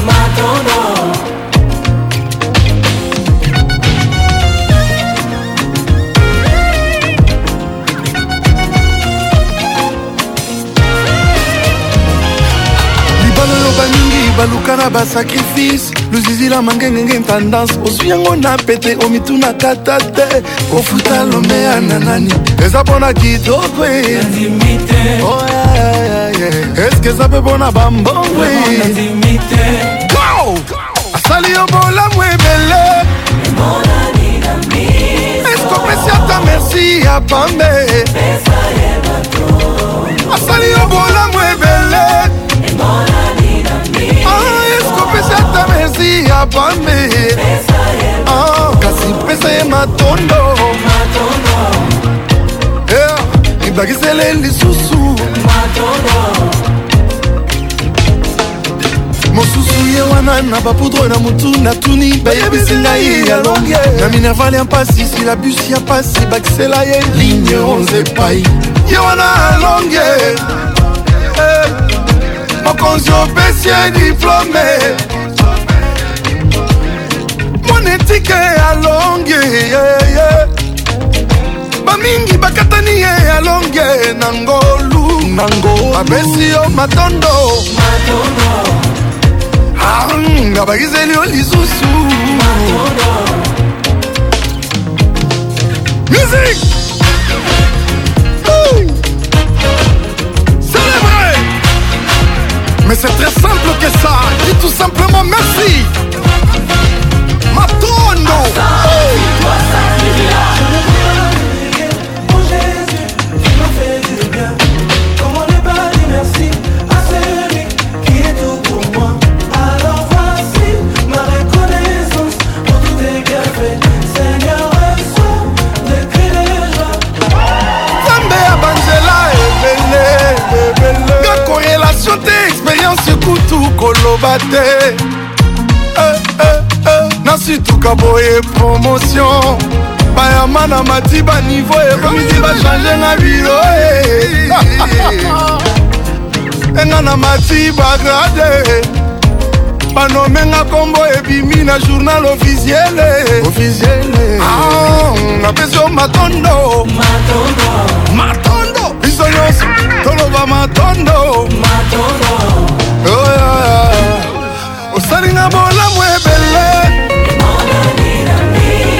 oyo bamingi baluka na basakrifise luzizila mangengenge tendance ozwi yango na pete omituna tata te kofuta lomea na nani eza mpo na kitoko oya oh, eske eza mpe mpona bambongwi asali yo bolamu ebele eske opesi ata merci ya pambe asali yo bolamu ebele eske opesi ata merci ya pambe ah, kasi pesa ye matondo bakisele lisusu mosusu ye wana na bapoudre na motu natuni bayebisi ngai ya longe na minerval ya mpasi sila busi ya mpasi bakisela ye ligne onze epai ye wana alonge eh, mokonzi opesi ye diplome monetike alonge yeah, yeah. mingi bakatani ye alonge na ngolu bapesi yo matondo nga bakizeli yo lisusu musique Mais c'est très simple que ça. Dis tout simplement merci. Matondo. Oh. koloba te eh, eh, eh. nasituka boye promotion bayama na mati baniveau ekomisi bachange na biro eh. enga na mati bagrade banomenga nkombo ebimi na journal officiele ah, napesi yo matondo matondo biso nyonso toloba matondo Oh, osalinga bolamu ebele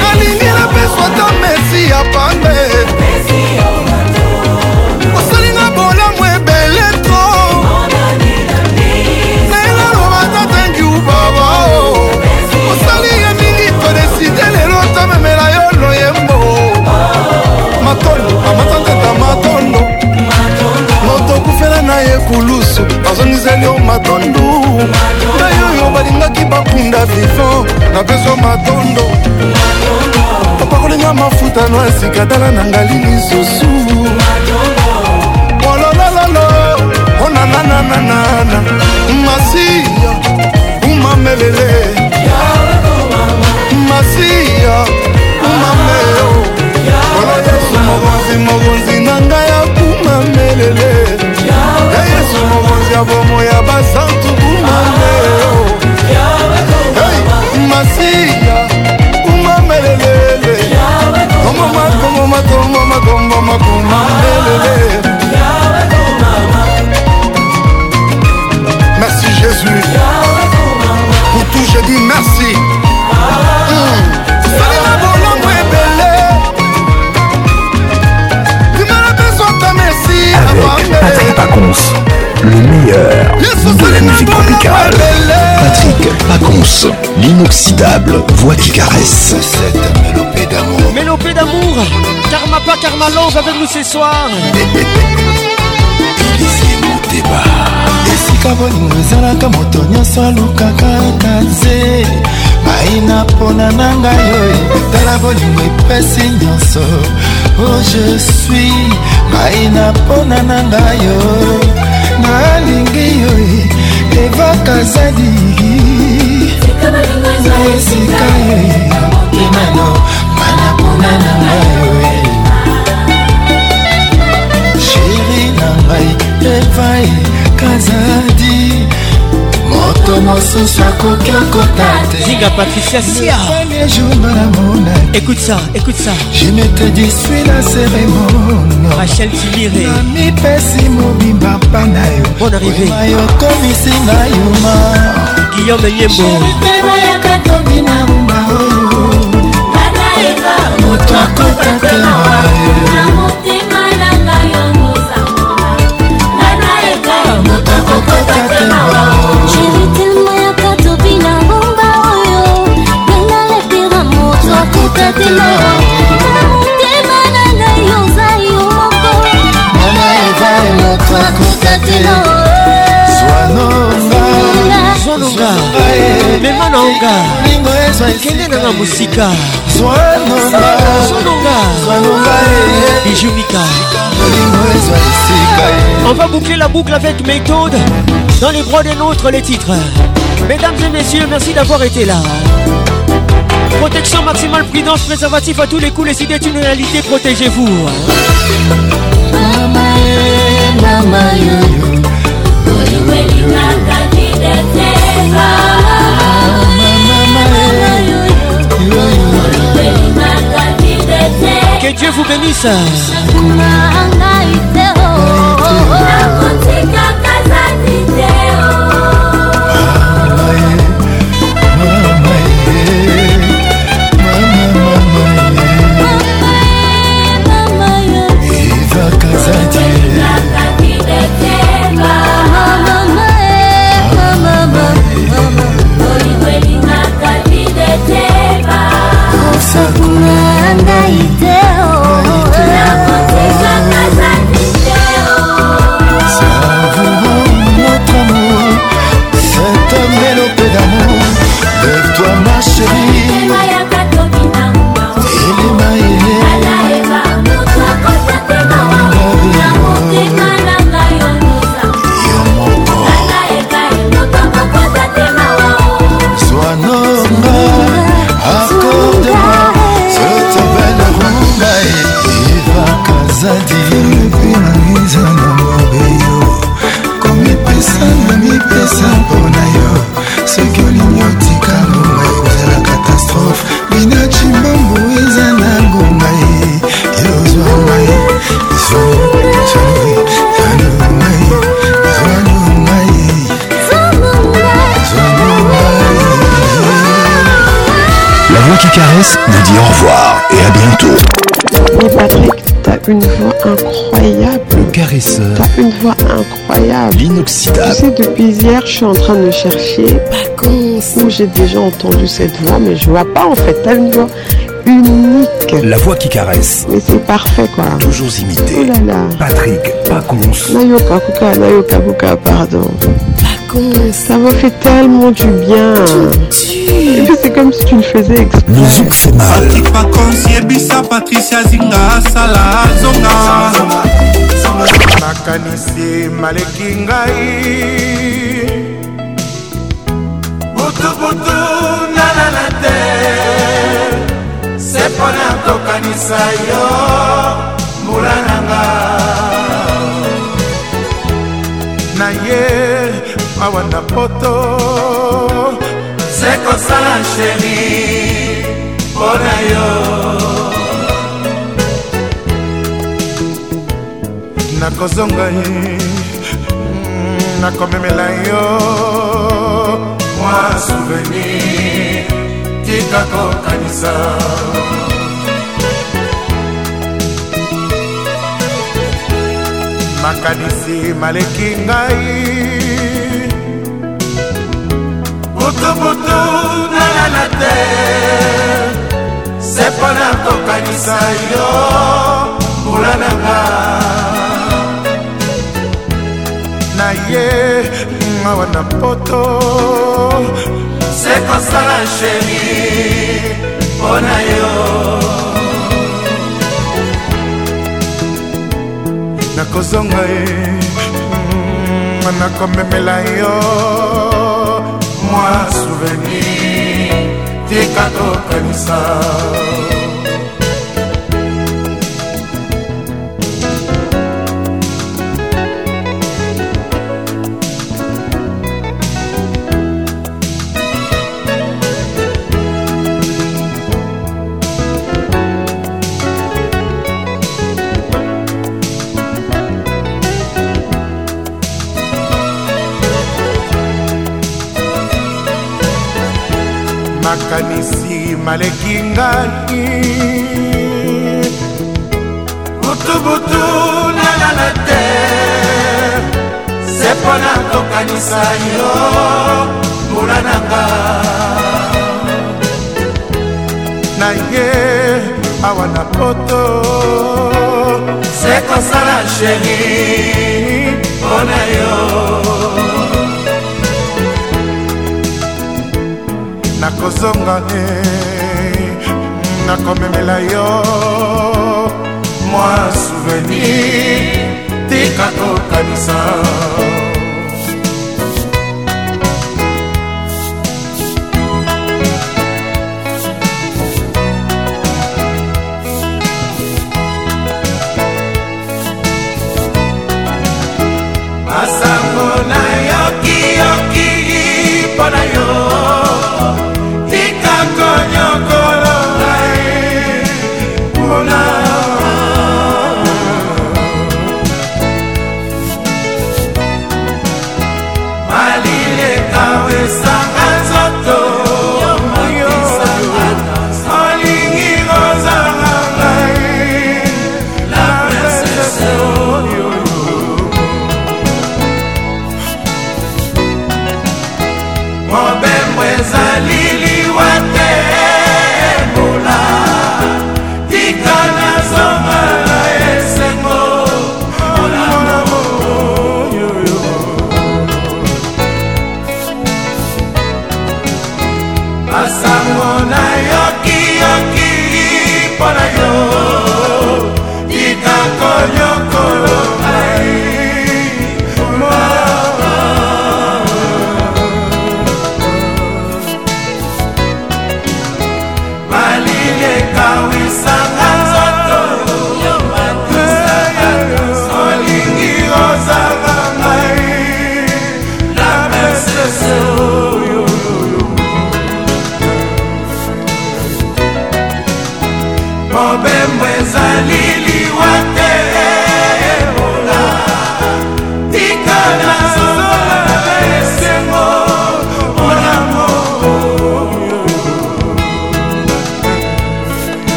nalingi napeswa ta mesi ya pambe osalinga bolamu ebele to nayelaloba tatangiu baba osalinga mingi todeside lelo tamemela yo loyembo matoni amatata ye kulusu bazongiseli yo matondo ngai oyo balingaki bakunda vivant napeswa matondo opakolinga mafuta no esika tala na ngali lisusu ololololo onanananana masiya umamelele redoutable voix qui caresse. Cette mélopée d'amour. Mélopée d'amour. Karma pas Karma Love avec nous ce soir. moteba esika bolingo ezalaka moto nyonso alukaka kaze maina mpona na ngai oyo tala bolingo epesi nyonso o oh, je suis maina mpona na ngai oyo nalingi oyo evakazadi esika yo emano mana mpona na ngai sheri na ngai evai kazati moto mosusu akoki okota tezinga patricia sia écoute ça écoute ça je ne te disui la cérémone rachel tilire namipesi mobimba mpa na yo bon arrivéma yokomisinga yuma guillaume nyembo mpemayaka tobi na rumba oyo moto akotaka na yo kokatela tema na ngai oza yo moko mama eza moto akokatela mema na onga kende nanga mosika e. bijumika e. on va boucler la boucle avec méthode dans les bras des nôtres les titres mesdames et messieurs merci d'avoir été là Protection maximale, prudence, préservatif à tous les coups, les idées d'une réalité, protégez-vous. Que Dieu vous bénisse. osakula ngai te Notre amour, cet amour d'amour, avec toi ma chérie. Caresse nous dit au revoir et à bientôt. Mais Patrick, t'as une voix incroyable. Le caresseur. T'as une voix incroyable. L'inoxydable. Tu sais, depuis hier, je suis en train de chercher où j'ai déjà entendu cette voix, mais je vois pas en fait. T'as une voix unique. La voix qui caresse. Mais c'est parfait quoi. Toujours imité. Oh là là. Patrick pas Nayoka Kuka, Nayoka pardon. con, ça m'a fait tellement du bien. Et puis c'est comme si tu le faisais exprès. Musique fait mal. Patrick Pacons, Yebisa, Patricia Zinga, Sala, Zonga. nakanisi maleki ngai butubutu nalala te se mpona tokanisa yo mbula na nga na ye awa na poto sekosala sheri mpo na yo nakozonga ye mm, nakomemela yo mwa souvenir tika kokanisa makanisi maleki ngai motomoto nayala te se mpo na kokanisa yo mbula na nga naye ngawa na poto se kosala sheri mpo oh, na yo nakozonga ye mm, nakomemela yo mwa souvenir tika tokanisa makanisi maleki ngani butubutu nanga na te se mpo na kokanisa yo mbula nanga na ye awa na poto se kosala sheri mpo na yo nakozonga te eh, nakomemela yo mwa souvenir tika tokanisa masango nayokiyoki mpo na yo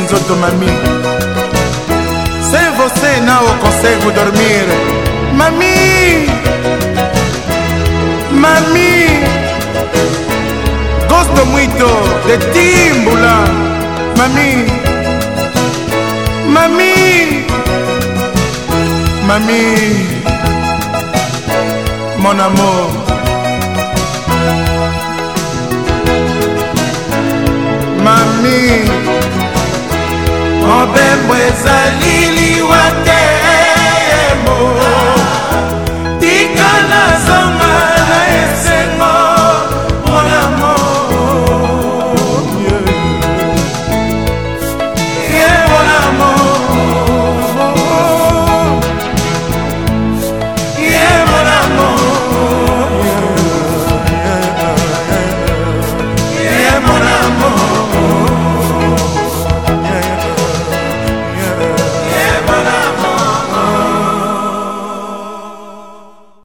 na nzoto mami se você eh, não consegue dormir mami mami gosto muito de tímbula mami mami mami mon amor problème ezali